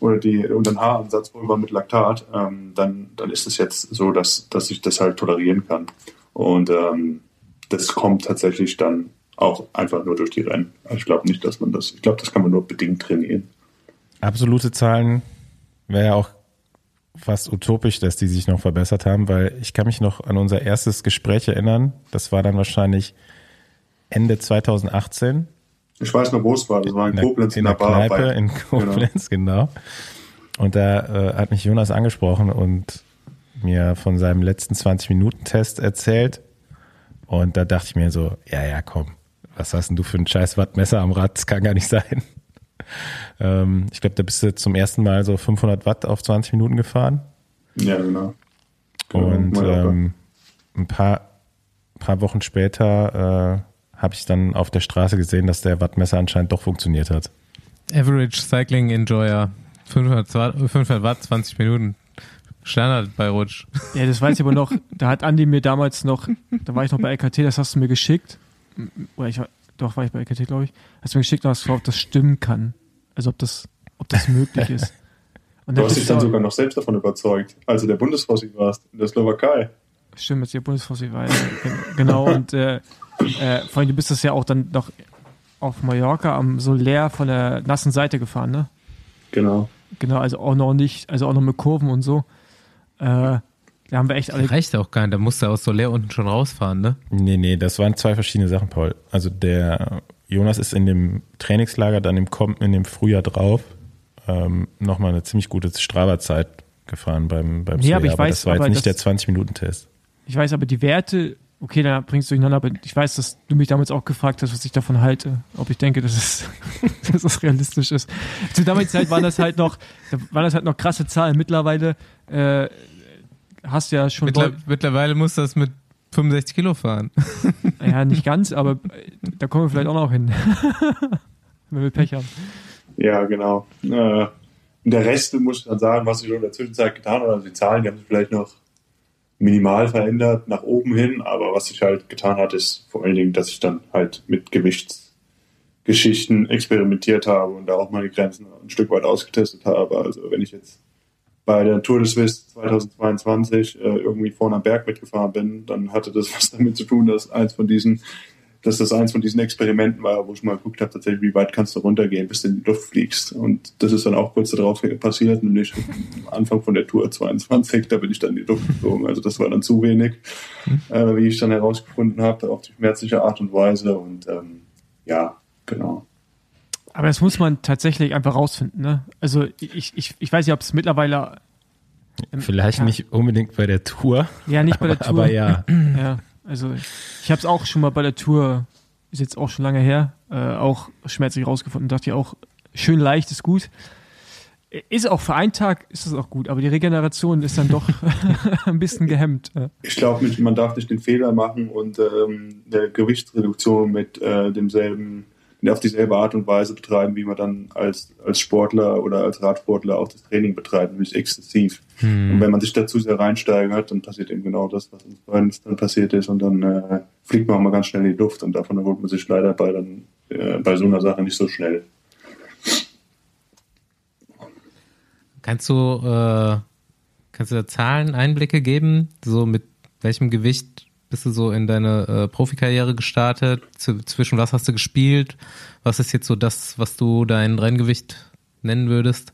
oder die unter den Haaransatz war mit Laktat, ähm, dann, dann ist es jetzt so, dass, dass ich das halt tolerieren kann. Und ähm, das kommt tatsächlich dann auch einfach nur durch die Rennen. Also ich glaube nicht, dass man das, ich glaube, das kann man nur bedingt trainieren. Absolute Zahlen wäre ja auch fast utopisch, dass die sich noch verbessert haben, weil ich kann mich noch an unser erstes Gespräch erinnern. Das war dann wahrscheinlich Ende 2018. Ich weiß noch, wo es war. Das war in, der- Koblenz in der Bar Kneipe in Koblenz, genau. Und da äh, hat mich Jonas angesprochen und mir von seinem letzten 20-Minuten-Test erzählt. Und da dachte ich mir so, ja, ja, komm, was hast denn du für ein scheiß Wattmesser am Rad? Das kann gar nicht sein. *laughs* ähm, ich glaube, da bist du zum ersten Mal so 500 Watt auf 20 Minuten gefahren. Ja, genau. Genau, Und ähm, ein paar, paar Wochen später äh, habe ich dann auf der Straße gesehen, dass der Wattmesser anscheinend doch funktioniert hat. Average Cycling Enjoyer. 500, Watt- 500 Watt, 20 Minuten. Standard bei Rutsch. *laughs* Ja, das weiß ich aber noch. Da hat Andi mir damals noch, da war ich noch bei LKT, das hast du mir geschickt. Oder ich war, doch war ich bei LKT, glaube ich. Hast du mir geschickt und hast gefragt, ob das stimmen kann. Also ob das, ob das möglich ist. *laughs* Und Du hast dich dann sogar noch selbst davon überzeugt, als du der Bundesfossil warst in der Slowakei. Stimmt, als ihr Bundesvorsitzender war. Genau, und äh, äh, vor allem, du bist das ja auch dann noch auf Mallorca am so leer von der nassen Seite gefahren, ne? Genau. Genau, also auch noch nicht, also auch noch mit Kurven und so. Äh, da haben wir echt alle. Reicht auch gar nicht. Da musst du aus Soler unten schon rausfahren, ne? Nee, nee, das waren zwei verschiedene Sachen, Paul. Also der Jonas ist in dem Trainingslager dann im, Kom in dem Frühjahr drauf ähm, nochmal eine ziemlich gute Strava-Zeit gefahren beim, beim Nee, aber Slayer, ich weiß, das war aber jetzt nicht das- der 20-Minuten-Test. Ich weiß aber die Werte, okay, da bringst du durcheinander, aber ich weiß, dass du mich damals auch gefragt hast, was ich davon halte. Ob ich denke, dass es, *laughs* dass es realistisch ist. Zu damaligen Zeit waren das halt noch, da waren das halt noch krasse Zahlen. Mittlerweile äh, hast du ja schon Mittler mittlerweile musst du das mit 65 Kilo fahren. *laughs* Ja, nicht ganz, aber äh, da kommen wir vielleicht auch noch hin. *laughs* Wenn wir Pech haben. Ja, genau. Äh, und der Rest, muss ich dann sagen, was sich in der Zwischenzeit getan hat, also die Zahlen, die haben sich vielleicht noch minimal verändert nach oben hin, aber was sich halt getan hat, ist vor allen Dingen, dass ich dann halt mit Gewichtsgeschichten experimentiert habe und da auch meine Grenzen ein Stück weit ausgetestet habe. Also wenn ich jetzt bei der Tour de Suisse 2022 äh, irgendwie vorne am Berg mitgefahren bin, dann hatte das *laughs* was damit zu tun, dass eins von diesen dass das eins von diesen Experimenten war, wo ich mal geguckt habe, tatsächlich, wie weit kannst du runtergehen, bis du in die Luft fliegst. Und das ist dann auch kurz darauf passiert, nämlich am Anfang von der Tour 22, da bin ich dann in die Luft geflogen. Also das war dann zu wenig, äh, wie ich dann herausgefunden habe, auf die schmerzliche Art und Weise. Und ähm, ja, genau. Aber das muss man tatsächlich einfach rausfinden. Ne? Also ich, ich, ich weiß nicht, ob es mittlerweile Vielleicht ja. nicht unbedingt bei der Tour, Ja, nicht bei der aber, Tour. aber ja. Ja, also ich habe es auch schon mal bei der Tour, ist jetzt auch schon lange her, äh, auch schmerzlich rausgefunden. Dachte ja auch, schön leicht ist gut. Ist auch für einen Tag ist es auch gut, aber die Regeneration ist dann doch *laughs* ein bisschen gehemmt. Ich glaube, man darf nicht den Fehler machen und ähm, eine Gewichtsreduktion mit äh, demselben, auf dieselbe Art und Weise betreiben, wie man dann als, als Sportler oder als Radsportler auch das Training betreibt, nämlich exzessiv. Und wenn man sich dazu sehr reinsteigert, dann passiert eben genau das, was uns beiden dann passiert ist und dann äh, fliegt man auch mal ganz schnell in die Luft und davon erholt man sich leider bei, dann, äh, bei so einer Sache nicht so schnell. Kannst du, äh, kannst du da Zahlen, Einblicke geben? So mit welchem Gewicht bist du so in deine äh, Profikarriere gestartet? Z zwischen was hast du gespielt? Was ist jetzt so das, was du dein Renngewicht nennen würdest?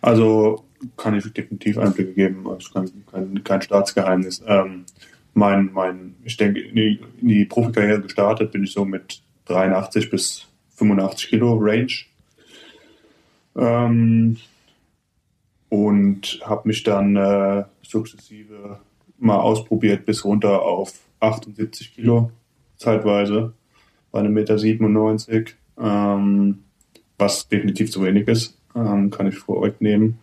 Also kann ich definitiv Einblicke geben, also kein, kein, kein Staatsgeheimnis. Ähm, mein, mein, ich denke, in die, in die Profikarriere gestartet bin ich so mit 83 bis 85 Kilo Range. Ähm, und habe mich dann äh, sukzessive mal ausprobiert bis runter auf 78 Kilo zeitweise bei einem Meter 97, ähm, was definitiv zu wenig ist, ähm, kann ich vorwegnehmen.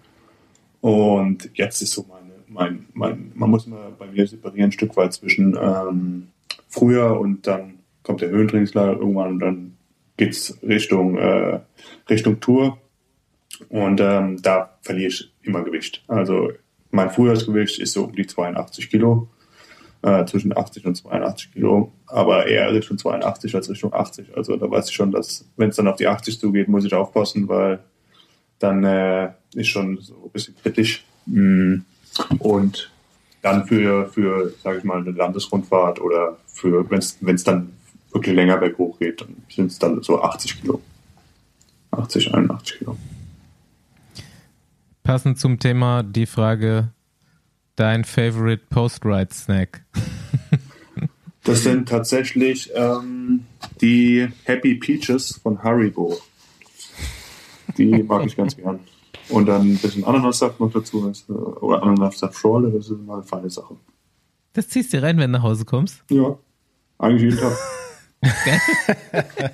Und jetzt ist so meine, mein, mein, man muss immer bei mir separieren ein Stück weit zwischen ähm, früher und dann kommt der Höhentrainingslager irgendwann und dann geht's Richtung, äh, Richtung Tour. Und ähm, da verliere ich immer Gewicht. Also mein Frühjahrsgewicht ist so um die 82 Kilo, äh, zwischen 80 und 82 Kilo, aber eher Richtung 82 als Richtung 80. Also da weiß ich schon, dass wenn es dann auf die 80 zugeht, muss ich aufpassen, weil dann äh, ist schon so ein bisschen kritisch. Mm. Und dann für, für sage ich mal, eine Landesrundfahrt oder für, wenn es dann wirklich länger berghoch geht, dann sind es dann so 80 Kilo. 80, 81 Kilo. passend zum Thema die Frage, dein favorite Post-Ride-Snack? Das sind tatsächlich ähm, die Happy Peaches von Haribo. Die mag ich ganz gern. Und dann ein bisschen Ananassaft noch dazu, das, äh, oder Ananassaft-Schorle, das ist immer eine feine Sache. Das ziehst du rein, wenn du nach Hause kommst? Ja, eigentlich jeden Tag. *laughs*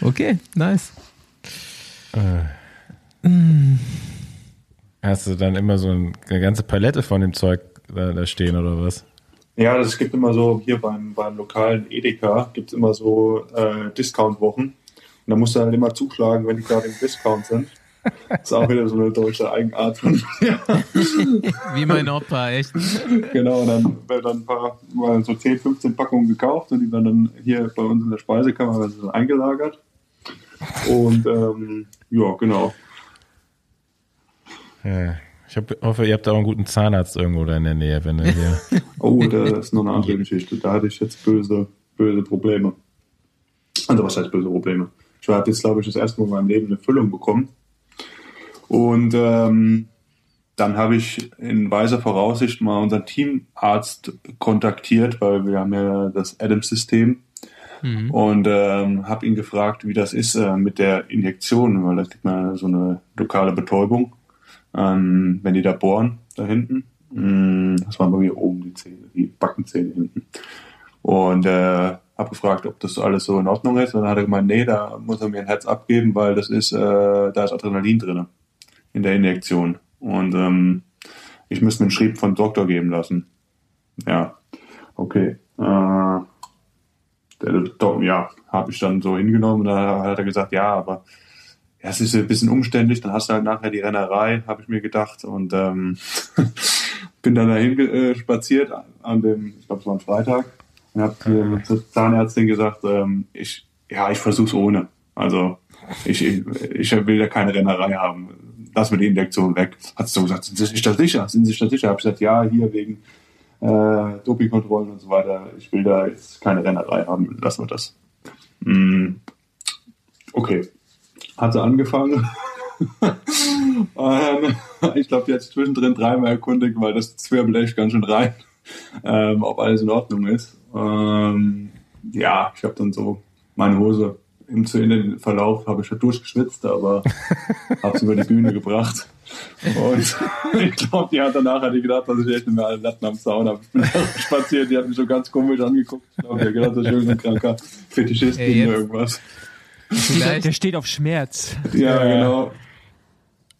Okay, nice. Hast du dann immer so ein, eine ganze Palette von dem Zeug da, da stehen oder was? Ja, das gibt immer so, hier beim, beim lokalen Edeka gibt es immer so äh, Discount-Wochen. Und da musst du halt immer zuschlagen, wenn die gerade im Discount sind. Das ist auch wieder so eine deutsche Eigenart von mir. Wie mein Opa, echt. genau, und dann werden dann ein paar, mal so 10, 15 Packungen gekauft und die werden dann hier bei uns in der Speisekammer dann eingelagert. Und ähm, ja, genau. Ja. Ich hab, hoffe, ihr habt auch einen guten Zahnarzt irgendwo da in der Nähe, wenn ihr hier. *laughs* Oh, das ist noch eine andere Geschichte. Da hatte ich jetzt böse, böse Probleme. Also was heißt böse Probleme? Ich habe jetzt, glaube ich, das erste Mal in meinem Leben eine Füllung bekommen. Und ähm, dann habe ich in weiser Voraussicht mal unseren Teamarzt kontaktiert, weil wir haben ja das Adams-System Mhm. und ähm, habe ihn gefragt, wie das ist äh, mit der Injektion, weil da kriegt man so eine lokale Betäubung, ähm, wenn die da bohren, da hinten. Mm, Das waren bei mir oben die Zähne, die Backenzähne hinten. Und äh, habe gefragt, ob das alles so in Ordnung ist. Und dann hat er gemeint, nee, da muss er mir ein Herz abgeben, weil das ist, äh, da ist Adrenalin drin in der Injektion. Und ähm, ich müsste mir einen Schrieb von Doktor geben lassen. Ja, okay. Äh, der, ja, habe ich dann so hingenommen. Da hat er gesagt, ja, aber ja, es ist ein bisschen umständlich. Dann hast du halt nachher die Rennerei, habe ich mir gedacht. Und ähm, *laughs* bin dann dahin äh, spaziert an dem, ich glaube, es war ein Freitag. Und habe zur Zahnärztin gesagt, ähm, ich, ja, ich versuch's ohne. Also ich, ich, will ja keine Rennerei haben. Lass mir die Injektion weg. Hat sie so gesagt, sind Sie sich da sicher? Sind Sie sich da sicher? Hab ich gesagt, ja, hier wegen äh, Dopingkontrollen und so weiter. Ich will da jetzt keine Rennerei haben. Lassen wir das. Mm, okay. Hat sie angefangen. *laughs* ähm, ich glaube, die hat sich zwischendrin dreimal erkundigt, weil das zwirbelt echt ganz schön rein, ähm, ob alles in Ordnung ist. Ähm, ja, ich habe dann so meine Hose im zu Ende Verlauf habe ich halt durchgeschwitzt, aber *laughs* habe es über die Bühne gebracht. Und *laughs* ich glaube, die hat danach hat die gedacht, dass ich echt nicht mehr alle Latten am Zaun habe. Ich bin da spaziert, die hat mich so ganz komisch angeguckt. Ich glaube, die hat gedacht, dass ich irgendein kranker Fetischist bin jetzt- oder irgendwas. Vielleicht, Der steht auf Schmerz. Ja, genau.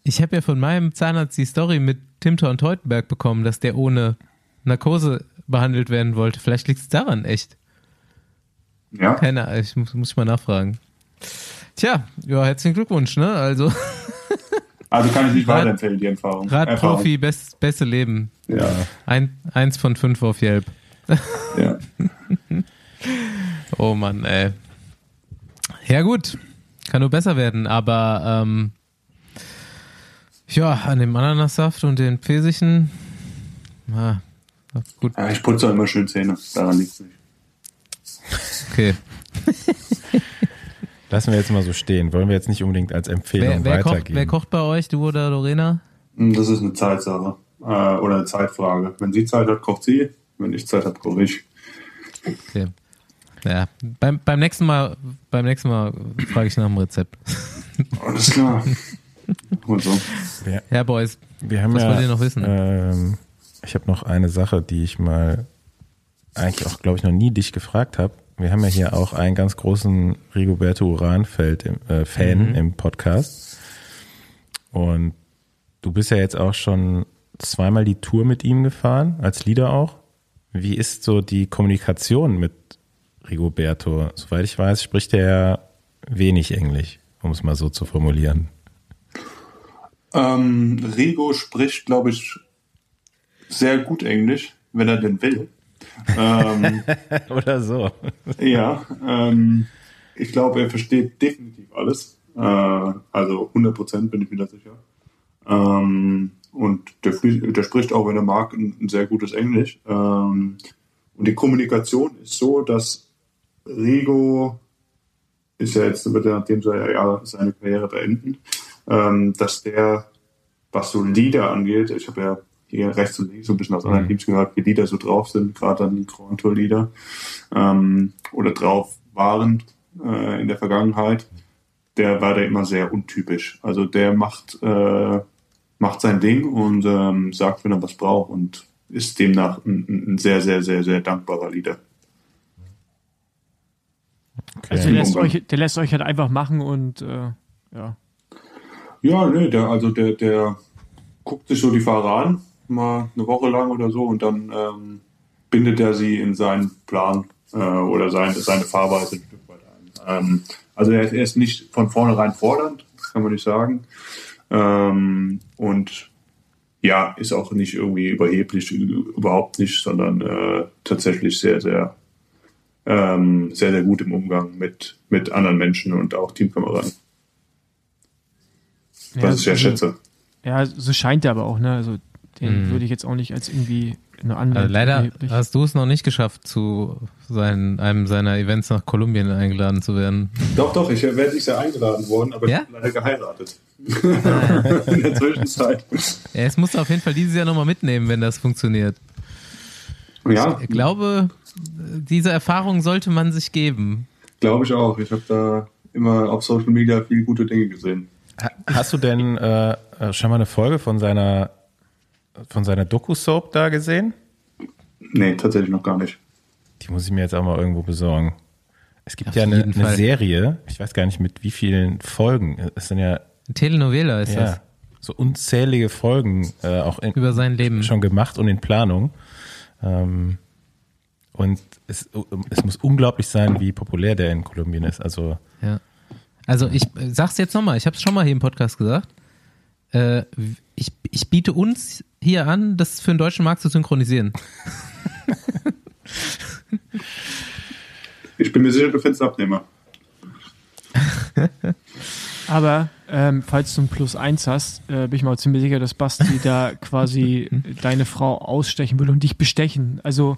ich habe ja von meinem Zahnarzt die Story mit Tim Thorn Teutenberg bekommen, dass der ohne Narkose behandelt werden wollte. Vielleicht liegt es daran, echt. Ja, Keine Ahnung, ich muss, muss ich mal nachfragen. Tja, ja, herzlichen Glückwunsch, ne? Also, *laughs* also kann ich nicht Rad- weiterempfehlen, die Erfahrung. Radprofi, best, beste Leben. Erfahrung. Ein, eins von fünf auf Yelp. Ja, ja. *laughs* Oh Mann, ey. Ja, gut. Kann nur besser werden, aber ähm, ja, an dem Ananassaft und den Pfirsichen. Ah, gut, ja, ich putze auch immer schön Zähne. Daran liegt es nicht. okay. *laughs* Lassen wir jetzt mal so stehen. Wollen wir jetzt nicht unbedingt als Empfehlung Wer, wer, kocht, weitergeben. wer kocht bei euch, du oder Lorena? Hm, Das ist eine Zeitsache. Äh, oder eine Zeitfrage. Wenn sie Zeit hat, kocht sie. Wenn ich Zeit habe, koche ich. Okay. Ja, beim, beim nächsten Mal, beim nächsten Mal frage ich nach dem Rezept. Alles klar. Und so. wir, Ja, Boys, wir haben Was ja, wollt ihr noch wissen? Ähm, ich habe noch eine Sache, die ich mal eigentlich auch, glaube ich, noch nie dich gefragt habe. Wir haben ja hier auch einen ganz großen Rigoberto Uranfeld im, äh, Fan Mhm. im Podcast. Und du bist ja jetzt auch schon zweimal die Tour mit ihm gefahren, als Leader auch. Wie ist so die Kommunikation mit Rigoberto? Soweit ich weiß, spricht er wenig Englisch, um es mal so zu formulieren. Ähm, Rigo spricht, glaube ich, sehr gut Englisch, wenn er denn will. ähm, *laughs* Oder so. ja, ähm, ich glaube, er versteht definitiv alles. Äh, also 100% bin ich mir da sicher. Ähm, und der, der spricht auch, wenn er mag, ein, ein sehr gutes Englisch. Ähm, und die Kommunikation ist so, dass Rigo ist ja jetzt, wird er, nachdem soll er ja seine Karriere beenden, ähm, dass der, was so Leader angeht, ich habe ja hier rechts und links so ein bisschen aus anderen Mhm. Teams gehört, wie die da so drauf sind, gerade dann die Grand Tour Leader ähm, oder drauf waren äh, in der Vergangenheit, der war da immer sehr untypisch. Also der macht, äh, macht sein Ding und ähm, sagt, wenn er was braucht und ist demnach ein, ein- ein sehr, sehr, sehr, sehr dankbarer Leader. Okay. Also der lässt, euch, der lässt euch halt einfach machen und äh, ja. Ja, nee, der, also der, der guckt sich so die Fahrer an, mal eine Woche lang oder so, und dann ähm, bindet er sie in seinen Plan äh, oder sein, seine Fahrweise ein Stück weit ein. Ähm, also er, er ist nicht von vornherein fordernd, das kann man nicht sagen. Ähm, und ja, ist auch nicht irgendwie überheblich, überhaupt nicht, sondern äh, tatsächlich sehr, sehr, ähm, sehr, sehr gut im Umgang mit, mit anderen Menschen und auch Teamkameraden. Was ja, ich sehr also- schätze. Ja, so scheint er aber auch, ne? Also den Mhm. würde ich jetzt auch nicht als irgendwie eine andere. Also leider hast du es noch nicht geschafft, zu seinen, einem seiner Events nach Kolumbien eingeladen zu werden. Doch, doch, ich werde nicht sehr eingeladen worden, aber Ja? ich bin leider geheiratet. *laughs* In der Zwischenzeit. Ja, es musst du auf jeden Fall dieses Jahr nochmal mitnehmen, wenn das funktioniert. Ja, Ich glaube, diese Erfahrung sollte man sich geben. glaube ich auch. Ich habe da immer auf Social Media viele gute Dinge gesehen. Ha- Hast du denn äh, äh, schon mal eine Folge von seiner von seiner Doku-Soap da gesehen? Nee, tatsächlich noch gar nicht. Die muss ich mir jetzt auch mal irgendwo besorgen. Es gibt Auf ja eine, eine. Serie, ich weiß gar nicht mit wie vielen Folgen. Es sind ja, Telenovela ist ja das. so unzählige Folgen äh, auch in, Über sein Leben. schon gemacht und in Planung. Ähm, und es, es muss unglaublich sein, wie populär der in Kolumbien ist. Also Ja. Also ich äh, sag's jetzt nochmal, ich habe es schon mal hier im Podcast gesagt. Äh, ich, ich biete uns hier an, das für den deutschen Markt zu synchronisieren. Ich bin mir sicher, du findest Abnehmer. Aber ähm, falls du ein Plus eins hast, äh, bin ich mal ziemlich sicher, dass Basti da *laughs* quasi deine Frau ausstechen will und dich bestechen. Also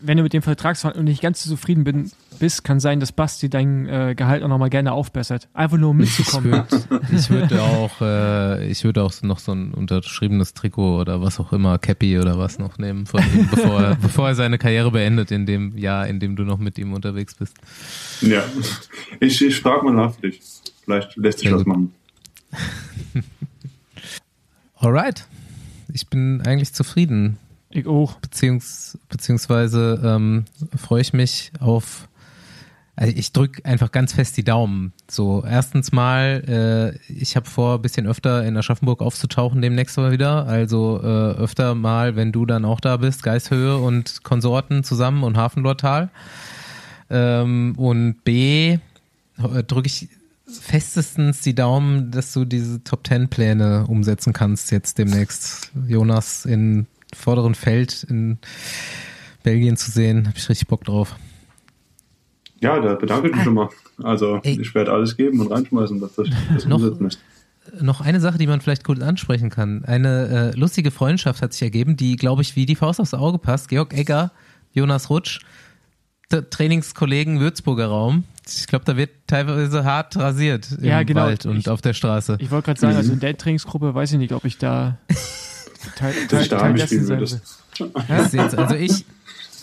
wenn du mit dem Vertragsverhandlungen nicht ganz so zufrieden bin, bist, kann sein, dass Basti dein äh, Gehalt auch nochmal gerne aufbessert. Einfach nur um Ich mitzukommen. würde *laughs* ich würd auch, äh, ich würde auch noch so ein unterschriebenes Trikot oder was auch immer, Cappy oder was noch nehmen von ihm, *laughs* bevor er, bevor er seine Karriere beendet in dem Jahr, in dem du noch mit ihm unterwegs bist. Ja. Ich, ich frage mal nach dich. Vielleicht lässt sich was gut. machen. *laughs* Alright. Ich bin eigentlich zufrieden. Ich auch. Beziehungs, beziehungsweise ähm, freue ich mich auf. Also ich drücke einfach ganz fest die Daumen. So, erstens mal, äh, ich habe vor, ein bisschen öfter in Aschaffenburg aufzutauchen demnächst mal wieder. Also äh, öfter mal, wenn du dann auch da bist, Geishöhe und Konsorten zusammen und Hafenlortal. Ähm, und B, äh, drücke ich festestens die Daumen, dass du diese Top Ten Pläne umsetzen kannst jetzt demnächst. Jonas in vorderen Feld in Belgien zu sehen, habe ich richtig Bock drauf. Ja, da bedanke ich mich schon mal. Also, Ey. ich werde alles geben und reinschmeißen, dass das, *laughs* das Noch- umsetzen ist. Noch eine Sache, die man vielleicht gut ansprechen kann. Eine äh, lustige Freundschaft hat sich ergeben, die, glaube ich, wie die Faust aufs Auge passt. Georg Egger, Jonas Rutsch, Trainingskollegen Würzburger Raum. Ich glaube, da wird teilweise hart rasiert im Ja, genau. Wald und Ich- auf der Straße. Ich wollte gerade sagen, also in der Trainingsgruppe weiß ich nicht, ob ich da *laughs* Teil, Teil, Teil dessen sein will. Jetzt, also ich,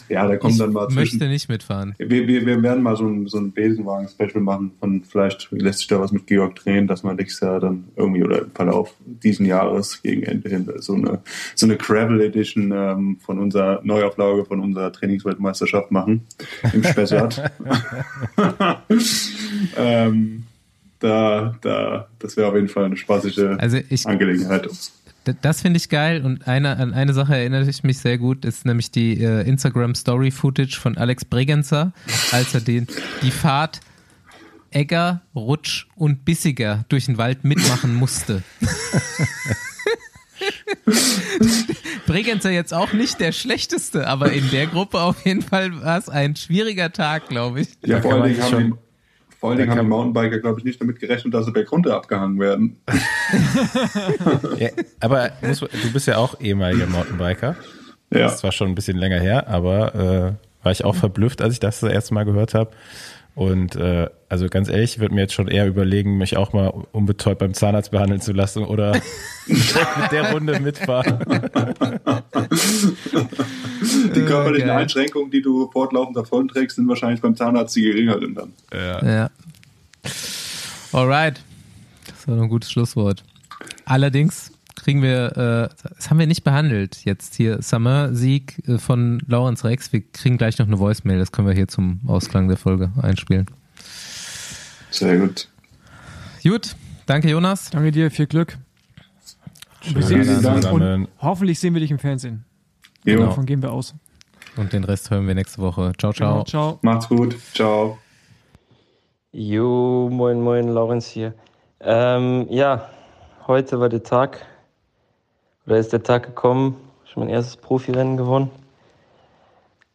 Ja, da kommt ich dann mal zwischen. möchte nicht mitfahren. Wir, wir, wir werden mal so ein, so ein Besenwagen-Special machen von vielleicht lässt sich da was mit Georg drehen, dass man nächstes Jahr dann irgendwie oder im Verlauf diesen Jahres gegen Ende hin so eine, so eine Gravel Edition ähm, von unserer Neuauflage von unserer Trainingsweltmeisterschaft machen im Spessart. *laughs* ähm, da, da, das wäre auf jeden Fall eine spaßige Also ich, Angelegenheit. Das finde ich geil und eine, an eine Sache erinnere ich mich sehr gut, ist nämlich die äh, Instagram Story Footage von Alex Bregenzer, als er den, die Fahrt Egger, Rutsch und Bissiger durch den Wald mitmachen musste. *laughs* Bregenzer jetzt auch nicht der schlechteste, aber in der Gruppe auf jeden Fall war es ein schwieriger Tag, glaube ich. Ja, vor kann allen man Dingen haben, vor allen Dingen haben die Mountainbiker, glaube ich, nicht damit gerechnet, dass sie bergunter abgehangen werden. *laughs* Ja, aber muss, du bist ja auch ehemaliger Mountainbiker. Ja. Das ist zwar schon ein bisschen länger her, aber äh, war ich auch verblüfft, als ich das das erste Mal gehört habe. Und äh, also ganz ehrlich, ich würde mir jetzt schon eher überlegen, mich auch mal unbetäubt beim Zahnarzt behandeln zu lassen oder *laughs* mit der Runde mitfahren. Die körperlichen Geil. Einschränkungen, die du fortlaufend davonträgst, sind wahrscheinlich beim Zahnarzt die geringeren dann. Ja. Ja. Alright. Das war noch ein gutes Schlusswort. Allerdings kriegen wir, äh, das haben wir nicht behandelt jetzt hier, Summer-Sieg äh, von Lawrence Rex. Wir kriegen gleich noch eine Voicemail, das können wir hier zum Ausklang der Folge einspielen. Sehr gut. Gut, danke Jonas. Danke dir, viel Glück. Uns Dank. und hoffentlich sehen wir dich im Fernsehen. Jo. Davon gehen wir aus. Und den Rest hören wir nächste Woche. Ciao, ciao. Genau, ciao. Macht's gut. Ciao. Jo, moin, moin, Lorenz hier. Ähm, ja, heute war der Tag, oder ist der Tag gekommen, schon mein erstes Profirennen gewonnen.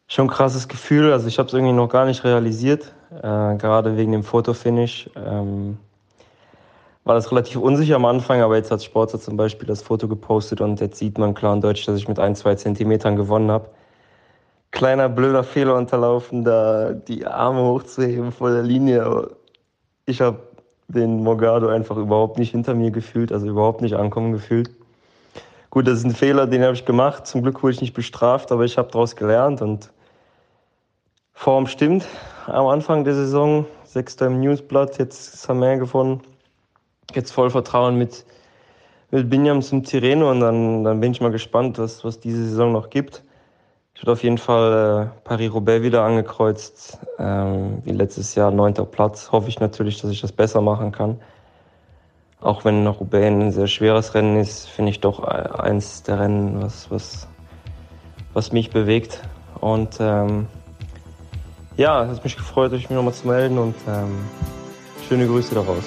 Schon ein krasses Gefühl, also ich habe es irgendwie noch gar nicht realisiert, äh, gerade wegen dem Fotofinish. Ähm, war das relativ unsicher am Anfang, aber jetzt hat Sportler zum Beispiel das Foto gepostet und jetzt sieht man klar und deutlich, dass ich mit ein, zwei Zentimetern gewonnen habe. Kleiner blöder Fehler unterlaufen, da die Arme hochzuheben vor der Linie. Aber ich habe den Morgado einfach überhaupt nicht hinter mir gefühlt, also überhaupt nicht ankommen gefühlt. Gut, das ist ein Fehler, den habe ich gemacht. Zum Glück wurde ich nicht bestraft, aber ich habe daraus gelernt und Form stimmt. Am Anfang der Saison, sechster im Newsblatt, jetzt Samer gewonnen. Jetzt voll Vertrauen mit, mit Binyam zum Tirreno und dann, dann bin ich mal gespannt, was, was diese Saison noch gibt. Ich wird auf jeden Fall äh, Paris-Roubaix wieder angekreuzt, ähm, wie letztes Jahr neunter Platz. Hoffe ich natürlich, dass ich das besser machen kann. Auch wenn Roubaix ein sehr schweres Rennen ist, finde ich doch äh, eins der Rennen, was, was, was mich bewegt. Und ähm, ja, es hat mich gefreut, euch nochmal zu melden und ähm, schöne Grüße daraus.